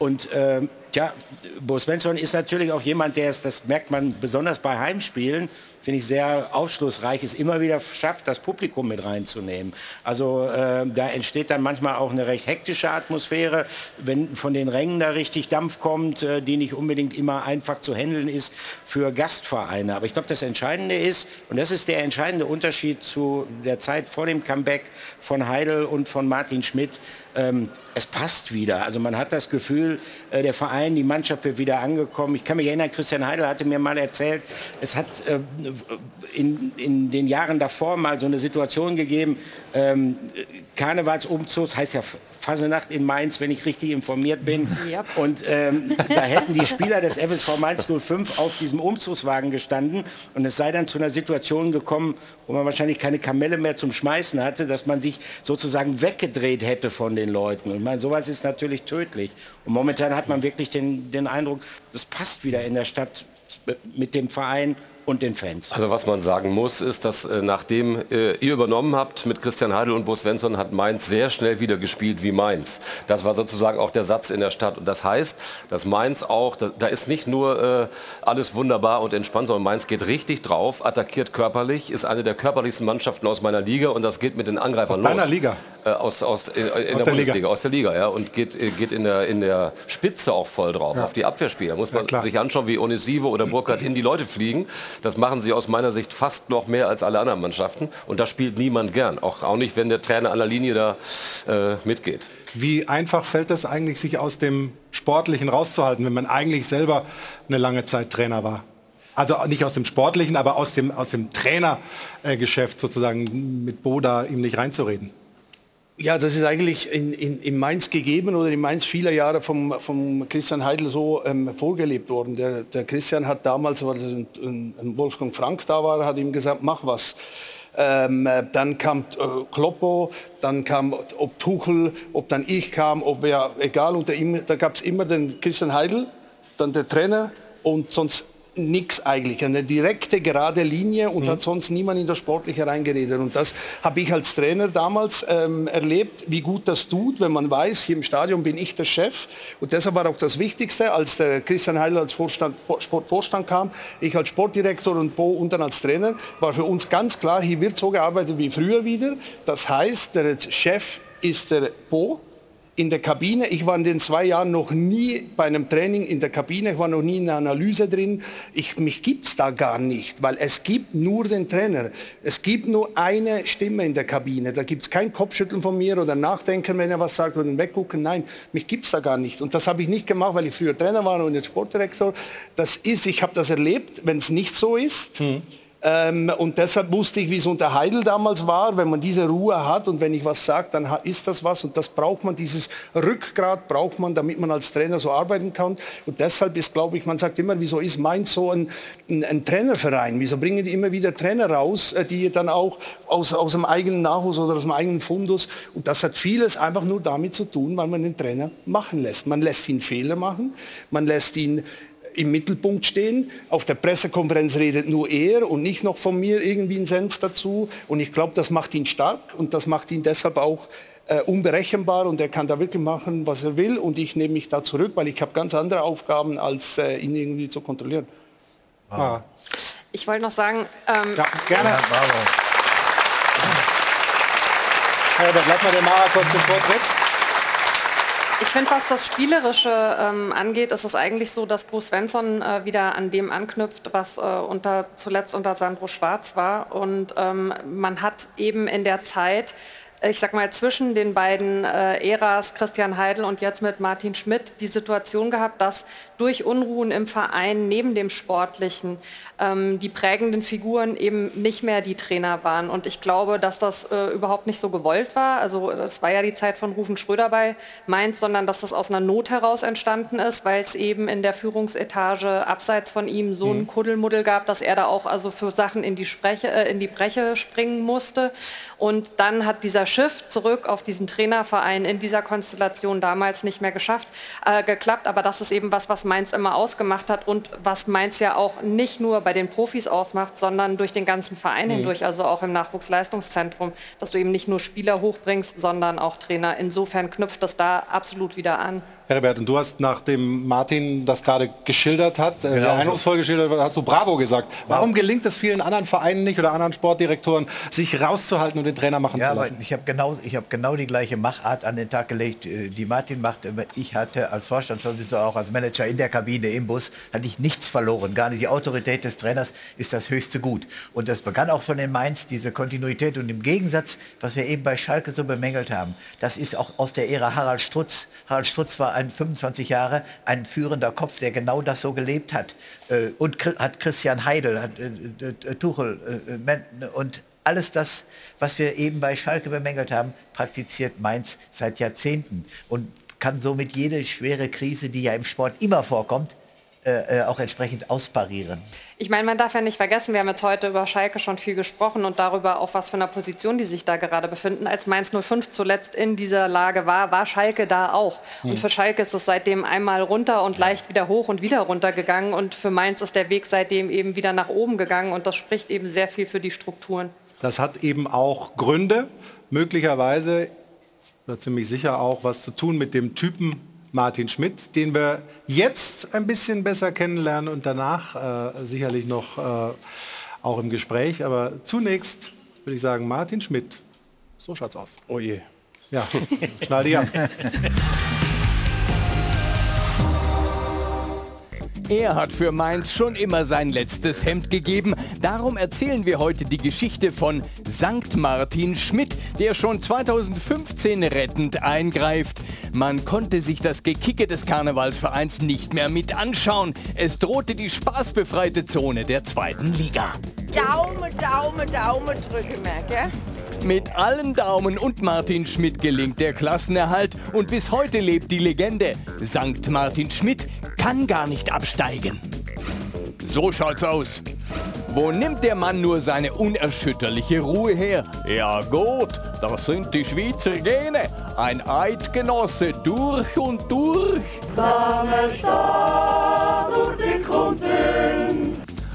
Und äh, ja, Bo Svensson ist natürlich auch jemand, der es, das merkt man besonders bei Heimspielen, finde ich sehr aufschlussreich, es immer wieder schafft, das Publikum mit reinzunehmen. Also äh, da entsteht dann manchmal auch eine recht hektische Atmosphäre, wenn von den Rängen da richtig Dampf kommt, äh, die nicht unbedingt immer einfach zu handeln ist für Gastvereine. Aber ich glaube, das Entscheidende ist, und das ist der entscheidende Unterschied zu der Zeit vor dem Comeback von Heidel und von Martin Schmidt, ähm, es passt wieder. Also man hat das Gefühl, äh, der Verein, die Mannschaft wird wieder angekommen. Ich kann mich erinnern, Christian Heidel hatte mir mal erzählt, es hat äh, in, in den Jahren davor mal so eine Situation gegeben, ähm, Karnevalsumzugs, heißt ja Fasenacht in Mainz, wenn ich richtig informiert bin. Und ähm, da hätten die Spieler des FSV Mainz 05 auf diesem Umzugswagen gestanden und es sei dann zu einer Situation gekommen, wo man wahrscheinlich keine Kamelle mehr zum Schmeißen hatte, dass man sich sozusagen weggedreht hätte von den Leuten. Und ich meine, sowas ist natürlich tödlich. Und momentan hat man wirklich den, den Eindruck, das passt wieder in der Stadt mit dem Verein und den Fans. Also was man sagen muss, ist, dass äh, nachdem äh, ihr übernommen habt mit Christian Heidel und Bo Svensson, hat Mainz sehr schnell wieder gespielt wie Mainz. Das war sozusagen auch der Satz in der Stadt. Und das heißt, dass Mainz auch, da, da ist nicht nur äh, alles wunderbar und entspannt, sondern Mainz geht richtig drauf, attackiert körperlich, ist eine der körperlichsten Mannschaften aus meiner Liga und das geht mit den Angreifern Aus deiner los. Liga? Äh, aus, aus, in, in Aus der, der Bundesliga, Liga. aus der Liga, ja, und geht, äh, geht in, der, in der Spitze auch voll drauf, Ja. auf die Abwehrspieler. Muss man klar. sich anschauen, wie Onisivo oder Burkhardt in die Leute fliegen. Das machen sie aus meiner Sicht fast noch mehr als alle anderen Mannschaften. Und da spielt niemand gern. Auch, auch nicht, wenn der Trainer an der Linie da äh, mitgeht. Wie einfach fällt es eigentlich, sich aus dem Sportlichen rauszuhalten, wenn man eigentlich selber eine lange Zeit Trainer war? Also nicht aus dem Sportlichen, aber aus dem, aus dem Trainergeschäft sozusagen mit Boda ihm nicht reinzureden. Ja, das ist eigentlich in, in, in Mainz gegeben oder in Mainz viele Jahre vom, vom Christian Heidel so ähm, vorgelebt worden. Der, der Christian hat damals, weil ein, ein, Wolfgang Frank da war, hat ihm gesagt, mach was. Ähm, äh, dann kam äh, Kloppo, dann kam ob Tuchel, ob dann ich kam, ob wer, egal, unter ihm, da gab es immer den Christian Heidel, dann der Trainer und sonst nichts eigentlich, eine direkte gerade Linie und hat sonst niemand in das Sportliche reingeredet. Und das habe ich als Trainer damals ähm, erlebt, wie gut das tut, wenn man weiß, hier im Stadion bin ich der Chef. Und deshalb war auch das Wichtigste, als der Christian Heidel als Vorstand, Vor- Sportvorstand kam, ich als Sportdirektor und Bo und dann als Trainer, war für uns ganz klar, hier wird so gearbeitet wie früher wieder. Das heißt, der Chef ist der Bo, in der Kabine. Ich war in den zwei Jahren noch nie bei einem Training in der Kabine, ich war noch nie in der Analyse drin. Ich, mich gibt es da gar nicht, weil es gibt nur den Trainer. Es gibt nur eine Stimme in der Kabine. Da gibt es kein Kopfschütteln von mir oder Nachdenken, wenn er was sagt oder weggucken. Nein, mich gibt es da gar nicht. Und das habe ich nicht gemacht, weil ich früher Trainer war und jetzt Sportdirektor. Das ist, ich habe das erlebt, wenn es nicht so ist. Ähm, und deshalb wusste ich, wie es unter Heidel damals war, wenn man diese Ruhe hat und wenn ich was sage, dann ist das was und das braucht man, dieses Rückgrat braucht man, damit man als Trainer so arbeiten kann. Und deshalb ist, glaube ich, man sagt immer, wieso ist Mainz so ein, ein, ein Trainerverein? Wieso bringen die immer wieder Trainer raus, äh, die dann auch aus, aus dem eigenen Nachwuchs oder aus dem eigenen Fundus? Und das hat vieles einfach nur damit zu tun, weil man den Trainer machen lässt. Man lässt ihn Fehler machen, man lässt ihn im Mittelpunkt stehen. Auf der Pressekonferenz redet nur er und nicht noch von mir irgendwie ein Senf dazu. Und ich glaube, das macht ihn stark und das macht ihn deshalb auch äh, unberechenbar und er kann da wirklich machen, was er will. Und ich nehme mich da zurück, weil ich habe ganz andere Aufgaben, als äh, ihn irgendwie zu kontrollieren. Ah. Ich wollte noch sagen, ähm, Ja, gerne. Herbert, lass mal den Mara kurz den Vortritt. Ich finde, was das Spielerische ähm, angeht, ist es eigentlich so, dass Bruce Svensson äh, wieder an dem anknüpft, was äh, unter, zuletzt unter Sandro Schwarz war. Und ähm, man hat eben in der Zeit ich sag mal, zwischen den beiden äh, Äras, Christian Heidel und jetzt mit Martin Schmidt, die Situation gehabt, dass durch Unruhen im Verein neben dem Sportlichen ähm, die prägenden Figuren eben nicht mehr die Trainer waren. Und ich glaube, dass das äh, überhaupt nicht so gewollt war. Also das war ja die Zeit von Rufen Schröder bei Mainz, sondern dass das aus einer Not heraus entstanden ist, weil es eben in der Führungsetage abseits von ihm so einen Mhm. Kuddelmuddel gab, dass er da auch also für Sachen in die, Spreche, äh, in die Breche springen musste. Und dann hat dieser Shift zurück auf diesen Trainerverein in dieser Konstellation damals nicht mehr geschafft, äh, geklappt. Aber das ist eben was, was Mainz immer ausgemacht hat und was Mainz ja auch nicht nur bei den Profis ausmacht, sondern durch den ganzen Verein Mhm. hindurch, also auch im Nachwuchsleistungszentrum, dass du eben nicht nur Spieler hochbringst, sondern auch Trainer. Insofern knüpft das da absolut wieder an. Herbert, und du hast, nachdem Martin das gerade geschildert hat, äh, Genau sehr so. eindrucksvoll geschildert hat, hast du Bravo gesagt. Warum gelingt es vielen anderen Vereinen nicht oder anderen Sportdirektoren, sich rauszuhalten und den Trainer machen Ja, zu lassen? ich habe genau, ich hab genau die gleiche Machart an den Tag gelegt, äh, die Martin macht. Ich hatte als Vorstandsvorsitzender, auch als Manager in der Kabine im Bus, hatte ich nichts verloren. Gar nicht. Die Autorität des Trainers ist das höchste Gut. Und das begann auch von den Mainz, diese Kontinuität. Und im Gegensatz, was wir eben bei Schalke so bemängelt haben, das ist auch aus der Ära Harald Strutz. Harald Strutz war ein 25 Jahre ein führender Kopf, der genau das so gelebt hat. Äh, Und hat Christian Heidel, hat äh, Tuchel äh, und alles das, was wir eben bei Schalke bemängelt haben, praktiziert Mainz seit Jahrzehnten und kann somit jede schwere Krise, die ja im Sport immer vorkommt, äh, äh, auch entsprechend ausparieren. Ich meine, man darf ja nicht vergessen, wir haben jetzt heute über Schalke schon viel gesprochen und darüber, auf was für einer Position die sich da gerade befinden. Als Mainz 05 zuletzt in dieser Lage war, war Schalke da auch. Hm. Und für Schalke ist es seitdem einmal runter und leicht wieder hoch und wieder runter gegangen. Und für Mainz ist der Weg seitdem eben wieder nach oben gegangen. Und das spricht eben sehr viel für die Strukturen. Das hat eben auch Gründe, möglicherweise, oder ziemlich sicher auch, was zu tun mit dem Typen Martin Schmidt, den wir jetzt ein bisschen besser kennenlernen und danach äh, sicherlich noch äh, auch im Gespräch. Aber zunächst würde ich sagen, Martin Schmidt. So schaut's aus. Oh je. Ja, schnall dich ab. [laughs] Er hat für Mainz schon immer sein letztes Hemd gegeben. Darum erzählen wir heute die Geschichte von Sankt Martin Schmidt, der schon 2015 rettend eingreift. Man konnte sich das Gekicke des Karnevalsvereins nicht mehr mit anschauen. Es drohte die spaßbefreite Zone der zweiten Liga. Daumen, Daumen, Daumen drücken gell? Mit allen Daumen und Martin Schmidt gelingt der Klassenerhalt und bis heute lebt die Legende. Sankt Martin Schmidt kann gar nicht absteigen. So schaut's aus. Wo nimmt der Mann nur seine unerschütterliche Ruhe her? Ja gut, das sind die Schweizer Gene. Ein Eidgenosse durch und durch.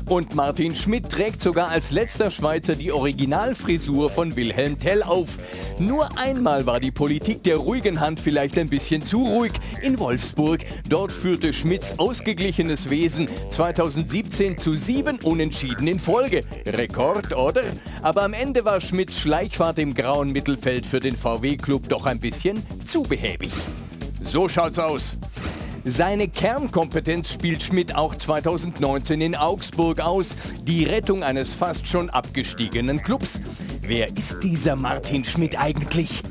Und Martin Schmidt trägt sogar als letzter Schweizer die Originalfrisur von Wilhelm Tell auf. Nur einmal war die Politik der ruhigen Hand vielleicht ein bisschen zu ruhig. In Wolfsburg. Dort führte Schmidts ausgeglichenes Wesen 2017 zu sieben Unentschieden in Folge. Rekord, oder? Aber am Ende war Schmidts Schleichfahrt im grauen Mittelfeld für den VW-Club doch ein bisschen zu behäbig. So schaut's aus. Seine Kernkompetenz spielt Schmidt auch 2019 in Augsburg aus. Die Rettung eines fast schon abgestiegenen Clubs. Wer ist dieser Martin Schmidt eigentlich?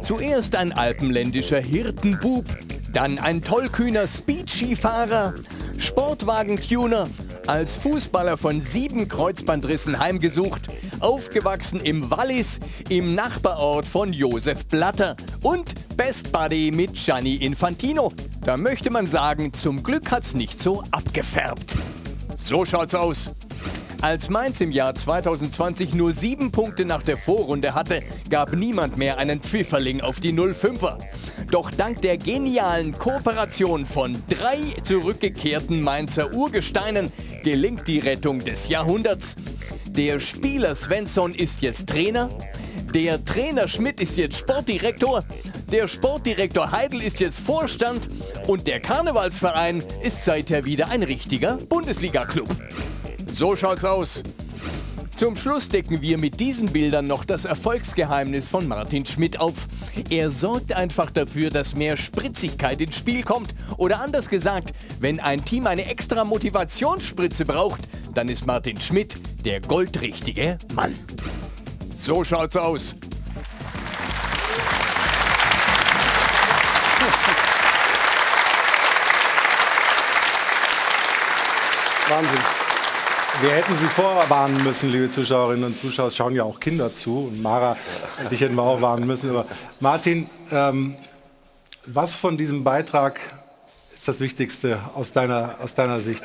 Zuerst ein alpenländischer Hirtenbub, dann ein tollkühner Speedskifahrer, Sportwagentuner, als Fußballer von sieben Kreuzbandrissen heimgesucht, aufgewachsen im Wallis, im Nachbarort von Josef Blatter und Best Buddy mit Gianni Infantino. Da möchte man sagen, zum Glück hat's nicht so abgefärbt. So schaut's aus. Als Mainz im Jahr 2020 nur sieben Punkte nach der Vorrunde hatte, gab niemand mehr einen Pfifferling auf die 05er. Doch dank der genialen Kooperation von drei zurückgekehrten Mainzer Urgesteinen gelingt die Rettung des Jahrhunderts. Der Spieler Svensson ist jetzt Trainer, der Trainer Schmidt ist jetzt Sportdirektor, der Sportdirektor Heidel ist jetzt Vorstand und der Karnevalsverein ist seither wieder ein richtiger Bundesliga-Club. So schaut's aus. Zum Schluss decken wir mit diesen Bildern noch das Erfolgsgeheimnis von Martin Schmidt auf. Er sorgt einfach dafür, dass mehr Spritzigkeit ins Spiel kommt. Oder anders gesagt, wenn ein Team eine extra Motivationsspritze braucht, dann ist Martin Schmidt der goldrichtige Mann. So schaut's aus. Wahnsinn. Wir hätten Sie vorwarnen müssen, liebe Zuschauerinnen und Zuschauer. Es schauen ja auch Kinder zu. Und Mara dich hätten wir auch warnen müssen. Aber Martin, ähm, was von diesem Beitrag ist das Wichtigste aus deiner, aus deiner Sicht?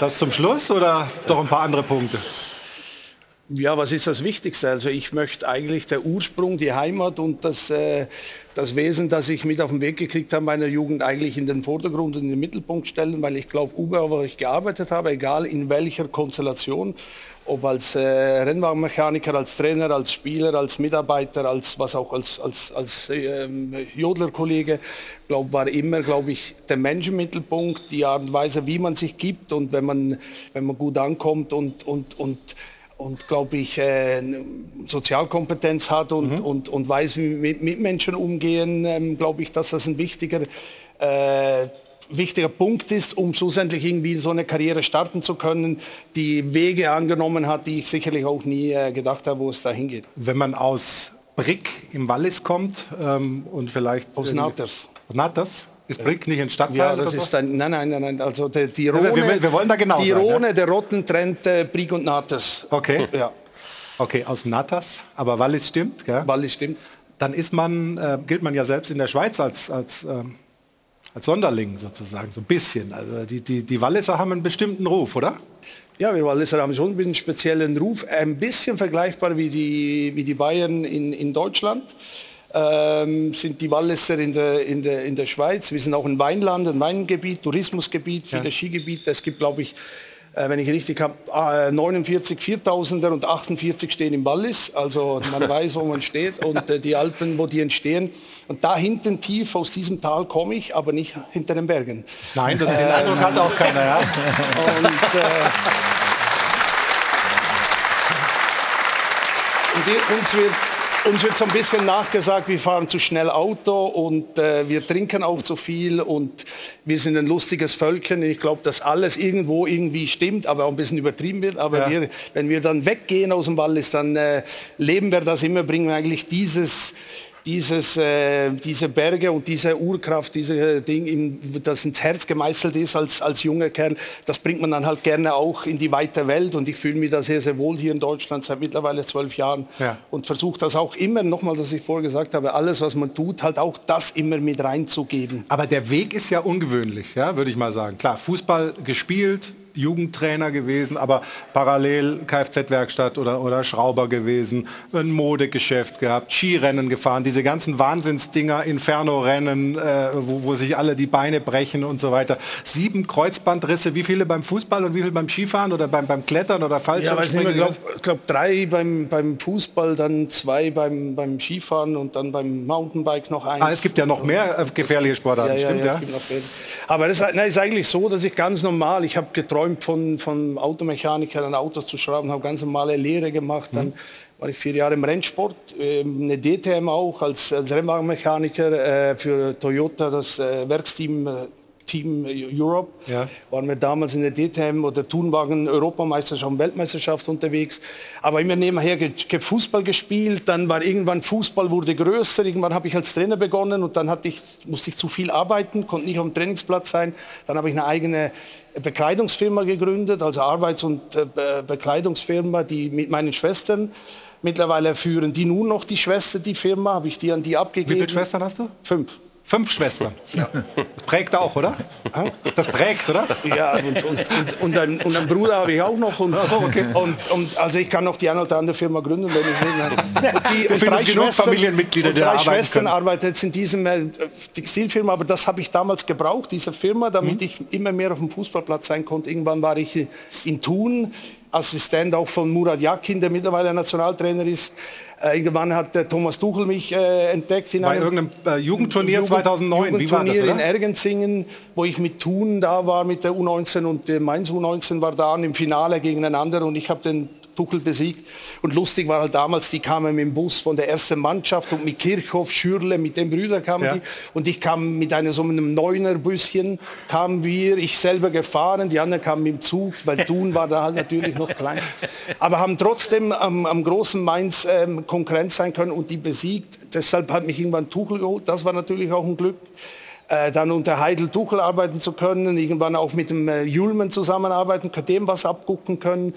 Das zum Schluss oder doch ein paar andere Punkte? Ja, was ist das Wichtigste? Also ich möchte eigentlich der Ursprung, die Heimat und das, äh, das Wesen, das ich mit auf den Weg gekriegt habe meiner Jugend, eigentlich in den Vordergrund und in den Mittelpunkt stellen, weil ich glaube, überall, wo ich gearbeitet habe, egal in welcher Konstellation, ob als äh, Rennwagenmechaniker, als Trainer, als Spieler, als Mitarbeiter, als was auch als, als, als ähm, Jodlerkollege, glaube war immer, glaube ich, der Menschenmittelpunkt, die Art und Weise, wie man sich gibt und wenn man, wenn man gut ankommt und, und, und und glaube ich äh, Sozialkompetenz hat und, mhm. und, und weiß, wie mit Mitmenschen umgehen, ähm, glaube ich, dass das ein wichtiger, äh, wichtiger Punkt ist, um schlussendlich irgendwie so eine Karriere starten zu können, die Wege angenommen hat, die ich sicherlich auch nie äh, gedacht habe, wo es dahin geht. Wenn man aus Brick im Wallis kommt ähm, und vielleicht... Aus Natters. Natters? Ist Brick nicht ein Stadtteil? Ja, das ist ein, nein, nein, nein, nein. Also der, die Rhone, wir, wir, wollen da genau die sein, Rhone, ja? der Rotten trennt äh, Brick und Natas. Okay. Ja. Okay, aus Natas, aber Wallis stimmt, gell? Wallis stimmt. Dann ist man, äh, gilt man ja selbst in der Schweiz als, als, ähm, als Sonderling sozusagen, so ein bisschen. Also die, die, die Walliser haben einen bestimmten Ruf, oder? Ja, wir Walliser haben schon einen speziellen Ruf, ein bisschen vergleichbar wie die, wie die Bayern in, in Deutschland ähm, sind die Walliser in der, in, der, in der Schweiz. Wir sind auch ein Weinland, ein Weingebiet, Tourismusgebiet, viele ja. Skigebiete. Es gibt, glaube ich, äh, wenn ich richtig habe, äh, 49 4000er und 48 stehen im Wallis. Also man [laughs] weiß, wo man steht und äh, die Alpen, wo die entstehen. Und da hinten tief aus diesem Tal komme ich, aber nicht hinter den Bergen. Nein, das, den Eindruck hat auch keiner. Ja? Und, äh, und uns wird uns wird so ein bisschen nachgesagt, wir fahren zu schnell Auto und äh, wir trinken auch zu viel und wir sind ein lustiges Völkchen. Ich glaube, dass alles irgendwo irgendwie stimmt, aber auch ein bisschen übertrieben wird. Aber ja. wir, wenn wir dann weggehen aus dem Wallis, dann äh, leben wir das immer, bringen wir eigentlich dieses dieses, äh, diese Berge und diese Urkraft, diese Ding, in, das ins Herz gemeißelt ist als, als junger Kerl, das bringt man dann halt gerne auch in die weite Welt und ich fühle mich da sehr, sehr wohl hier in Deutschland seit mittlerweile zwölf Jahren ja. und versuche das auch immer, nochmal, was ich vorher gesagt habe, alles, was man tut, halt auch das immer mit reinzugeben. Aber der Weg ist ja ungewöhnlich, ja, würde ich mal sagen. Klar, Fußball gespielt, Jugendtrainer gewesen, aber parallel Kfz-Werkstatt oder, oder Schrauber gewesen, ein Modegeschäft gehabt, Skirennen gefahren, diese ganzen Wahnsinnsdinger, Inferno-Rennen, äh, wo, wo sich alle die Beine brechen und so weiter. Sieben Kreuzbandrisse, wie viele beim Fußball und wie viele beim Skifahren oder beim, beim Klettern oder Fallschirmspringen? Ja, ich glaube glaub drei beim, beim Fußball, dann zwei beim, beim Skifahren und dann beim Mountainbike noch eins. Ah, es gibt ja noch mehr äh, gefährliche Sportarten, ja, stimmt ja? ja? Aber das ist eigentlich so, dass ich ganz normal, ich habe geträumt, geträumt von, von Automechaniker an Autos zu schrauben, habe ganz normale Lehre gemacht. Dann mhm. war ich vier Jahre im Rennsport, ähm, eine DTM auch als, als Rennwagenmechaniker äh, für Toyota, das äh, Werksteam äh, Team Europe. Ja. Waren wir damals in der DTM oder Thunwagen Europameisterschaft und Weltmeisterschaft unterwegs. Aber immer nebenher Fußball gespielt. Dann war irgendwann Fußball wurde größer. Irgendwann habe ich als Trainer begonnen und dann hatte ich, musste ich zu viel arbeiten, konnte nicht auf dem Trainingsplatz sein. Dann habe ich eine eigene Bekleidungsfirma gegründet, also Arbeits- und äh, Bekleidungsfirma, die mit meinen Schwestern. Mittlerweile führen die nun noch die Schwester die Firma, habe ich die an die abgegeben. Wie viele Schwestern hast du? Fünf. Fünf Schwestern. Ja. Prägt auch, oder? Das prägt, oder? Ja, und, und, und, einen, und einen Bruder habe ich auch noch. Und, okay. und, also ich kann noch die eine oder andere Firma gründen, wenn ich will. Und, die, und drei genug Familienmitglieder, und drei Schwestern arbeiten jetzt in diesem äh, Textilfirma, aber das habe ich damals gebraucht, diese Firma, damit mhm. ich immer mehr auf dem Fußballplatz sein konnte. Irgendwann war ich in Thun, Assistent auch von Murat Yakin, der mittlerweile Nationaltrainer ist. Äh, irgendwann hat der Thomas Tuchel mich äh, entdeckt in Bei einem irgendeinem äh, Jugendturnier Jugend, 2009. Jugendturnier Wie war das, in Ergenzingen, wo ich mit Thun da war mit der U19 und der Mainz U19 war da im Finale gegeneinander und ich habe den Tuchel besiegt. Und lustig war halt damals, die kamen mit dem Bus von der ersten Mannschaft und mit Kirchhoff, Schürle, mit den Brüdern kamen ja. die. Und ich kam mit einem so einem Neuner-Büsschen, kamen wir, ich selber gefahren, die anderen kamen mit dem Zug, weil [laughs] Thun war da halt natürlich noch klein. Aber haben trotzdem am, am großen Mainz ähm, Konkurrenz sein können und die besiegt. Deshalb hat mich irgendwann Tuchel geholt. Das war natürlich auch ein Glück. Äh, dann unter Heidel Tuchel arbeiten zu können, irgendwann auch mit dem äh, Julman zusammenarbeiten, dem was abgucken können,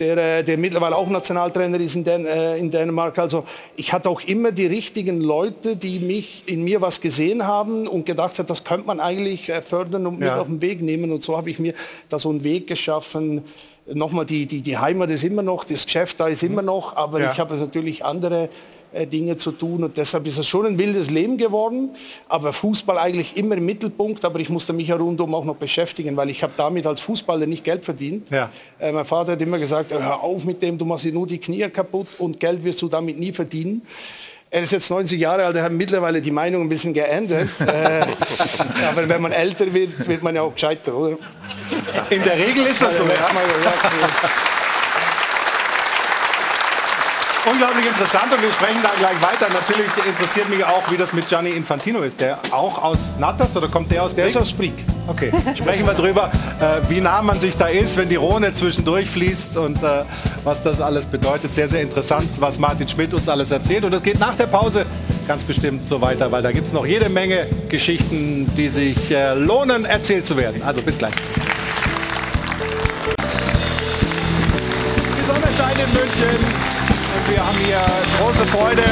der, äh, der mittlerweile auch Nationaltrainer ist in, Dän in Dänemark. Also ich hatte auch immer die richtigen Leute, die mich in mir was gesehen haben und gedacht hat, das könnte man eigentlich fördern und mit Ja. auf den Weg nehmen. Und so habe ich mir da so einen Weg geschaffen. Nochmal, die, die, die Heimat ist immer noch, das Geschäft da ist immer noch, aber Ja. ich habe jetzt natürlich andere Dinge zu tun und deshalb ist es schon ein wildes Leben geworden, aber Fußball eigentlich immer im Mittelpunkt, aber ich musste mich ja rundum auch noch beschäftigen, weil ich habe damit als Fußballer nicht Geld verdient. Ja. Äh, mein Vater hat immer gesagt, hör auf mit dem, du machst dir nur die Knie kaputt und Geld wirst du damit nie verdienen. Er ist jetzt 90 Jahre alt, er hat mittlerweile die Meinung ein bisschen geändert. [laughs] äh, aber wenn man älter wird, wird man ja auch gescheiter, oder? In der Regel ist das so. Also, Ja. Unglaublich interessant und wir sprechen da gleich weiter. Natürlich interessiert mich auch, wie das mit Gianni Infantino ist. Der auch aus Natas oder kommt der aus Der Brick? ist aus Brick. Okay, sprechen wir drüber, äh, wie nah man sich da ist, wenn die Rhone zwischendurch fließt und äh, was das alles bedeutet. Sehr, sehr interessant, was Martin Schmidt uns alles erzählt. Und es geht nach der Pause ganz bestimmt so weiter, weil da gibt es noch jede Menge Geschichten, die sich äh, lohnen, erzählt zu werden. Also bis gleich. Die Sonne scheint in München und wir haben hier große Freude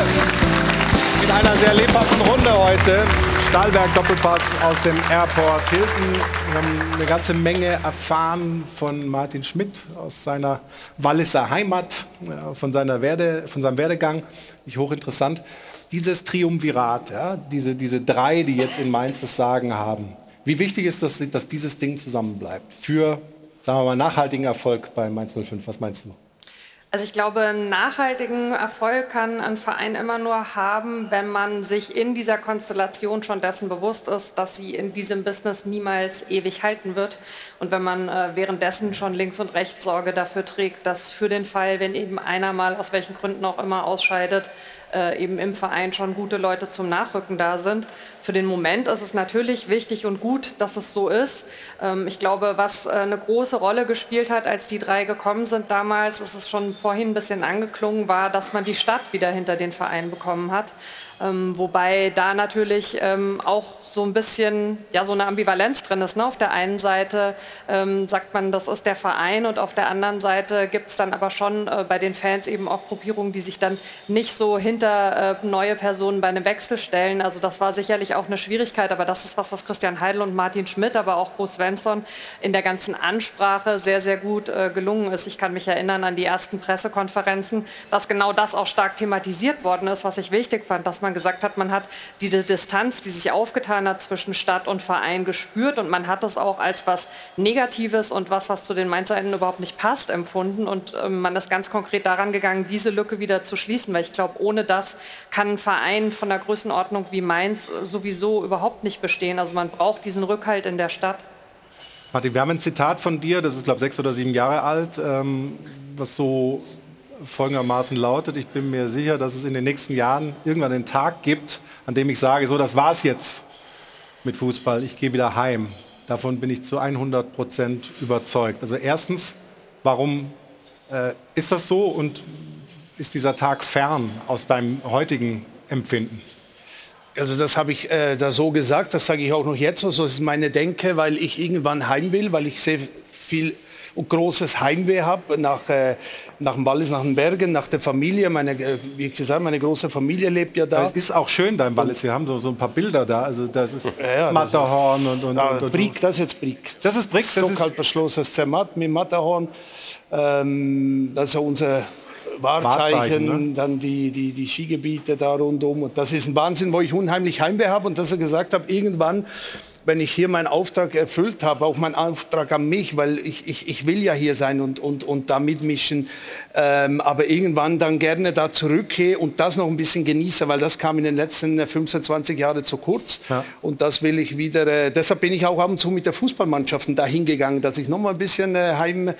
mit einer sehr lebhaften Runde heute. Stahlberg Doppelpass aus dem Airport Hilton. Wir haben eine ganze Menge erfahren von Martin Schmidt aus seiner Walliser Heimat, ja, von, seiner Werde, von seinem Werdegang. Nicht hochinteressant. Dieses Triumvirat, ja, diese, diese drei, die jetzt in Mainz das Sagen haben. Wie wichtig ist das, dass dieses Ding zusammenbleibt für, sagen wir mal, nachhaltigen Erfolg bei Mainz 05? Was meinst du? Also ich glaube, nachhaltigen Erfolg kann ein Verein immer nur haben, wenn man sich in dieser Konstellation schon dessen bewusst ist, dass sie in diesem Business niemals ewig halten wird. Und wenn man äh, währenddessen schon links und rechts Sorge dafür trägt, dass für den Fall, wenn eben einer mal aus welchen Gründen auch immer ausscheidet, äh, eben im Verein schon gute Leute zum Nachrücken da sind. Für den Moment ist es natürlich wichtig und gut, dass es so ist. Ähm, ich glaube, was äh, eine große Rolle gespielt hat, als die drei gekommen sind damals, ist es schon vorhin ein bisschen angeklungen, war, dass man die Stadt wieder hinter den Verein bekommen hat. Ähm, wobei da natürlich ähm, auch so ein bisschen ja, so eine Ambivalenz drin ist. Ne? Auf der einen Seite ähm, sagt man, das ist der Verein und auf der anderen Seite gibt es dann aber schon äh, bei den Fans eben auch Gruppierungen, die sich dann nicht so hinter äh, neue Personen bei einem Wechsel stellen. Also das war sicherlich auch eine Schwierigkeit, aber das ist was, was Christian Heidel und Martin Schmidt, aber auch Bo Svensson in der ganzen Ansprache sehr, sehr gut äh, gelungen ist. Ich kann mich erinnern an die ersten Pressekonferenzen, dass genau das auch stark thematisiert worden ist, was ich wichtig fand, dass man gesagt hat, man hat diese Distanz, die sich aufgetan hat zwischen Stadt und Verein gespürt und man hat es auch als was Negatives und was, was zu den Mainzerinnen überhaupt nicht passt, empfunden und ähm, man ist ganz konkret daran gegangen, diese Lücke wieder zu schließen, weil ich glaube, ohne das kann ein Verein von der Größenordnung wie Mainz äh, sowieso überhaupt nicht bestehen. Also man braucht diesen Rückhalt in der Stadt. Martin, wir haben ein Zitat von dir, das ist glaube sechs oder sieben Jahre alt, ähm, was so folgendermaßen lautet, ich bin mir sicher, dass es in den nächsten Jahren irgendwann einen Tag gibt, an dem ich sage, so das war's jetzt mit Fußball, ich gehe wieder heim. Davon bin ich zu 100 Prozent überzeugt. Also erstens, warum äh, ist das so und ist dieser Tag fern aus deinem heutigen Empfinden? Also das habe ich äh, da so gesagt, das sage ich auch noch jetzt so, so ist meine Denke, weil ich irgendwann heim will, weil ich sehr viel großes Heimweh habe nach, äh, nach dem Wallis, nach den Bergen, nach der Familie. Meine, äh, wie gesagt, meine große Familie lebt ja da. Es ist auch schön da im Wallis, wir haben so, so ein paar Bilder da, also das ist ja, das Matterhorn und, und, Ah, und, und Brick, das ist jetzt Brick. Das ist Brick, das ist- Stockhaltbeschluss, das Zermatt mit Matterhorn. Ähm, das ist ja unser Wahrzeichen, Wahrzeichen, ne? dann die, die, die Skigebiete da rundum. Und das ist ein Wahnsinn, wo ich unheimlich Heimweh habe und dass er gesagt habe, irgendwann, wenn ich hier meinen Auftrag erfüllt habe, auch meinen Auftrag an mich, weil ich, ich, ich will ja hier sein und, und, und da mitmischen, ähm, aber irgendwann dann gerne da zurückgehe und das noch ein bisschen genieße, weil das kam in den letzten äh, 15, 20 Jahren zu kurz. Und das will ich wieder, äh, deshalb bin ich auch ab und zu mit der Fußballmannschaften da hingegangen, dass ich noch mal ein bisschen äh, Heimweh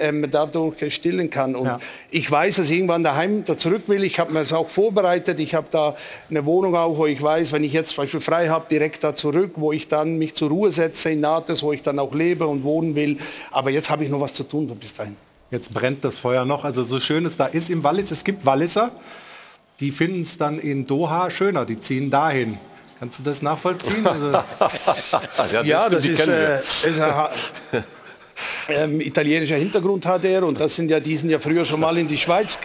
ähm, dadurch äh, stillen kann. Und ich weiß, dass ich irgendwann daheim da zurück will. Ich habe mir das auch vorbereitet. Ich habe da eine Wohnung auch, wo ich weiß, wenn ich jetzt zum Beispiel frei habe, direkt da zurück, wo ich dann mich zur Ruhe setze in Nates, wo ich dann auch lebe und wohnen will. Aber jetzt habe ich noch was zu tun bis dahin. Jetzt brennt das Feuer noch. Also so schön es da ist im Wallis, es gibt Walliser, die finden es dann in Doha schöner, die ziehen dahin. Kannst du das nachvollziehen? Also [laughs] ja, das ist, äh, ist [laughs] ähm, italienischer Hintergrund hat er und das sind ja, die sind ja früher schon mal in die Schweiz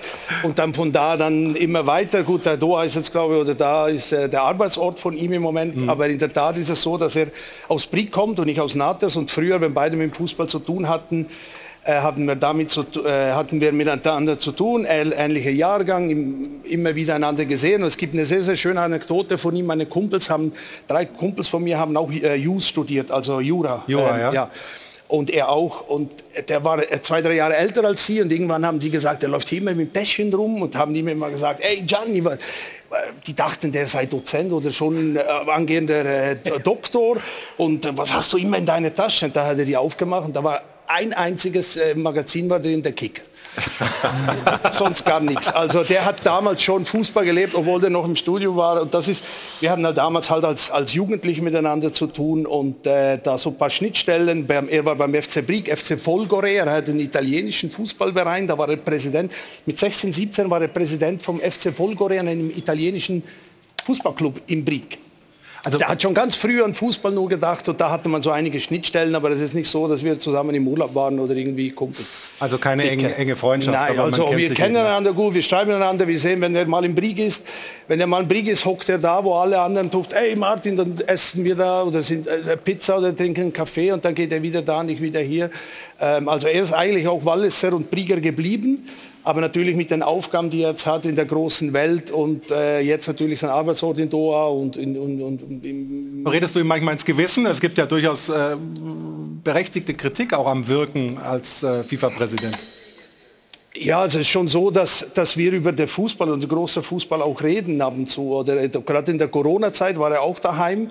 und dann von da dann immer weiter. Gut, der Doha ist jetzt glaube ich, oder da ist äh, der Arbeitsort von ihm im Moment, mhm. aber in der Tat ist es so, dass er aus Brieg kommt und nicht aus Natas und früher, wenn beide mit dem Fußball zu tun hatten, äh, hatten wir damit zu, äh, hatten wir miteinander zu tun, ähnlicher Jahrgang, im, immer wieder einander gesehen. Und es gibt eine sehr, sehr schöne Anekdote von ihm. Meine Kumpels haben, drei Kumpels von mir haben auch äh, Jus studiert, also Jura. Jura, ähm, ja. ja und er auch. Und der war zwei, drei Jahre älter als sie und irgendwann haben die gesagt, er läuft immer mit dem Täschchen rum und haben mir immer gesagt, ey Gianni, die dachten, der sei Dozent oder schon äh, angehender äh, Doktor und äh, was hast du immer in deiner Tasche? Und da hat er die aufgemacht und da war ein einziges Magazin war drin, der Kicker. [laughs] Sonst gar nichts. Also der hat damals schon Fußball gelebt, obwohl der noch im Studio war. Und das ist, wir hatten halt damals halt als, als Jugendliche miteinander zu tun und äh, da so ein paar Schnittstellen. Beim, er war beim FC Brieg, FC Folgore, er hat einen italienischen Fußballverein, da war er Präsident. Mit 16, 17 war er Präsident vom FC Folgore, einem italienischen Fußballclub in Brieg. Also der hat schon ganz früh an Fußball nur gedacht und da hatte man so einige Schnittstellen, aber es ist nicht so, dass wir zusammen im Urlaub waren oder irgendwie Kumpel. Also keine enge, enge Freundschaft. Nein, also wir kennen einander gut, wir schreiben einander, wir sehen, wenn er mal im Brieg ist, wenn er mal im Brieg ist, hockt er da, wo alle anderen tuft, ey Martin, dann essen wir da oder sind äh, Pizza oder trinken Kaffee und dann geht er wieder da, nicht wieder hier. Ähm, also er ist eigentlich auch Walliser und Brieger geblieben aber natürlich mit den Aufgaben, die er jetzt hat in der großen Welt und äh, jetzt natürlich sein Arbeitsort in Doha und, in, und, und im Redest du ihm manchmal ins Gewissen? Es gibt ja durchaus äh, berechtigte Kritik auch am Wirken als äh, FIFA-Präsident. Ja, also es ist schon so, dass, dass wir über den Fußball und den großen Fußball auch reden ab und zu. Oder äh, gerade in der Corona-Zeit war er auch daheim.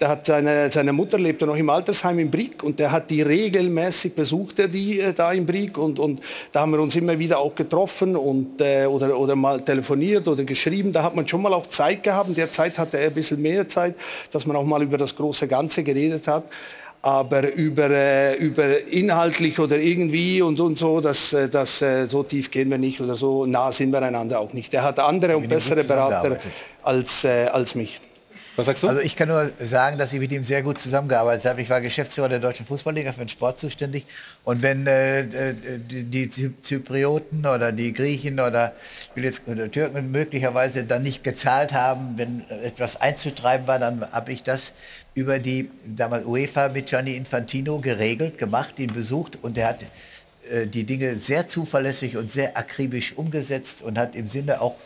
Der hat seine, seine Mutter lebte noch im Altersheim in Brieg und der hat die regelmäßig besucht, er die äh, da in Brieg und, und da haben wir uns immer wieder auch getroffen und, äh, oder, oder mal telefoniert oder geschrieben. Da hat man schon mal auch Zeit gehabt. In der Zeit hatte er ein bisschen mehr Zeit, dass man auch mal über das große Ganze geredet hat aber über, äh, über inhaltlich oder irgendwie und, und so, dass äh, das, äh, so tief gehen wir nicht oder so nah sind wir einander auch nicht. Er hat andere und bessere Berater als, äh, als mich. Was sagst du? Also ich kann nur sagen, dass ich mit ihm sehr gut zusammengearbeitet habe. Ich war Geschäftsführer der Deutschen Fußballliga für den Sport zuständig. Und wenn äh, äh die, Zyprioten oder die Griechen oder jetzt oder Türken möglicherweise dann nicht gezahlt haben, wenn etwas einzutreiben war, dann habe ich das über die damals UEFA mit Gianni Infantino geregelt, gemacht, ihn besucht und er hat äh, die Dinge sehr zuverlässig und sehr akribisch umgesetzt und hat im Sinne auch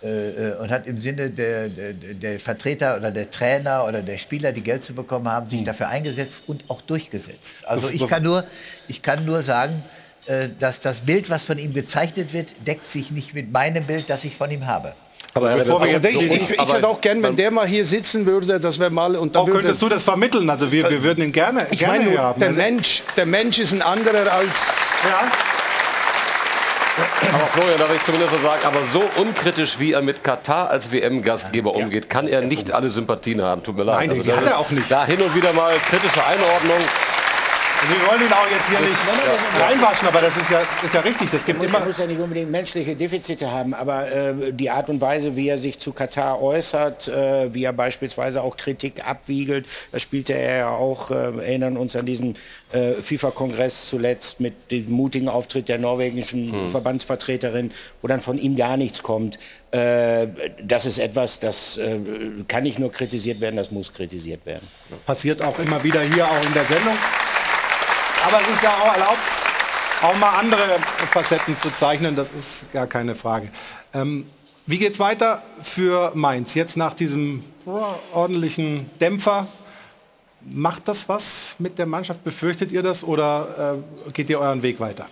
und hat im Sinne der, der, der, Vertreter oder der Trainer oder der Spieler, die Geld zu bekommen haben, sich hm. dafür eingesetzt und auch durchgesetzt. Also ich kann nur, ich kann nur sagen, äh, dass das Bild, was von ihm gezeichnet wird, deckt sich nicht mit meinem Bild, das ich von ihm habe. Aber Bevor wir jetzt ich, ich, ich hätte auch gern, wenn der mal hier sitzen würde, dass wir mal und dann auch könntest du das vermitteln? Also wir, wir würden ihn gerne, ich gerne meine, haben. Der Mensch, der Mensch ist ein anderer als ja. Aber Florian, darf ich zumindest so sagen, aber so unkritisch, wie er mit Katar als WM-Gastgeber ja, umgeht, kann er nicht alle Sympathien haben. Tut mir leid. Nein, also, die hat er auch nicht. Da hin und wieder mal kritische Einordnung. Wir wollen ihn auch jetzt hier nicht ja. reinwaschen, aber das ist ja, ist ja richtig. Das gibt muss, immer. Er muss ja nicht unbedingt menschliche Defizite haben, aber äh, die Art und Weise, wie er sich zu Katar äußert, äh, wie er beispielsweise auch Kritik abwiegelt, da spielte er ja auch, äh, erinnern uns an diesen äh, FIFA-Kongress zuletzt mit dem mutigen Auftritt der norwegischen hm. Verbandsvertreterin, wo dann von ihm gar nichts kommt. Äh, das ist etwas, das äh, kann nicht nur kritisiert werden, das muss kritisiert werden. Passiert auch immer wieder hier, auch in der Sendung. Aber es ist ja auch erlaubt, auch mal andere Facetten zu zeichnen, das ist gar keine Frage. Ähm, wie geht es weiter für Mainz? Jetzt nach diesem ordentlichen Dämpfer, macht das was mit der Mannschaft? Befürchtet ihr das oder äh, geht ihr euren Weg weiter?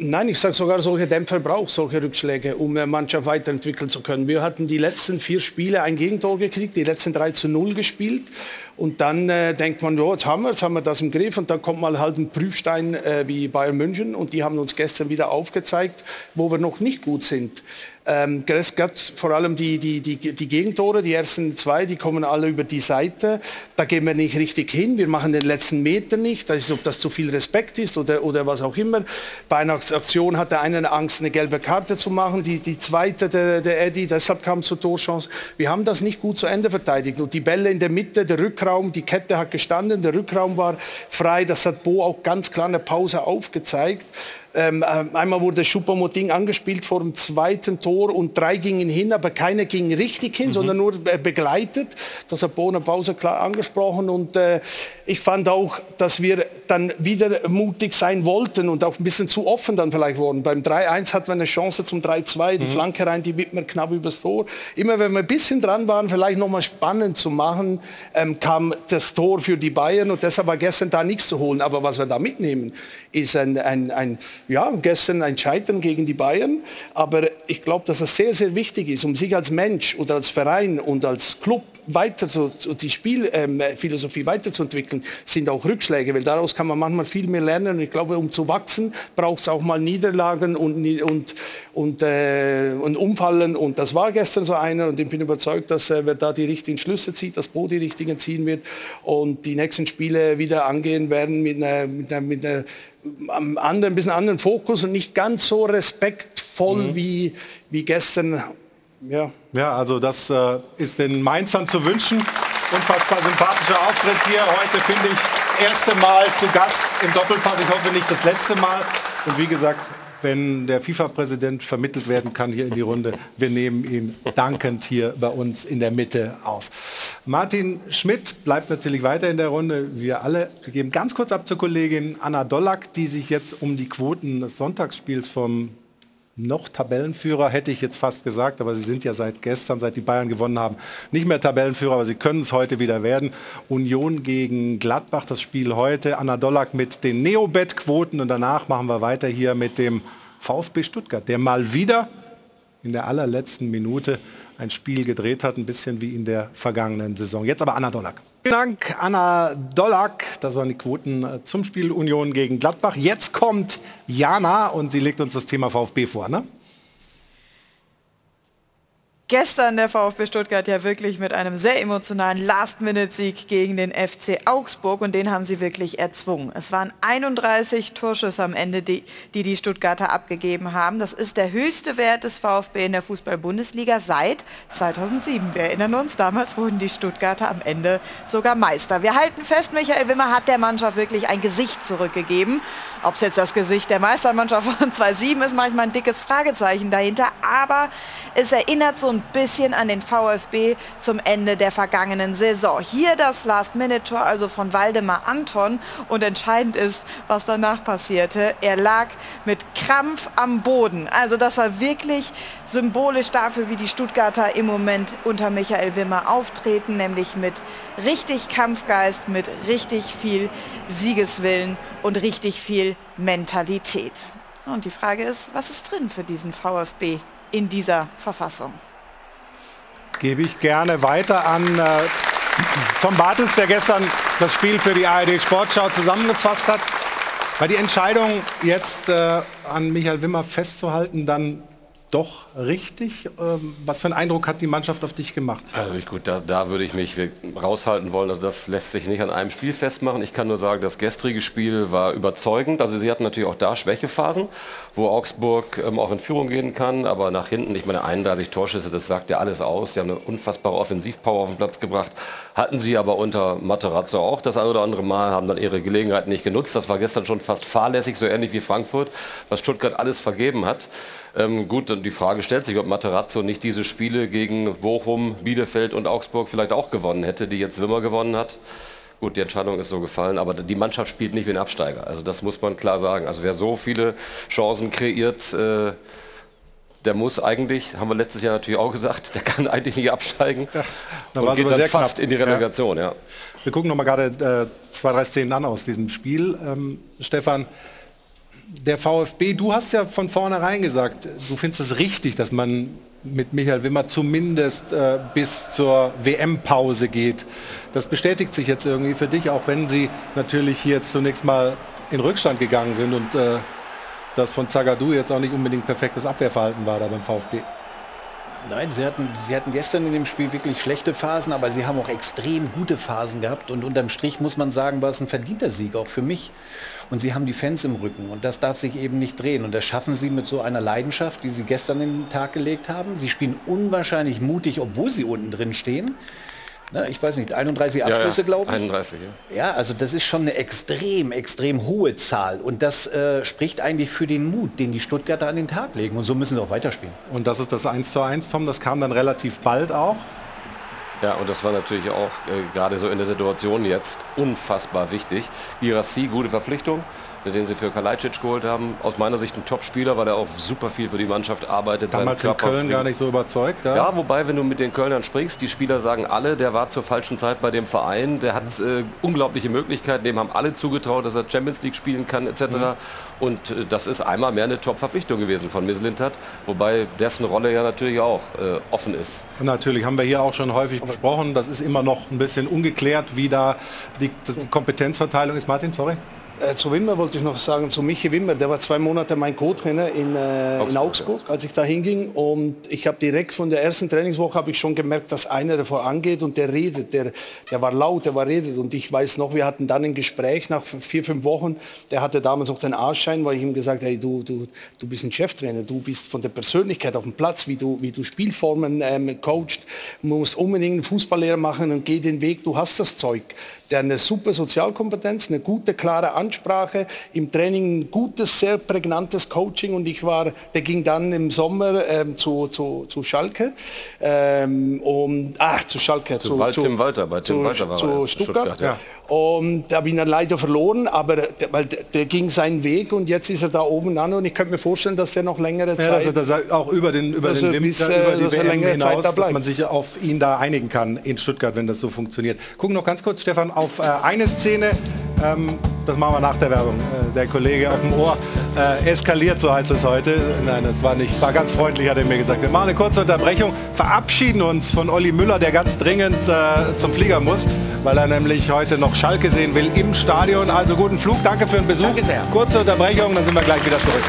Nein, ich sage sogar, solche Dämpfer braucht solche Rückschläge, um eine Mannschaft weiterentwickeln zu können. Wir hatten die letzten vier Spiele ein Gegentor gekriegt, die letzten drei zu null gespielt Und dann äh, denkt man, ja, jetzt haben wir, jetzt haben wir das im Griff und dann kommt mal halt ein Prüfstein äh, wie Bayern München und die haben uns gestern wieder aufgezeigt, wo wir noch nicht gut sind. Ähm, vor allem die, die, die, die Gegentore, die ersten zwei, die kommen alle über die Seite. Da gehen wir nicht richtig hin. Wir machen den letzten Meter nicht. Das ist, ob das zu viel Respekt ist oder, oder was auch immer. Bei einer Aktion hat der eine Angst, eine gelbe Karte zu machen. Die, die zweite, der, der Eddie, deshalb kam zur Torchance. Wir haben das nicht gut zu Ende verteidigt. Und die Bälle in der Mitte, der Rückraum, die Kette hat gestanden, der Rückraum war frei. Das hat Bo auch ganz klar eine Pause aufgezeigt. Ähm, äh, einmal wurde Schuppermoting angespielt vor dem zweiten Tor und drei gingen hin, aber keiner ging richtig hin, mhm. sondern nur begleitet. Das hat Bohner Pause klar angesprochen und äh, ich fand auch, dass wir dann wieder mutig sein wollten und auch ein bisschen zu offen dann vielleicht wurden. Beim 3-1 hatten wir eine Chance zum 3-2, die mhm. Flanke rein, die Wittmer knapp übers Tor. Immer wenn wir ein bisschen dran waren, vielleicht noch mal spannend zu machen, ähm, kam das Tor für die Bayern und deshalb war gestern da nichts zu holen. Aber was wir da mitnehmen, ist ein, ein, ein ja, gestern ein Scheitern gegen die Bayern, aber ich glaube, dass es sehr, sehr wichtig ist, um sich als Mensch oder als Verein und als Club weiter zu, die Spielphilosophie ähm, weiterzuentwickeln, sind auch Rückschläge, weil daraus kann man manchmal viel mehr lernen. Und ich glaube, um zu wachsen, braucht es auch mal Niederlagen und, und, und, äh, und Umfallen. Und das war gestern so einer. Und ich bin überzeugt, dass äh, wer da die richtigen Schlüsse zieht, dass Bo die richtigen ziehen wird und die nächsten Spiele wieder angehen werden mit einer, mit einer, mit einer anderen, ein bisschen anderen Fokus und nicht ganz so respektvoll mhm. wie, wie gestern. Ja. ja, also das äh, ist den Mainzern zu wünschen. Unfassbar sympathischer Auftritt hier heute, finde ich. Erste Mal zu Gast im Doppelpass. Ich hoffe nicht das letzte Mal. Und wie gesagt, wenn der FIFA-Präsident vermittelt werden kann hier in die Runde. Wir nehmen ihn dankend hier bei uns in der Mitte auf. Martin Schmidt bleibt natürlich weiter in der Runde. Wir alle geben ganz kurz ab zur Kollegin Anna Dollack, die sich jetzt um die Quoten des Sonntagsspiels vom noch Tabellenführer, hätte ich jetzt fast gesagt, aber sie sind ja seit gestern, seit die Bayern gewonnen haben, nicht mehr Tabellenführer, aber sie können es heute wieder werden. Union gegen Gladbach, das Spiel heute. Anna Dollack mit den Neobet-Quoten und danach machen wir weiter hier mit dem VfB Stuttgart, der mal wieder in der allerletzten Minute ein Spiel gedreht hat, ein bisschen wie in der vergangenen Saison. Jetzt aber Anna Dollack. Vielen Dank, Anna Dollack. Das waren die Quoten äh, zum Spiel Union gegen Gladbach. Jetzt kommt Jana und sie legt uns das Thema VfB vor. Ne? Gestern der VfB Stuttgart ja wirklich mit einem sehr emotionalen Last-Minute-Sieg gegen den FC Augsburg und den haben sie wirklich erzwungen. Es waren 31 Torschüsse am Ende, die, die die Stuttgarter abgegeben haben. Das ist der höchste Wert des VfB in der Fußball-Bundesliga seit 2007. Wir erinnern uns, damals wurden die Stuttgarter am Ende sogar Meister. Wir halten fest, Michael Wimmer hat der Mannschaft wirklich ein Gesicht zurückgegeben. Ob es jetzt das Gesicht der Meistermannschaft von 2007 ist, manchmal ein dickes Fragezeichen dahinter, aber es erinnert so ein bisschen an den VfB zum Ende der vergangenen Saison. Hier das Last-Minute-Tor also von Waldemar Anton und entscheidend ist, was danach passierte. Er lag mit Krampf am Boden. Also das war wirklich symbolisch dafür, wie die Stuttgarter im Moment unter Michael Wimmer auftreten, nämlich mit richtig Kampfgeist, mit richtig viel Siegeswillen und richtig viel Mentalität. Und die Frage ist, was ist drin für diesen VfB in dieser Verfassung. Gebe ich gerne weiter an äh, Tom Bartels, der gestern das Spiel für die ARD Sportschau zusammengefasst hat. Weil die Entscheidung jetzt äh, an Michael Wimmer festzuhalten, dann doch richtig? Ähm, was für einen Eindruck hat die Mannschaft auf dich gemacht? Also ich, gut, da, da würde ich mich raushalten wollen. Also das lässt sich nicht an einem Spiel festmachen. Ich kann nur sagen, das gestrige Spiel war überzeugend. Also sie hatten natürlich auch da Schwächephasen, wo Augsburg ähm, auch in Führung gehen kann. Aber nach hinten, ich meine 31 Torschüsse, das sagt ja alles aus. Sie haben eine unfassbare Offensivpower auf den Platz gebracht. Hatten sie aber unter Materazzo auch das ein oder andere Mal, haben dann ihre Gelegenheiten nicht genutzt. Das war gestern schon fast fahrlässig, so ähnlich wie Frankfurt, was Stuttgart alles vergeben hat. Ähm, gut, die Frage stellt sich, ob Materazzo nicht diese Spiele gegen Bochum, Bielefeld und Augsburg vielleicht auch gewonnen hätte, die jetzt Wimmer gewonnen hat. Gut, die Entscheidung ist so gefallen, aber die Mannschaft spielt nicht wie ein Absteiger. Also das muss man klar sagen. Also wer so viele Chancen kreiert, äh, der muss eigentlich, haben wir letztes Jahr natürlich auch gesagt, der kann eigentlich nicht absteigen. Ja, da und geht dann fast knapp. in die Relegation. Ja. ja. Wir gucken noch mal gerade äh, zwei, drei Szenen an aus diesem Spiel. Ähm, Stefan, der VfB, du hast ja von vornherein gesagt, du findest es richtig, dass man mit Michael Wimmer zumindest äh, bis zur WM-Pause geht. Das bestätigt sich jetzt irgendwie für dich, auch wenn sie natürlich hier jetzt zunächst mal in Rückstand gegangen sind und äh, das von Zagadou jetzt auch nicht unbedingt perfektes Abwehrverhalten war da beim VfB. Nein, sie hatten, sie hatten gestern in dem Spiel wirklich schlechte Phasen, aber sie haben auch extrem gute Phasen gehabt. Und unterm Strich muss man sagen, war es ein verdienter Sieg, auch für mich. Und sie haben die Fans im Rücken. Und das darf sich eben nicht drehen. Und das schaffen sie mit so einer Leidenschaft, die sie gestern in den Tag gelegt haben. Sie spielen unwahrscheinlich mutig, obwohl sie unten drin stehen. Ne, ich weiß nicht, 31 Abschlüsse, ja, ja. glaube ich. 31, ja. Ja, also das ist schon eine extrem, extrem hohe Zahl. Und das äh, spricht eigentlich für den Mut, den die Stuttgarter an den Tag legen. Und so müssen sie auch weiterspielen. Und das ist das 1 zu 1, Tom, das kam dann relativ bald auch. Ja, und das war natürlich auch äh, gerade so in der Situation jetzt unfassbar wichtig. Girassi, gute Verpflichtung, den sie für Kalajdzic geholt haben. Aus meiner Sicht ein Top-Spieler, weil er auch super viel für die Mannschaft arbeitet. Damals in Köln gar nicht so überzeugt. Ja? ja, wobei, wenn du mit den Kölnern sprichst, die Spieler sagen alle, der war zur falschen Zeit bei dem Verein, der hat äh, unglaubliche Möglichkeiten, dem haben alle zugetraut, dass er Champions League spielen kann etc. Mhm. Und äh, das ist einmal mehr eine Top-Verpflichtung gewesen von Mislintat, wobei dessen Rolle ja natürlich auch äh, offen ist. Natürlich, haben wir hier auch schon häufig besprochen, das ist immer noch ein bisschen ungeklärt, wie da die, die Kompetenzverteilung ist. Martin, sorry. Äh, zu Wimmer wollte ich noch sagen, zu Michi Wimmer, der war zwei Monate mein Co-Trainer in, äh, Augsburg, in Augsburg, als ich da hinging. Und ich habe direkt von der ersten Trainingswoche habe ich schon gemerkt, dass einer davor angeht und der redet, der, der war laut, der war redet. Und ich weiß noch, wir hatten dann ein Gespräch nach vier, fünf Wochen, der hatte damals noch den Arschschein, weil ich ihm gesagt habe, hey, du, du, du bist ein Cheftrainer, du bist von der Persönlichkeit auf dem Platz, wie du, wie du Spielformen ähm, coacht, du musst unbedingt einen Fußballlehrer machen und geh den Weg, du hast das Zeug der eine super Sozialkompetenz, eine gute, klare Ansprache, im Training ein gutes, sehr prägnantes Coaching und ich war, der ging dann im Sommer ähm, zu, zu, zu Schalke, ähm, um, ach, zu Schalke, zu, zu Wald, Tim Walter, bei Tim zu, Walter war zu Stuttgart, Stuttgart ja. Und da habe ich ihn dann leider verloren, aber der, weil der, der, ging seinen Weg und jetzt ist er da oben an und ich könnte mir vorstellen, dass er noch längere Zeit... Ja, dass er auch über den, über den bis, Winter, über die dass WM hinaus, da dass man sich auf ihn da einigen kann in Stuttgart, wenn das so funktioniert. Gucken noch ganz kurz, Stefan, auf äh, eine Szene, ähm, das machen wir nach der Werbung. Äh, der Kollege auf dem Ohr äh, eskaliert, so heißt es heute. Nein, das war nicht, war ganz freundlich, hat er mir gesagt. Wir machen eine kurze Unterbrechung, verabschieden uns von Olli Müller, der ganz dringend äh, zum Flieger muss, weil er nämlich heute noch Schalke sehen will im Stadion. Also guten Flug, danke für den Besuch. Danke sehr. Kurze Unterbrechung, dann sind wir gleich wieder zurück.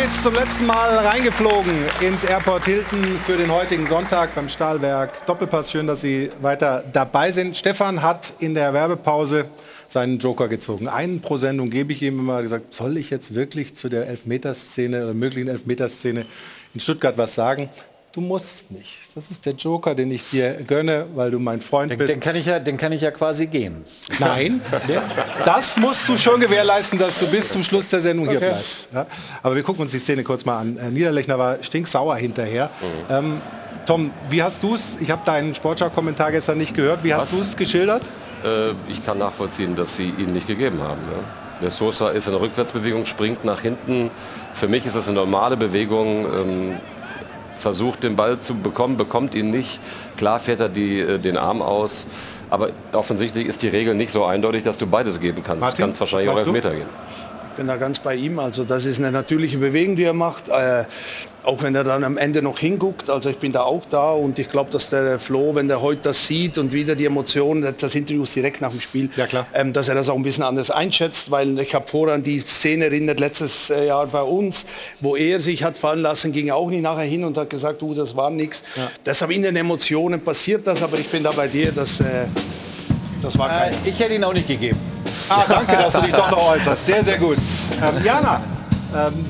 Geht's zum letzten Mal reingeflogen ins Airport Hilton für den heutigen Sonntag beim Stahlwerk Doppelpass. Schön, dass Sie weiter dabei sind. Stefan hat in der Werbepause seinen Joker gezogen. Einen pro Sendung gebe ich ihm immer gesagt, soll ich jetzt wirklich zu der Elfmeterszene oder möglichen Elfmeterszene in Stuttgart was sagen? Du musst nicht. Das ist der Joker, den ich dir gönne, weil du mein Freund Den, bist. den, kann ich ja, den kann ich ja quasi gehen. Nein, [laughs] das musst du schon gewährleisten, dass du bis zum Schluss der Sendung hier Okay. bleibst. Ja? Aber wir gucken uns die Szene kurz mal an. Äh, Niederlechner war stinksauer hinterher. Ähm, Tom, wie hast du es? Ich habe deinen Sportschau-Kommentar gestern nicht gehört. Wie hast Was? du es geschildert? Äh, ich kann nachvollziehen, dass sie ihn nicht gegeben haben. Ja. Der Sosa ist in der Rückwärtsbewegung, springt nach hinten. Für mich ist das eine normale Bewegung. Ähm, versucht den Ball zu bekommen, bekommt ihn nicht. Klar fährt er die, äh, den Arm aus. Aber offensichtlich ist die Regel nicht so eindeutig, dass du beides geben kannst. Martin, Kann es wahrscheinlich auch du? Elfmeter gehen. Ich bin da ganz bei ihm. Also das ist eine natürliche Bewegung, die er macht. Äh, auch wenn er dann am Ende noch hinguckt. Also ich bin da auch da und ich glaube, dass der Flo, wenn der heute das sieht und wieder die Emotionen, das- Interview ist direkt nach dem Spiel, Ähm, dass er das auch ein bisschen anders einschätzt, weil ich habe vorher an die Szene erinnert, letztes äh, Jahr bei uns, wo er sich hat fallen lassen, ging er auch nicht nachher hin und hat gesagt, du, das war nichts. Deshalb in den Emotionen passiert das, aber ich bin da bei dir, dass äh, das war kein... ich hätte ihn auch nicht gegeben. Ah, danke, dass du dich doch noch äußerst. Sehr, sehr gut. Ähm, Jana, ähm,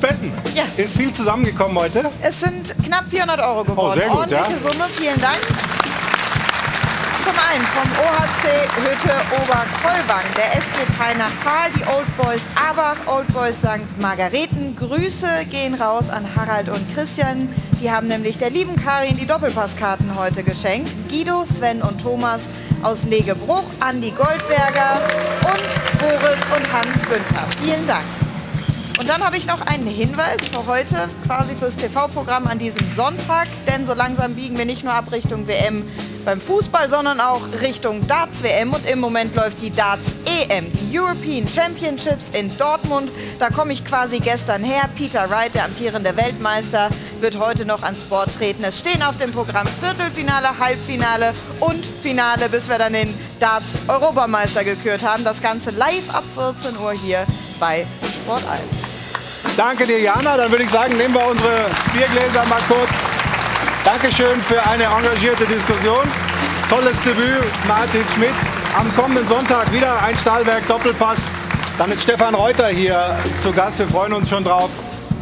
Spenden. Ist viel zusammengekommen heute? Es sind knapp 400 Euro geworden. Oh, sehr gut, Ordentliche ja. Summe, vielen Dank. Zum einen vom OHC Hütte Oberkollwang, der SG Teilnachtal, die Old Boys Abach, Old Boys St. Margareten. Grüße gehen raus an Harald und Christian. Die haben nämlich der lieben Karin die Doppelpasskarten heute geschenkt. Guido, Sven und Thomas aus Legebruch, Andi Goldberger und Boris und Hans Günther. Vielen Dank. Und dann habe ich noch einen Hinweis für heute, quasi fürs TV-Programm an diesem Sonntag, denn so langsam biegen wir nicht nur ab Richtung WM beim Fußball, sondern auch Richtung Darts-WM und im Moment läuft die Darts-EM, die European Championships in Dortmund. Da komme ich quasi gestern her. Peter Wright, der amtierende Weltmeister, wird heute noch ans Board treten. Es stehen auf dem Programm Viertelfinale, Halbfinale und Finale, bis wir dann den Darts-Europameister gekürt haben. Das Ganze live ab 14 Uhr hier bei Sport 1. Danke dir, Jana. Dann würde ich sagen, nehmen wir unsere Biergläser mal kurz. Dankeschön für eine engagierte Diskussion. Tolles Debüt, Martin Schmidt. Am kommenden Sonntag wieder ein Stahlwerk Doppelpass. Dann ist Stefan Reuter hier zu Gast. Wir freuen uns schon drauf.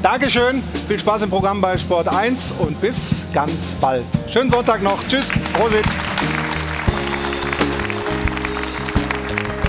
Dankeschön, viel Spaß im Programm bei Sport 1 und bis ganz bald. Schönen Sonntag noch. Tschüss, Prosit.